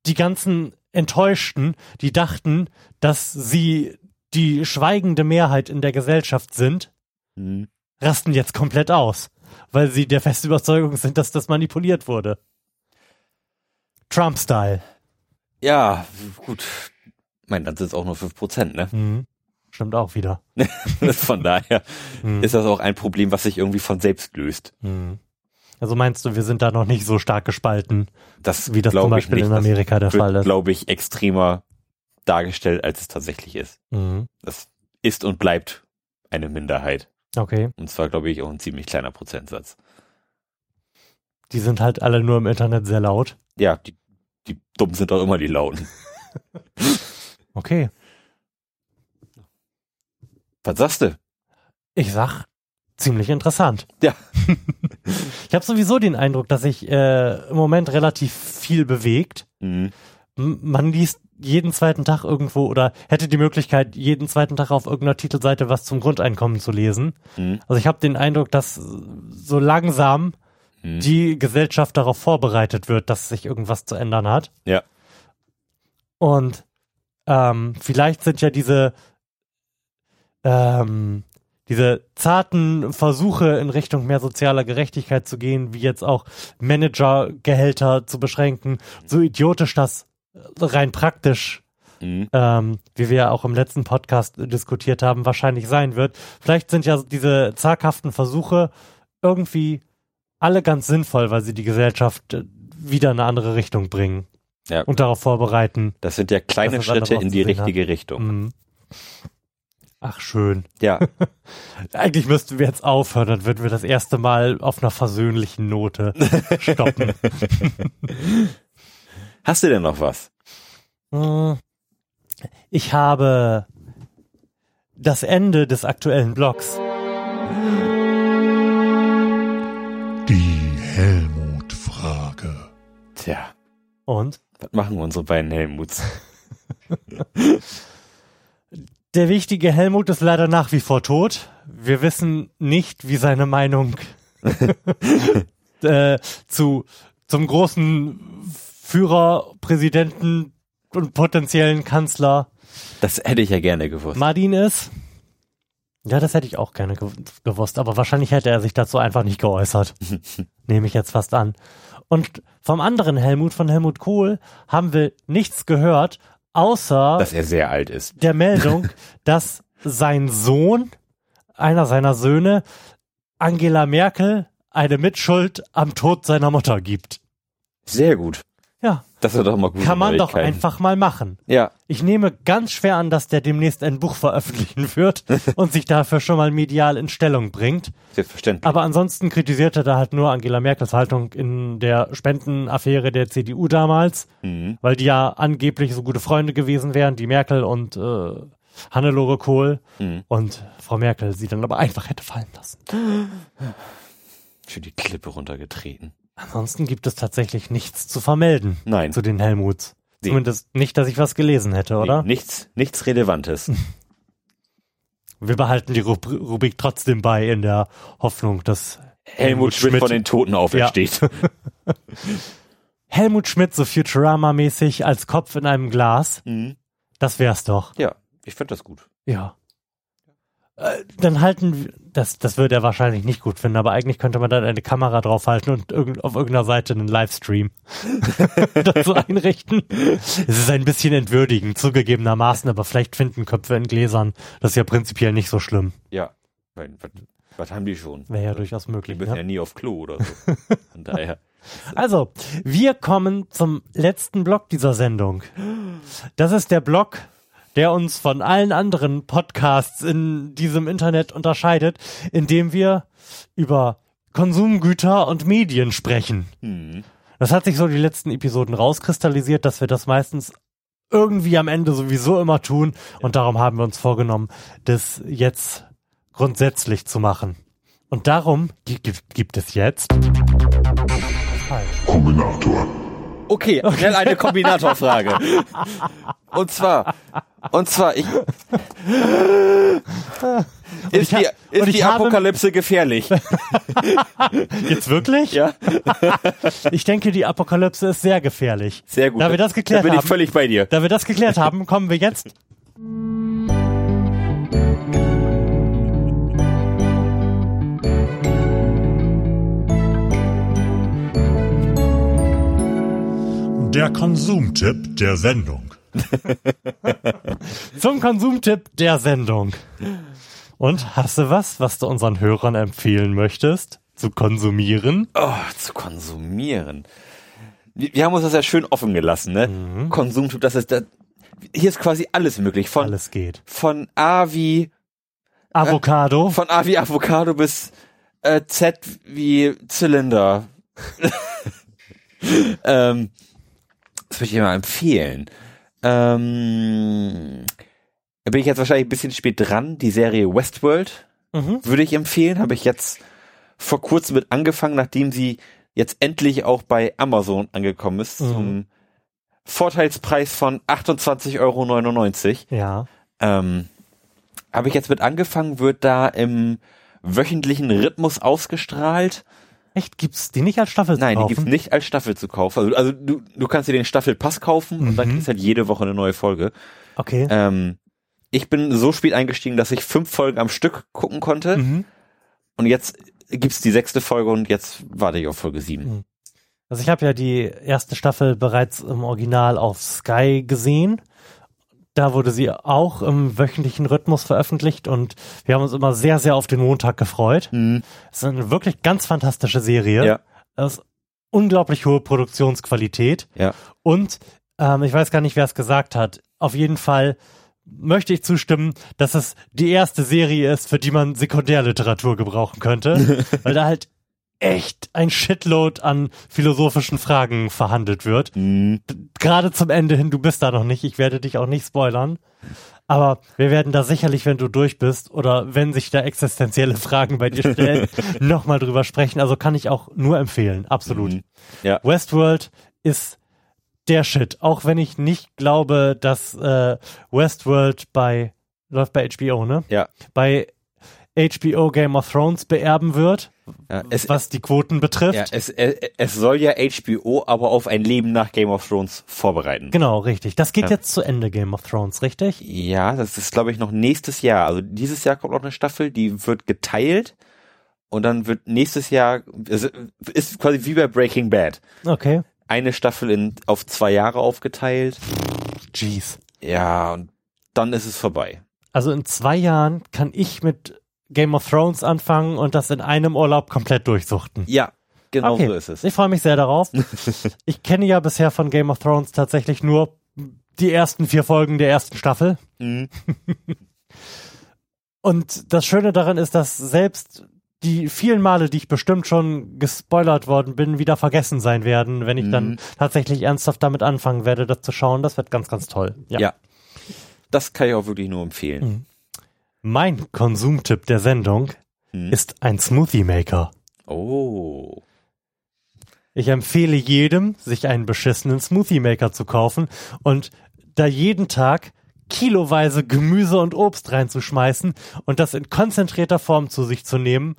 Speaker 1: die ganzen Enttäuschten, die dachten, dass sie die schweigende Mehrheit in der Gesellschaft sind, mhm. rasten jetzt komplett aus, weil sie der festen Überzeugung sind, dass das manipuliert wurde. Trump-Style.
Speaker 2: Ja, gut, ich meine, dann sind es auch nur fünf Prozent, ne? Mhm.
Speaker 1: Stimmt auch wieder.
Speaker 2: von daher mhm. ist das auch ein Problem, was sich irgendwie von selbst löst. Mhm.
Speaker 1: Also meinst du, wir sind da noch nicht so stark gespalten,
Speaker 2: das wie das zum Beispiel in Amerika der Fall ist? glaube ich, extremer dargestellt, als es tatsächlich ist. Mhm. Das ist und bleibt eine Minderheit.
Speaker 1: Okay.
Speaker 2: Und zwar, glaube ich, auch ein ziemlich kleiner Prozentsatz.
Speaker 1: Die sind halt alle nur im Internet sehr laut.
Speaker 2: Ja, die, die Dummen sind doch immer die Lauten.
Speaker 1: Okay.
Speaker 2: Was sagst du?
Speaker 1: Ich sag, ziemlich interessant.
Speaker 2: Ja.
Speaker 1: ich habe sowieso den Eindruck, dass sich äh, im Moment relativ viel bewegt. Mhm. Man liest jeden zweiten Tag irgendwo oder hätte die Möglichkeit, jeden zweiten Tag auf irgendeiner Titelseite was zum Grundeinkommen zu lesen. Mhm. Also ich habe den Eindruck, dass so langsam mhm. die Gesellschaft darauf vorbereitet wird, dass sich irgendwas zu ändern hat.
Speaker 2: Ja.
Speaker 1: Und ähm, vielleicht sind ja diese, ähm, diese zarten Versuche in Richtung mehr sozialer Gerechtigkeit zu gehen, wie jetzt auch Managergehälter zu beschränken, so idiotisch das rein praktisch, mhm. ähm, wie wir ja auch im letzten Podcast diskutiert haben, wahrscheinlich sein wird. Vielleicht sind ja diese zaghaften Versuche irgendwie alle ganz sinnvoll, weil sie die Gesellschaft wieder in eine andere Richtung bringen. Ja. Und darauf vorbereiten.
Speaker 2: Das sind ja kleine Schritte in die richtige hat. Richtung. Mhm.
Speaker 1: Ach, schön.
Speaker 2: Ja.
Speaker 1: Eigentlich müssten wir jetzt aufhören, dann würden wir das erste Mal auf einer versöhnlichen Note stoppen.
Speaker 2: Hast du denn noch was?
Speaker 1: Hm. Ich habe das Ende des aktuellen Blogs.
Speaker 3: Die Helmut-Frage.
Speaker 2: Tja.
Speaker 1: Und?
Speaker 2: Was machen unsere beiden Helmuts?
Speaker 1: Der wichtige Helmut ist leider nach wie vor tot. Wir wissen nicht, wie seine Meinung äh, zu zum großen Führer, Präsidenten und potenziellen Kanzler.
Speaker 2: Das hätte ich ja gerne gewusst.
Speaker 1: Martin ist. Ja, das hätte ich auch gerne gewusst, aber wahrscheinlich hätte er sich dazu einfach nicht geäußert. Nehme ich jetzt fast an. Und vom anderen Helmut, von Helmut Kohl, haben wir nichts gehört, außer
Speaker 2: dass er sehr alt ist.
Speaker 1: Der Meldung, dass sein Sohn, einer seiner Söhne, Angela Merkel eine Mitschuld am Tod seiner Mutter gibt.
Speaker 2: Sehr gut.
Speaker 1: Ja.
Speaker 2: Das ist doch mal gut.
Speaker 1: Kann man doch einfach mal machen.
Speaker 2: Ja.
Speaker 1: Ich nehme ganz schwer an, dass der demnächst ein Buch veröffentlichen wird und sich dafür schon mal medial in Stellung bringt.
Speaker 2: Selbstverständlich.
Speaker 1: Aber ansonsten kritisiert er da halt nur Angela Merkels Haltung in der Spendenaffäre der CDU damals, mhm. weil die ja angeblich so gute Freunde gewesen wären, die Merkel und äh, Hannelore Kohl mhm. und Frau Merkel sie dann aber einfach hätte fallen lassen.
Speaker 2: Für die Klippe runtergetreten.
Speaker 1: Ansonsten gibt es tatsächlich nichts zu vermelden.
Speaker 2: Nein.
Speaker 1: Zu den Helmuts. Nee. Zumindest nicht, dass ich was gelesen hätte, oder?
Speaker 2: Nee, nichts, nichts Relevantes.
Speaker 1: Wir behalten die Rubrik trotzdem bei in der Hoffnung, dass
Speaker 2: Helmut, Helmut Schmidt, Schmidt, von den Toten aufersteht. Ja.
Speaker 1: Helmut Schmidt so Futurama-mäßig als Kopf in einem Glas. Mhm. Das wär's doch.
Speaker 2: Ja, ich finde das gut.
Speaker 1: Ja. Äh, dann halten das, das würde er wahrscheinlich nicht gut finden, aber eigentlich könnte man dann eine Kamera draufhalten und irgend, auf irgendeiner Seite einen Livestream dazu einrichten. Es ist ein bisschen entwürdigend, zugegebenermaßen, aber vielleicht finden Köpfe in Gläsern. Das ist ja prinzipiell nicht so schlimm.
Speaker 2: Ja. Was, was haben die schon?
Speaker 1: Wäre ja durchaus möglich.
Speaker 2: Die müssen ja, ja nie auf Klo oder so. Von daher.
Speaker 1: Also, wir kommen zum letzten Block dieser Sendung. Das ist der Block der uns von allen anderen Podcasts in diesem Internet unterscheidet, indem wir über Konsumgüter und Medien sprechen. Mhm. Das hat sich so die letzten Episoden rauskristallisiert, dass wir das meistens irgendwie am Ende sowieso immer tun und darum haben wir uns vorgenommen, das jetzt grundsätzlich zu machen. Und darum gibt es jetzt
Speaker 3: Kombinator.
Speaker 2: Okay, schnell eine Kombinatorfrage. Und zwar, und zwar, ich. ist die, ist die Apokalypse gefährlich?
Speaker 1: Jetzt wirklich?
Speaker 2: Ja.
Speaker 1: ich denke, die Apokalypse ist sehr gefährlich.
Speaker 2: Sehr gut.
Speaker 1: Da wir das geklärt
Speaker 2: da bin
Speaker 1: ich
Speaker 2: völlig bei dir.
Speaker 1: Da wir das geklärt haben, kommen wir jetzt
Speaker 3: Der Konsumtipp der Sendung.
Speaker 1: Zum Konsumtipp der Sendung. Und hast du was, was du unseren Hörern empfehlen möchtest? Zu konsumieren?
Speaker 2: Oh, zu konsumieren. Wir, haben uns das ja schön offen gelassen, ne? Mhm. Konsumtipp, das ist, das, hier ist quasi alles möglich. Von,
Speaker 1: alles geht.
Speaker 2: Von A wie
Speaker 1: Avocado.
Speaker 2: Äh, von A wie Avocado bis äh, Z wie Zylinder. ähm, das würde ich immer empfehlen. Ähm, da bin ich jetzt wahrscheinlich ein bisschen spät dran. Die Serie Westworld mhm. würde ich empfehlen. Habe ich jetzt vor kurzem mit angefangen, nachdem sie jetzt endlich auch bei Amazon angekommen ist. Mhm. Zum Vorteilspreis von 28,99 Euro.
Speaker 1: Ja.
Speaker 2: Ähm, habe ich jetzt mit angefangen, wird da im wöchentlichen Rhythmus ausgestrahlt.
Speaker 1: Echt? Gibt's die nicht als Staffel
Speaker 2: Nein, zu kaufen? Nein, die gibt's nicht als Staffel zu kaufen. Also, also du, du kannst dir den Staffelpass kaufen mhm. und dann kriegst du halt jede Woche eine neue Folge.
Speaker 1: Okay.
Speaker 2: Ähm, ich bin so spät eingestiegen, dass ich fünf Folgen am Stück gucken konnte. Mhm. Und jetzt gibt's die sechste Folge und jetzt warte ich auf Folge sieben. Mhm.
Speaker 1: Also ich habe ja die erste Staffel bereits im Original auf Sky gesehen. Da wurde sie auch im wöchentlichen Rhythmus veröffentlicht und wir haben uns immer sehr, sehr auf den Montag gefreut. Mhm. Es ist eine wirklich ganz fantastische Serie. Ja. Es ist unglaublich hohe Produktionsqualität.
Speaker 2: Ja.
Speaker 1: Und ähm, ich weiß gar nicht, wer es gesagt hat. Auf jeden Fall möchte ich zustimmen, dass es die erste Serie ist, für die man Sekundärliteratur gebrauchen könnte, weil da halt echt ein Shitload an philosophischen Fragen verhandelt wird. Mhm. Gerade zum Ende hin, du bist da noch nicht, ich werde dich auch nicht spoilern. Aber wir werden da sicherlich, wenn du durch bist oder wenn sich da existenzielle Fragen bei dir stellen, nochmal drüber sprechen. Also kann ich auch nur empfehlen, absolut. Mhm.
Speaker 2: Ja.
Speaker 1: Westworld ist der Shit. Auch wenn ich nicht glaube, dass äh, Westworld bei läuft bei HBO, ne?
Speaker 2: Ja.
Speaker 1: Bei HBO Game of Thrones beerben wird, ja, es, was die Quoten betrifft. Ja,
Speaker 2: es, es, es soll ja HBO aber auf ein Leben nach Game of Thrones vorbereiten.
Speaker 1: Genau, richtig. Das geht ja. jetzt zu Ende, Game of Thrones, richtig?
Speaker 2: Ja, das ist, glaube ich, noch nächstes Jahr. Also dieses Jahr kommt noch eine Staffel, die wird geteilt und dann wird nächstes Jahr, es ist quasi wie bei Breaking Bad.
Speaker 1: Okay
Speaker 2: eine Staffel in, auf zwei Jahre aufgeteilt.
Speaker 1: Jeez.
Speaker 2: Ja, und dann ist es vorbei.
Speaker 1: Also in zwei Jahren kann ich mit Game of Thrones anfangen und das in einem Urlaub komplett durchsuchten.
Speaker 2: Ja, genau okay. so ist es.
Speaker 1: Ich freue mich sehr darauf. ich kenne ja bisher von Game of Thrones tatsächlich nur die ersten vier Folgen der ersten Staffel. Mhm. und das Schöne daran ist, dass selbst die vielen Male, die ich bestimmt schon gespoilert worden bin, wieder vergessen sein werden, wenn ich mhm. dann tatsächlich ernsthaft damit anfangen werde, das zu schauen. Das wird ganz, ganz toll. Ja. ja.
Speaker 2: Das kann ich auch wirklich nur empfehlen. Mhm.
Speaker 1: Mein Konsumtipp der Sendung mhm. ist ein Smoothie Maker.
Speaker 2: Oh.
Speaker 1: Ich empfehle jedem, sich einen beschissenen Smoothie Maker zu kaufen und da jeden Tag kiloweise Gemüse und Obst reinzuschmeißen und das in konzentrierter Form zu sich zu nehmen,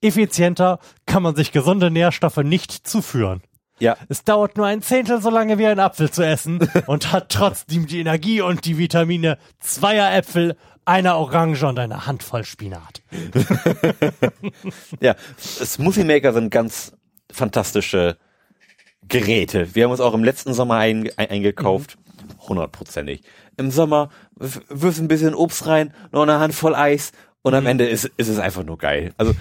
Speaker 1: effizienter kann man sich gesunde Nährstoffe nicht zuführen.
Speaker 2: Ja.
Speaker 1: Es dauert nur ein Zehntel so lange wie ein Apfel zu essen und hat trotzdem die Energie und die Vitamine zweier Äpfel, einer Orange und einer Handvoll Spinat.
Speaker 2: ja, Smoothie Maker sind ganz fantastische Geräte. Wir haben uns auch im letzten Sommer ein, ein, eingekauft. Hundertprozentig. Im Sommer wirfst ein bisschen Obst rein, noch eine Handvoll Eis und am mhm. Ende ist, ist es einfach nur geil. Also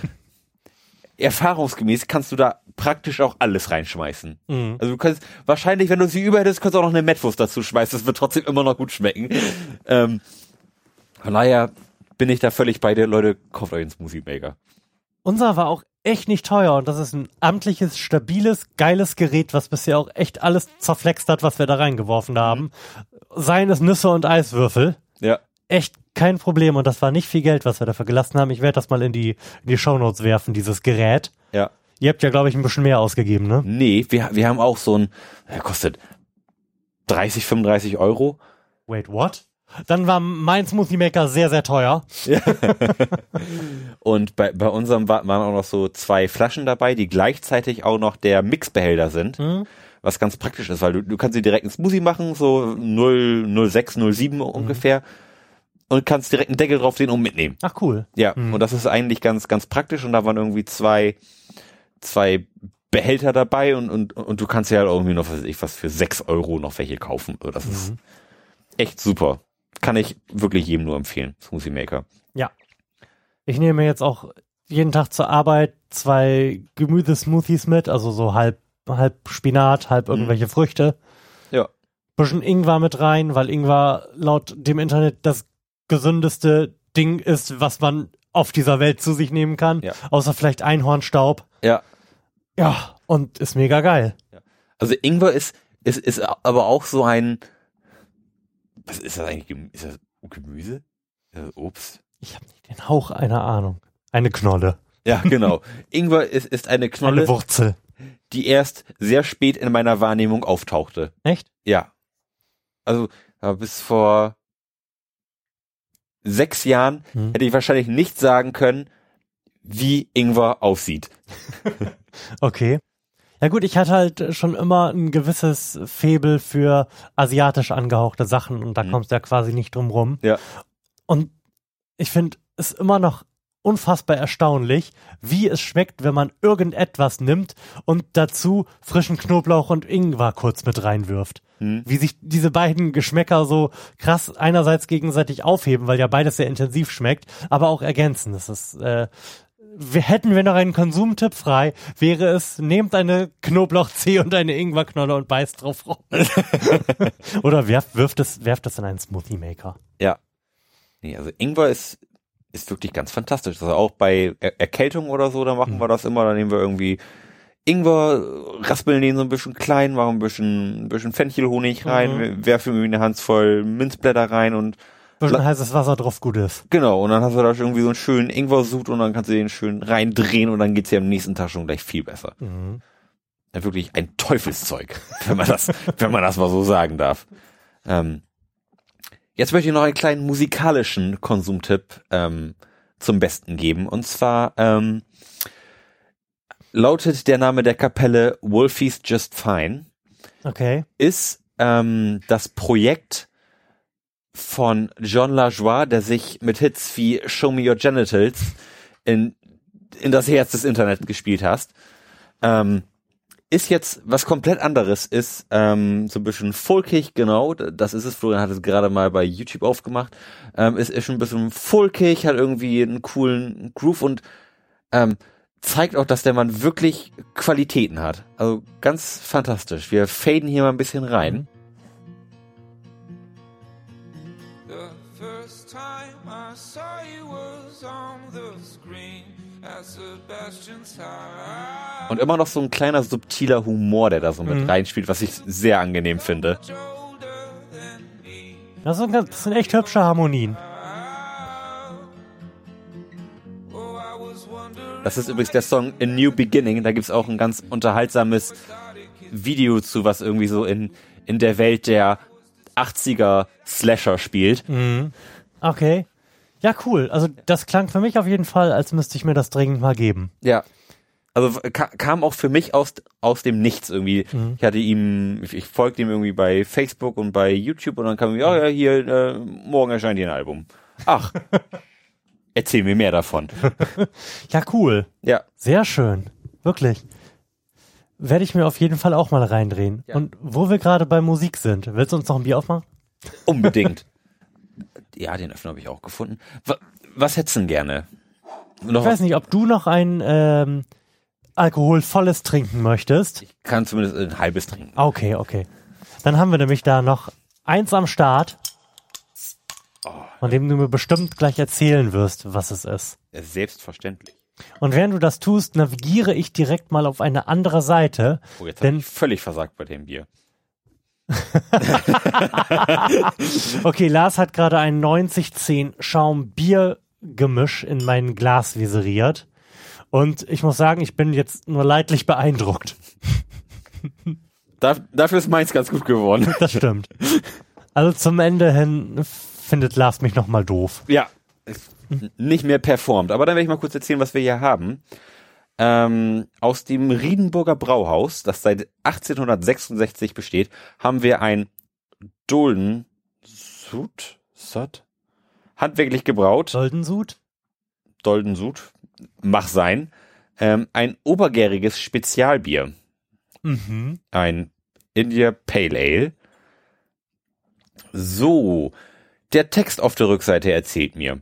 Speaker 2: erfahrungsgemäß kannst du da praktisch auch alles reinschmeißen. Mhm. Also du kannst wahrscheinlich, wenn du sie über hättest, kannst du auch noch eine Metwurst dazu schmeißen. Das wird trotzdem immer noch gut schmecken. ähm, von daher bin ich da völlig bei dir, Leute. Kauft euch einen Smoothie Maker.
Speaker 1: Unser war auch echt nicht teuer und das ist ein amtliches, stabiles, geiles Gerät, was bisher auch echt alles zerflext hat, was wir da reingeworfen haben. Mhm. Seien es Nüsse und Eiswürfel.
Speaker 2: Ja.
Speaker 1: Echt kein Problem und das war nicht viel Geld, was wir dafür gelassen haben. Ich werde das mal in die, in die Shownotes werfen, dieses Gerät.
Speaker 2: Ja.
Speaker 1: Ihr habt ja, glaube ich, ein bisschen mehr ausgegeben, ne?
Speaker 2: Nee, wir, wir haben auch so ein, der kostet 30, 35 Euro.
Speaker 1: Wait, what? Dann war mein Smoothie Maker sehr, sehr teuer. Ja.
Speaker 2: und bei, bei unserem waren auch noch so zwei Flaschen dabei, die gleichzeitig auch noch der Mixbehälter sind. Mhm. Was ganz praktisch ist, weil du, du kannst sie direkt ins Smoothie machen, so 0, 06, 07 mhm. ungefähr und kannst direkt einen Deckel drauf sehen und mitnehmen.
Speaker 1: Ach cool.
Speaker 2: Ja, mhm. und das ist eigentlich ganz, ganz praktisch und da waren irgendwie zwei, zwei Behälter dabei und, und, und du kannst ja halt irgendwie noch, was weiß ich, was für sechs Euro noch welche kaufen. Das mhm. ist echt super. Kann ich wirklich jedem nur empfehlen, Smoothie Maker.
Speaker 1: Ja. Ich nehme jetzt auch jeden Tag zur Arbeit zwei Gemüsesmoothies mit, also so halb, halb Spinat, halb mhm. irgendwelche mhm. Früchte.
Speaker 2: Ja.
Speaker 1: Bisschen Ingwer mit rein, weil Ingwer laut dem Internet das gesündeste Ding ist, was man auf dieser Welt zu sich nehmen kann. Ja. Außer vielleicht Einhornstaub.
Speaker 2: Ja.
Speaker 1: Ja, und ist mega geil. Ja.
Speaker 2: Also Ingwer ist, ist, ist aber auch so ein, was ist das eigentlich? Ist das Gemüse? Ist das Obst?
Speaker 1: Ich habe nicht den Hauch einer Ahnung. Eine Knolle.
Speaker 2: Ja, genau. Ingwer ist, ist eine Knolle.
Speaker 1: Eine Wurzel.
Speaker 2: Die erst sehr spät in meiner Wahrnehmung auftauchte.
Speaker 1: Echt?
Speaker 2: Ja. Also, bis vor sechs Jahren hm. hätte ich wahrscheinlich nicht sagen können, wie Ingwer aussieht.
Speaker 1: okay. Ja gut, ich hatte halt schon immer ein gewisses Febel für asiatisch angehauchte Sachen und da mhm. kommst du ja quasi nicht drum rum.
Speaker 2: Ja.
Speaker 1: Und ich finde es immer noch unfassbar erstaunlich, wie es schmeckt, wenn man irgendetwas nimmt und dazu frischen Knoblauch und Ingwer kurz mit reinwirft. Hm. Wie sich diese beiden Geschmäcker so krass einerseits gegenseitig aufheben, weil ja beides sehr intensiv schmeckt, aber auch ergänzen. Das ist äh, hätten wir noch einen Konsumtipp frei, wäre es, nehmt eine Knoblauchzehe und eine Ingwerknolle und beißt drauf rum. Oder werft, wirft es, werft es in einen Smoothie Maker.
Speaker 2: Ja. Nee, also Ingwer ist ist wirklich ganz fantastisch. Also auch bei er Erkältung oder so, da machen mhm. wir das immer, da nehmen wir irgendwie Ingwer, raspeln den so ein bisschen klein, machen ein bisschen, ein bisschen Fenchelhonig rein, mhm. werfen irgendwie eine Handvoll Minzblätter rein und
Speaker 1: bisschen heißes Wasser drauf gut ist.
Speaker 2: Genau, und dann hast du da irgendwie so einen schönen Ingwer-Sud und dann kannst du den schön reindrehen und dann geht's dir am nächsten Tag schon gleich viel besser. Mhm. Ja, wirklich ein Teufelszeug, wenn man das, wenn man das mal so sagen darf. Ähm, Jetzt möchte ich noch einen kleinen musikalischen Konsumtipp ähm, zum Besten geben. Und zwar ähm, lautet der Name der Kapelle Wolfie's Just Fine.
Speaker 1: Okay.
Speaker 2: Ist ähm, das Projekt von John LaJoie, der sich mit Hits wie Show Me Your Genitals in, in das Herz des Internets gespielt hast. Ähm, ist jetzt was komplett anderes, ist ähm, so ein bisschen folkig, genau, das ist es, Florian hat es gerade mal bei YouTube aufgemacht, ähm, ist, ist schon ein bisschen folkig, hat irgendwie einen coolen Groove und ähm, zeigt auch, dass der Mann wirklich Qualitäten hat. Also ganz fantastisch. Wir faden hier mal ein bisschen rein. Und immer noch so ein kleiner subtiler Humor, der da so mit mhm. reinspielt, was ich sehr angenehm finde.
Speaker 1: Das sind, das sind echt hübsche Harmonien.
Speaker 2: Das ist übrigens der Song A New Beginning. Da gibt es auch ein ganz unterhaltsames Video zu, was irgendwie so in, in der Welt der 80er Slasher spielt.
Speaker 1: Mhm. Okay. Ja, cool. Also das klang für mich auf jeden Fall, als müsste ich mir das dringend mal geben.
Speaker 2: Ja, also kam auch für mich aus, aus dem Nichts irgendwie. Mhm. Ich hatte ihm, ich, ich folgte ihm irgendwie bei Facebook und bei YouTube und dann kam, ja, ja, hier, äh, morgen erscheint hier ein Album. Ach, erzähl mir mehr davon.
Speaker 1: ja, cool.
Speaker 2: Ja.
Speaker 1: Sehr schön. Wirklich. Werde ich mir auf jeden Fall auch mal reindrehen. Ja. Und wo wir gerade bei Musik sind, willst du uns noch ein Bier aufmachen?
Speaker 2: Unbedingt. ja, den Öffner habe ich auch gefunden. Was, was hättest du denn gerne?
Speaker 1: Noch ich weiß nicht, ob du noch ein ähm, alkoholvolles trinken möchtest.
Speaker 2: Ich kann zumindest ein halbes trinken.
Speaker 1: Okay, okay. Dann haben wir nämlich da noch eins am Start, oh. von dem du mir bestimmt gleich erzählen wirst, was es ist.
Speaker 2: Selbstverständlich.
Speaker 1: Und während du das tust, navigiere ich direkt mal auf eine andere Seite.
Speaker 2: Oh, jetzt denn ich völlig versagt bei dem Bier.
Speaker 1: okay, Lars hat gerade ein 90-10 Schaum-Bier-Gemisch in mein Glas viseriert. Und ich muss sagen, ich bin jetzt nur leidlich beeindruckt.
Speaker 2: dafür ist meins ganz gut geworden.
Speaker 1: Das stimmt. Also zum Ende hin findet Lars mich nochmal doof.
Speaker 2: Ja, nicht mehr performt. Aber dann werde ich mal kurz erzählen, was wir hier haben. Ähm, aus dem Riedenburger Brauhaus, das seit 1866 besteht, haben wir ein Dolden Sud, Sud, handwerklich gebraut.
Speaker 1: Dolden Sud?
Speaker 2: Mach sein, ähm, ein obergäriges Spezialbier. Mhm. Ein India Pale Ale. So, der Text auf der Rückseite erzählt mir.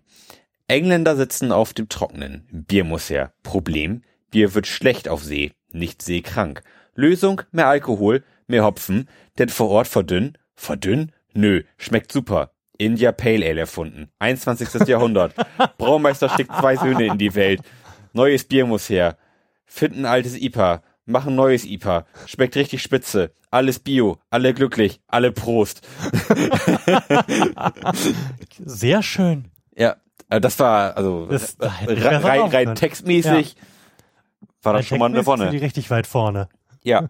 Speaker 2: Engländer sitzen auf dem Trockenen. Bier muss her. Problem, Bier wird schlecht auf See, nicht seekrank. Lösung, mehr Alkohol, mehr Hopfen, denn vor Ort verdünn. Verdünn? Nö, schmeckt super. India Pale Ale erfunden. 21. Jahrhundert. Braumeister schickt zwei Söhne in die Welt. Neues Bier muss her. Finden altes IPA. Machen neues IPA. Schmeckt richtig spitze. Alles Bio. Alle glücklich. Alle Prost.
Speaker 1: Sehr schön.
Speaker 2: Ja, äh, das war also das, äh, rein, rein textmäßig ja. war das schon mal eine Wonne.
Speaker 1: Die richtig weit vorne.
Speaker 2: Ja.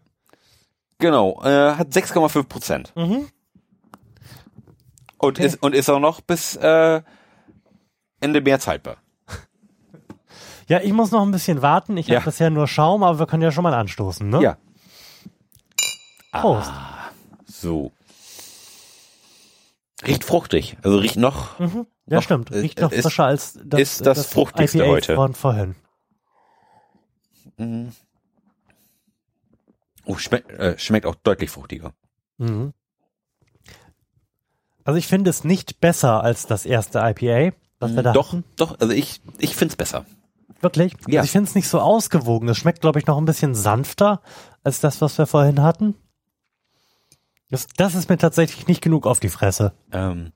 Speaker 2: Genau, äh, hat 6,5 Prozent. Mhm. Und, okay. ist, und ist auch noch bis äh, Ende März haltbar.
Speaker 1: Ja, ich muss noch ein bisschen warten. Ich ja. habe bisher nur Schaum, aber wir können ja schon mal anstoßen, ne?
Speaker 2: Ja. Prost. Ah, so. Riecht fruchtig. Also riecht noch.
Speaker 1: Mhm. Ja,
Speaker 2: noch,
Speaker 1: stimmt.
Speaker 2: äh,
Speaker 1: Riecht noch
Speaker 2: ist-
Speaker 1: frischer als das,
Speaker 2: ist das fruchtigste
Speaker 1: IPA
Speaker 2: heute.
Speaker 1: Von vorhin.
Speaker 2: Mhm. Oh, schmeckt, äh, schmeckt auch deutlich fruchtiger.
Speaker 1: Mhm. Also ich finde es nicht besser als das erste IPA, was wir da
Speaker 2: doch,
Speaker 1: hatten.
Speaker 2: doch, also ich, ich find's besser.
Speaker 1: Wirklich?
Speaker 2: Ja.
Speaker 1: Also ich finde es nicht so ausgewogen. Es schmeckt, glaube ich, noch ein bisschen sanfter als das, was wir vorhin hatten. Das, das ist mir tatsächlich nicht genug auf die Fresse.
Speaker 2: Ähm,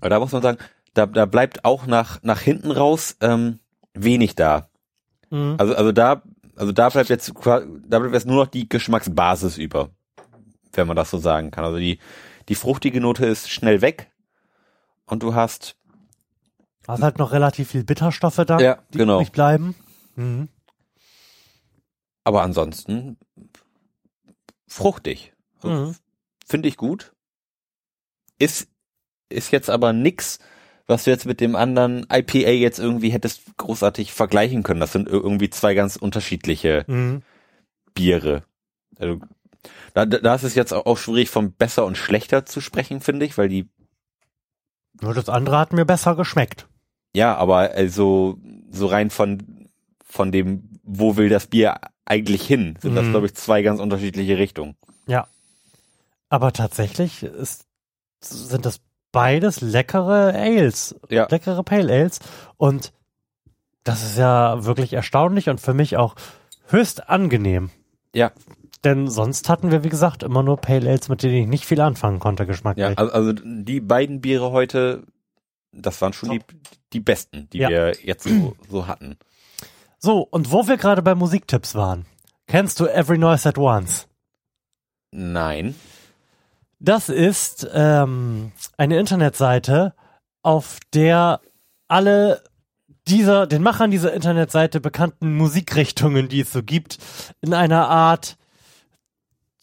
Speaker 2: aber da muss man sagen, da, da bleibt auch nach, nach hinten raus ähm, wenig da.
Speaker 1: Mhm.
Speaker 2: Also, also da, also da bleibt jetzt, da bleibt jetzt nur noch die Geschmacksbasis über, wenn man das so sagen kann. Also die, die fruchtige Note ist schnell weg und du hast,
Speaker 1: Da ist halt noch relativ viel Bitterstoffe da,
Speaker 2: Ja,
Speaker 1: die
Speaker 2: genau.
Speaker 1: übrig bleiben. Mhm.
Speaker 2: aber ansonsten fruchtig. Also
Speaker 1: Mhm.
Speaker 2: Finde ich gut. Ist, ist jetzt aber nix, was du jetzt mit dem anderen IPA jetzt irgendwie hättest großartig vergleichen können. Das sind ir- irgendwie zwei ganz unterschiedliche
Speaker 1: Mhm.
Speaker 2: Biere. Also, da, da ist es jetzt auch schwierig, von besser und schlechter zu sprechen, finde ich, weil die,
Speaker 1: Nur das andere hat mir besser geschmeckt.
Speaker 2: ja, aber also so rein von, von dem, wo will das Bier eigentlich hin, sind das,
Speaker 1: Mhm.
Speaker 2: glaube ich, zwei ganz unterschiedliche Richtungen.
Speaker 1: Ja. Aber tatsächlich ist, sind das beides leckere Ales.
Speaker 2: Ja.
Speaker 1: Leckere Pale Ales. Und das ist ja wirklich erstaunlich und für mich auch höchst angenehm.
Speaker 2: Ja.
Speaker 1: Denn sonst hatten wir, wie gesagt, immer nur Pale Ales, mit denen ich nicht viel anfangen konnte, geschmacklich.
Speaker 2: Ja, also, die beiden Biere heute, das waren schon die, die besten, die
Speaker 1: Ja.
Speaker 2: wir jetzt so, so hatten.
Speaker 1: So, und wo wir gerade bei Musiktipps waren. Kennst du Every Noise at Once?
Speaker 2: Nein.
Speaker 1: Das ist ähm, eine Internetseite, auf der alle dieser, den Machern dieser Internetseite bekannten Musikrichtungen, die es so gibt, in einer Art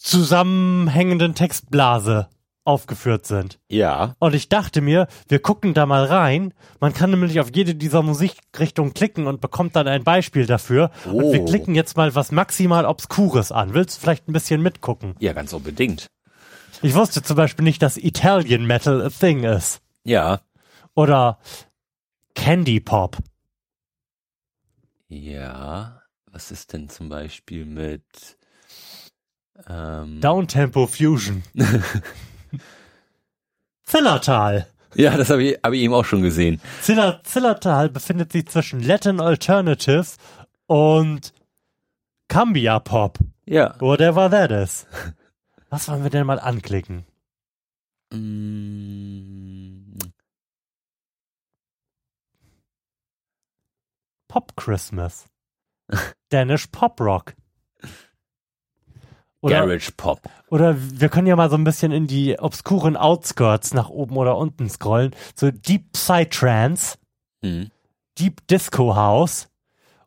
Speaker 1: zusammenhängenden Textblase aufgeführt sind.
Speaker 2: Ja.
Speaker 1: Und ich dachte mir, wir gucken da mal rein. Man kann nämlich auf jede dieser Musikrichtungen klicken und bekommt dann ein Beispiel dafür. Und wir
Speaker 2: Oh.
Speaker 1: klicken jetzt mal was maximal Obskures an. Willst du vielleicht ein bisschen mitgucken?
Speaker 2: Ja, ganz unbedingt.
Speaker 1: Ich wusste zum Beispiel nicht, dass Italian Metal a thing ist.
Speaker 2: Ja.
Speaker 1: Oder Candy Pop.
Speaker 2: Ja. Was ist denn zum Beispiel mit ähm,
Speaker 1: Downtempo Fusion. Zillertal.
Speaker 2: Ja, das habe ich, hab ich eben auch schon gesehen.
Speaker 1: Ziller, Zillertal befindet sich zwischen Latin Alternative und Cambia Pop.
Speaker 2: Ja.
Speaker 1: Whatever that is. Was wollen wir denn mal anklicken?
Speaker 2: Mm,
Speaker 1: Pop Christmas. Danish Pop Rock. Oder,
Speaker 2: Garage Pop.
Speaker 1: oder wir können ja mal so ein bisschen in die obskuren Outskirts nach oben oder unten scrollen. So Deep Psytrance,
Speaker 2: Hm.
Speaker 1: Deep Disco House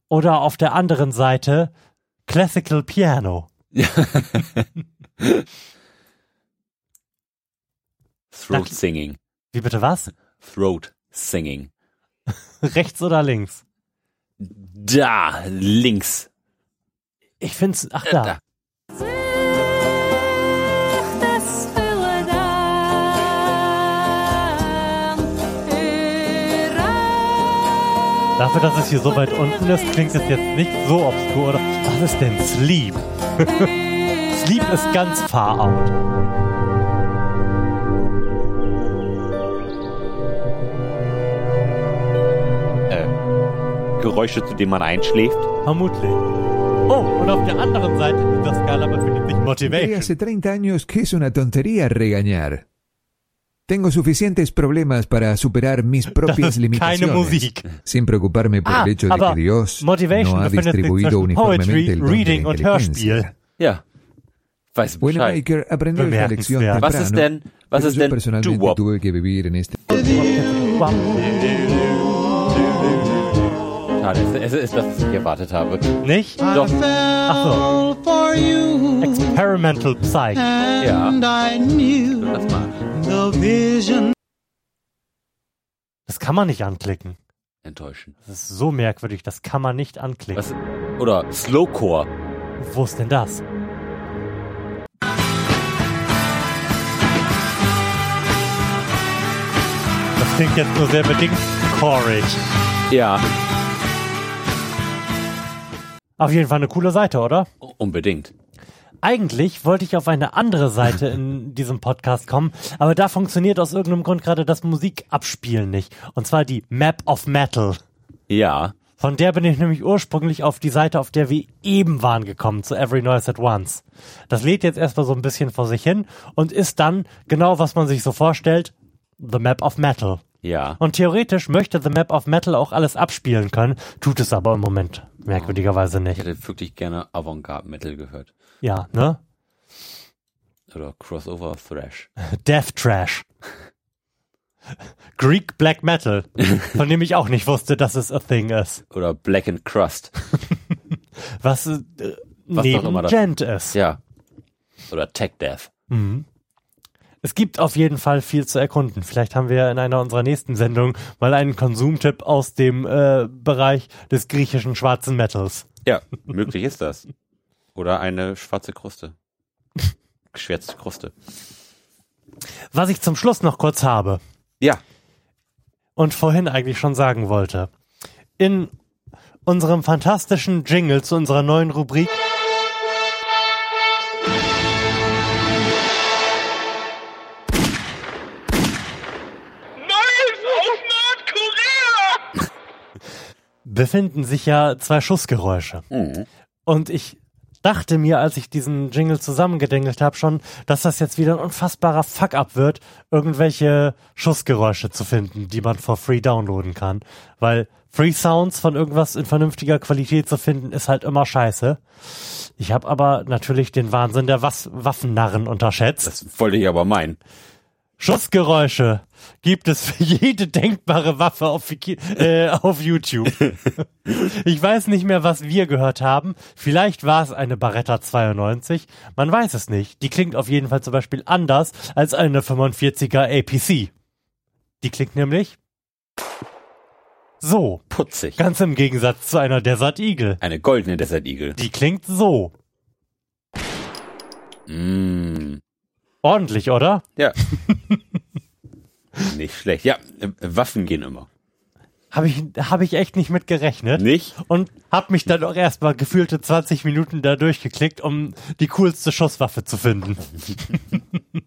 Speaker 1: oder auf der anderen Seite Classical Piano.
Speaker 2: Throat Singing.
Speaker 1: Wie bitte was?
Speaker 2: Throat Singing.
Speaker 1: Rechts oder links?
Speaker 2: Da, links.
Speaker 1: Ich find's, ach
Speaker 2: Äh,
Speaker 1: da. Dafür, dass es hier so weit unten ist, klingt es jetzt nicht so obskur. Oder? Was ist denn Sleep? Sleep ist ganz far out.
Speaker 2: Äh, Geräusche, zu denen man einschläft.
Speaker 1: Vermutlich. Oh, und auf der anderen Seite dieser Skala befindet sich Motivation.
Speaker 4: hace 30 años que es una tontería regañar. Tengo suficientes problemas para superar mis propias limitaciones. Sin preocuparme por
Speaker 1: Ah,
Speaker 4: el hecho de que Dios no ha distribuido uniformemente el don de inteligencia.
Speaker 2: Ja. Weiß.
Speaker 4: Wanamaker aprendió esta lección.
Speaker 2: Was
Speaker 4: temprano,
Speaker 2: ist denn, was
Speaker 4: pero
Speaker 2: ist
Speaker 4: yo
Speaker 2: denn
Speaker 4: personalmente tuve que vivir en este.
Speaker 2: Schade, es, es ist das, was ich erwartet habe.
Speaker 1: Nicht?
Speaker 2: Doch,
Speaker 1: Ach so. Experimental Psych.
Speaker 2: Ja.
Speaker 5: and I knew
Speaker 2: das mal.
Speaker 1: Das kann man nicht anklicken.
Speaker 2: Enttäuschen.
Speaker 1: Das ist so merkwürdig, das kann man nicht anklicken.
Speaker 2: Was? Oder Slowcore.
Speaker 1: Wo ist denn das? Das klingt jetzt nur sehr bedingt chorig.
Speaker 2: Ja.
Speaker 1: Auf jeden Fall eine coole Seite, oder?
Speaker 2: Unbedingt.
Speaker 1: Eigentlich wollte ich auf eine andere Seite in diesem Podcast kommen, aber da funktioniert aus irgendeinem Grund gerade das Musikabspielen nicht. Und zwar die Map of Metal.
Speaker 2: Ja.
Speaker 1: Von der bin ich nämlich ursprünglich auf die Seite, auf der wir eben waren gekommen, zu Every Noise at Once. Das lädt jetzt erstmal so ein bisschen vor sich hin und ist dann genau, was man sich so vorstellt, The Map of Metal.
Speaker 2: Ja.
Speaker 1: Und theoretisch möchte The Map of Metal auch alles abspielen können, tut es aber im Moment merkwürdigerweise
Speaker 2: Ich
Speaker 1: nicht.
Speaker 2: hätte wirklich gerne Avantgarde Metal gehört.
Speaker 1: Ja, ne?
Speaker 2: Oder Crossover Thrash.
Speaker 1: Death Trash. Greek Black Metal, von dem ich auch nicht wusste, dass es a thing ist.
Speaker 2: Oder Black and Crust.
Speaker 1: Was, äh,
Speaker 2: Was
Speaker 1: neben Gent ist.
Speaker 2: Ja. Oder Tech Death.
Speaker 1: Es gibt auf jeden Fall viel zu erkunden. Vielleicht haben wir in einer unserer nächsten Sendungen mal einen Konsumtipp aus dem äh, Bereich des griechischen schwarzen Metals.
Speaker 2: Ja, möglich ist das. Oder eine schwarze Kruste. Geschwärzte Kruste.
Speaker 1: Was ich zum Schluss noch kurz habe
Speaker 2: Ja.
Speaker 1: und vorhin eigentlich schon sagen wollte. In unserem fantastischen Jingle zu unserer neuen Rubrik
Speaker 6: Neues aus Nordkorea!
Speaker 1: befinden sich ja zwei Schussgeräusche. Und ich dachte mir, als ich diesen Jingle zusammengedengelt habe, schon, dass das jetzt wieder ein unfassbarer Fuck-up wird, irgendwelche Schussgeräusche zu finden, die man for free downloaden kann. Weil Free Sounds von irgendwas in vernünftiger Qualität zu finden, ist halt immer scheiße. Ich habe aber natürlich den Wahnsinn der Was Waffennarren unterschätzt.
Speaker 2: Das wollte ich aber meinen.
Speaker 1: Schussgeräusche gibt es für jede denkbare Waffe auf, äh, auf YouTube. ich weiß nicht mehr, was wir gehört haben. Vielleicht war es eine Barretta 92. Man weiß es nicht. Die klingt auf jeden Fall zum Beispiel anders als eine 45er APC. Die klingt nämlich so.
Speaker 2: Putzig.
Speaker 1: Ganz im Gegensatz zu einer Desert Eagle.
Speaker 2: Eine goldene Desert Eagle.
Speaker 1: Die klingt so.
Speaker 2: Mm.
Speaker 1: Ordentlich, oder?
Speaker 2: Ja. Nicht schlecht. Ja, äh, Waffen gehen immer.
Speaker 1: Habe ich, hab ich echt nicht mit gerechnet.
Speaker 2: Nicht?
Speaker 1: und hab mich dann auch erstmal gefühlte 20 Minuten da durchgeklickt, um die coolste Schusswaffe zu finden.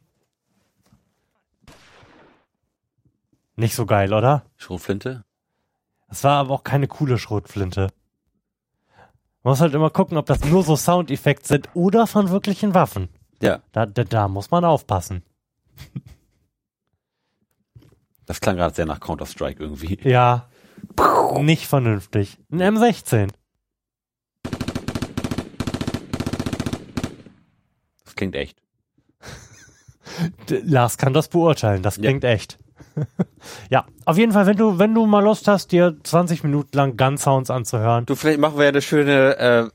Speaker 1: Nicht so geil, oder?
Speaker 2: Schrotflinte?
Speaker 1: Das war aber auch keine coole Schrotflinte. Man muss halt immer gucken, ob das nur so Soundeffekte sind oder von wirklichen Waffen.
Speaker 2: Ja.
Speaker 1: Da, da, da muss man aufpassen.
Speaker 2: Das klang gerade sehr nach Counter-Strike irgendwie.
Speaker 1: Ja. Nicht vernünftig. Ein M16.
Speaker 2: Das klingt echt.
Speaker 1: Lars kann das beurteilen. Das
Speaker 2: Ja.
Speaker 1: klingt echt. ja, auf jeden Fall, wenn du, wenn du mal Lust hast, dir 20 Minuten lang Gun Sounds anzuhören.
Speaker 2: Du, vielleicht machen wir ja eine schöne, äh,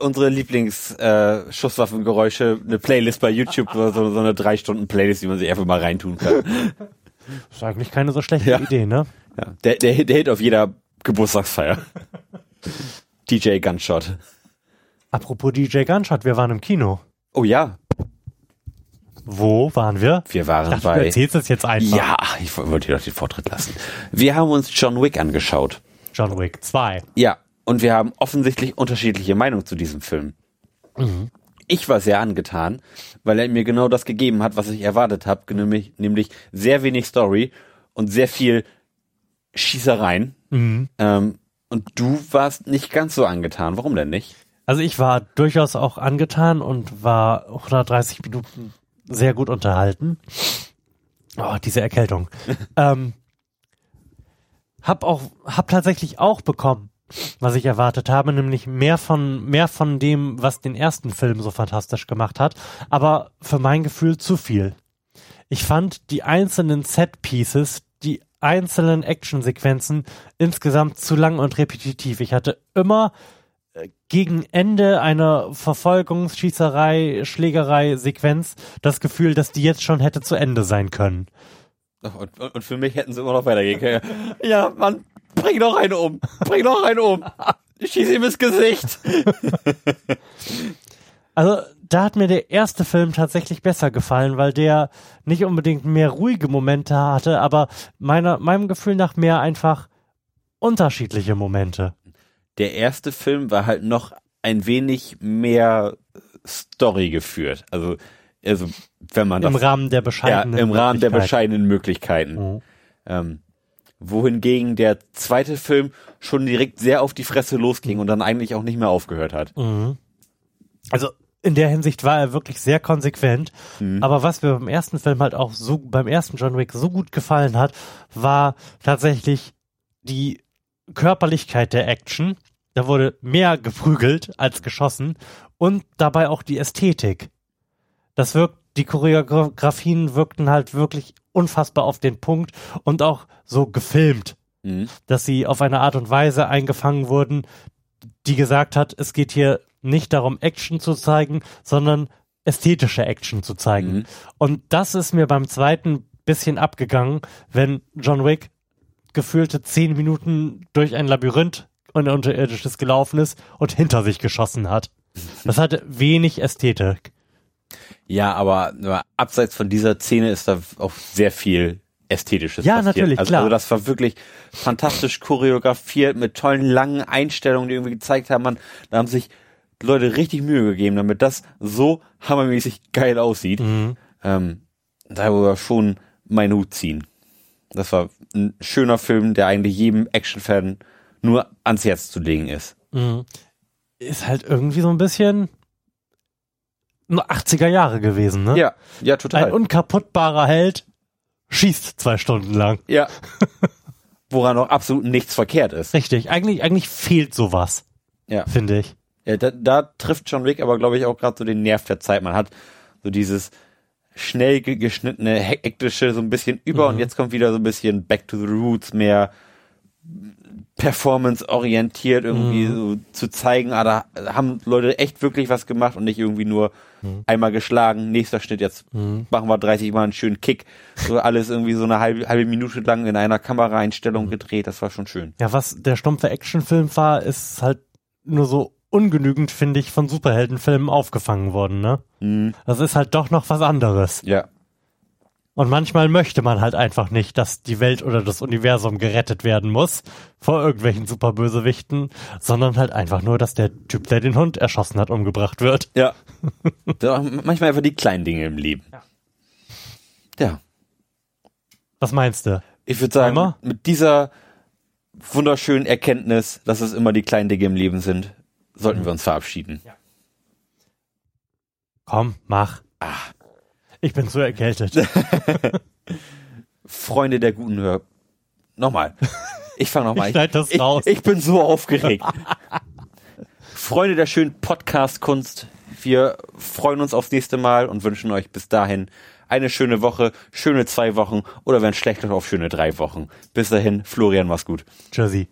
Speaker 2: unsere Lieblings-Schusswaffengeräusche, äh, eine Playlist bei YouTube, so, so eine drei Stunden Playlist, die man sich einfach mal reintun kann.
Speaker 1: ist eigentlich keine so schlechte
Speaker 2: Ja.
Speaker 1: Idee, ne?
Speaker 2: Ja, der, der, der Hit auf jeder Geburtstagsfeier. DJ Gunshot.
Speaker 1: Apropos DJ Gunshot, wir waren im Kino.
Speaker 2: Oh ja,
Speaker 1: Wo waren wir?
Speaker 2: wir waren
Speaker 1: dachte, du
Speaker 2: bei.
Speaker 1: erzählst es jetzt einfach.
Speaker 2: Ja, ich wollte dir doch den Vortritt lassen. Wir haben uns John Wick angeschaut.
Speaker 1: John Wick 2.
Speaker 2: Ja, und wir haben offensichtlich unterschiedliche Meinungen zu diesem Film. Ich war sehr angetan, weil er mir genau das gegeben hat, was ich erwartet habe, nämlich, nämlich sehr wenig Story und sehr viel Schießereien. Ähm, und du warst nicht ganz so angetan. Warum denn nicht?
Speaker 1: Also ich war durchaus auch angetan und war 130 Minuten sehr gut unterhalten. Oh, diese Erkältung. ähm, hab auch, hab tatsächlich auch bekommen, was ich erwartet habe, nämlich mehr von, mehr von dem, was den ersten Film so fantastisch gemacht hat, aber für mein Gefühl zu viel. Ich fand die einzelnen Set-Pieces, die einzelnen Actionsequenzen insgesamt zu lang und repetitiv. Ich hatte immer äh, gegen Ende einer Verfolgungsschießerei, Schlägerei, Sequenz das Gefühl, dass die jetzt schon hätte zu Ende sein können.
Speaker 2: Und, und, und für mich hätten sie immer noch weitergehen können. Ja, Mann, bring noch einen um. Bring noch einen um. Schieß ihm ins Gesicht.
Speaker 1: Also da hat mir der erste Film tatsächlich besser gefallen, weil der nicht unbedingt mehr ruhige Momente hatte, aber meiner, meinem Gefühl nach mehr einfach unterschiedliche Momente.
Speaker 2: Der erste Film war halt noch ein wenig mehr Story geführt. Also, also wenn man
Speaker 1: Im
Speaker 2: das,
Speaker 1: Rahmen der
Speaker 2: ja,
Speaker 1: bescheidenen
Speaker 2: im Rahmen der
Speaker 1: Möglichkeiten.
Speaker 2: bescheidenen Möglichkeiten.
Speaker 1: Mhm.
Speaker 2: Ähm, wohingegen der zweite Film schon direkt sehr auf die Fresse losging und dann eigentlich auch nicht mehr aufgehört hat.
Speaker 1: Mhm. Also in der Hinsicht war er wirklich sehr konsequent.
Speaker 2: Mhm.
Speaker 1: Aber was mir beim ersten Film halt auch so, beim ersten John Wick so gut gefallen hat, war tatsächlich die Körperlichkeit der Action. Da wurde mehr geprügelt als geschossen und dabei auch die Ästhetik. Das wirkt, die Choreografien wirkten halt wirklich unfassbar auf den Punkt und auch so gefilmt
Speaker 2: Mhm.
Speaker 1: dass sie auf eine Art und Weise eingefangen wurden, die gesagt hat, es geht hier nicht darum, Action zu zeigen, sondern ästhetische Action zu zeigen.
Speaker 2: Mhm.
Speaker 1: Und das ist mir beim zweiten bisschen abgegangen, wenn John Wick gefühlte zehn Minuten durch ein Labyrinth und unterirdisches gelaufen ist und hinter sich geschossen hat. Das hatte wenig Ästhetik.
Speaker 2: Ja, aber, aber abseits von dieser Szene ist da auch sehr viel Ästhetisches
Speaker 1: Ja,
Speaker 2: passiert.
Speaker 1: natürlich,
Speaker 2: also,
Speaker 1: klar.
Speaker 2: Also das war wirklich fantastisch choreografiert mit tollen langen Einstellungen, die irgendwie gezeigt haben, man, da haben sich Leute richtig Mühe gegeben, damit das so hammermäßig geil aussieht.
Speaker 1: Mhm.
Speaker 2: Ähm, da war schon mein Hut ziehen. Das war ein schöner Film, der eigentlich jedem Actionfan nur ans Herz zu legen ist.
Speaker 1: Mhm. Ist halt irgendwie so ein bisschen 80er Jahre gewesen, ne?
Speaker 2: Ja, ja,
Speaker 1: Ein
Speaker 2: total.
Speaker 1: unkaputtbarer Held schießt zwei Stunden lang.
Speaker 2: ja. Woran auch absolut nichts verkehrt ist.
Speaker 1: Richtig. Eigentlich, eigentlich fehlt sowas,
Speaker 2: Ja.
Speaker 1: finde ich.
Speaker 2: Ja, da, da trifft John Wick aber, glaube ich, auch gerade so den Nerv der Zeit. Man hat so dieses schnell ge- geschnittene, hektische so ein bisschen über und jetzt kommt wieder so ein bisschen Back to the Roots, mehr performance-orientiert irgendwie so zu zeigen, ah, da haben Leute echt wirklich was gemacht und nicht irgendwie nur einmal geschlagen, nächster Schnitt, jetzt machen wir 30 Mal einen schönen Kick. So alles irgendwie so eine halbe, halbe Minute lang in einer Kameraeinstellung gedreht, das war schon schön.
Speaker 1: Ja, was der stumpfe Actionfilm war, ist halt nur so ungenügend, finde ich, von Superheldenfilmen aufgefangen worden, ne?
Speaker 2: Mhm.
Speaker 1: Das ist halt doch noch was anderes.
Speaker 2: Ja.
Speaker 1: Und manchmal möchte man halt einfach nicht, dass die Welt oder das Universum gerettet werden muss vor irgendwelchen Superbösewichten, sondern halt einfach nur, dass der Typ, der den Hund erschossen hat, umgebracht wird.
Speaker 2: Ja. Manchmal einfach die kleinen Dinge im Leben. Ja.
Speaker 1: Was meinst du?
Speaker 2: Ich würde sagen,
Speaker 1: Emma?
Speaker 2: mit dieser wunderschönen Erkenntnis, dass es immer die kleinen Dinge im Leben sind, sollten wir uns verabschieden.
Speaker 1: Komm, mach. Ich bin zu erkältet.
Speaker 2: Freunde der guten Hör. Nochmal. Ich fange nochmal.
Speaker 1: Ich schneid das
Speaker 2: ich,
Speaker 1: raus.
Speaker 2: Ich bin so aufgeregt. Freunde der schönen Podcast-Kunst. Wir freuen uns aufs nächste Mal und wünschen euch bis dahin eine schöne Woche, schöne zwei Wochen oder wenn schlecht auf schöne drei Wochen. Bis dahin, Florian, mach's gut.
Speaker 1: Tschüssi.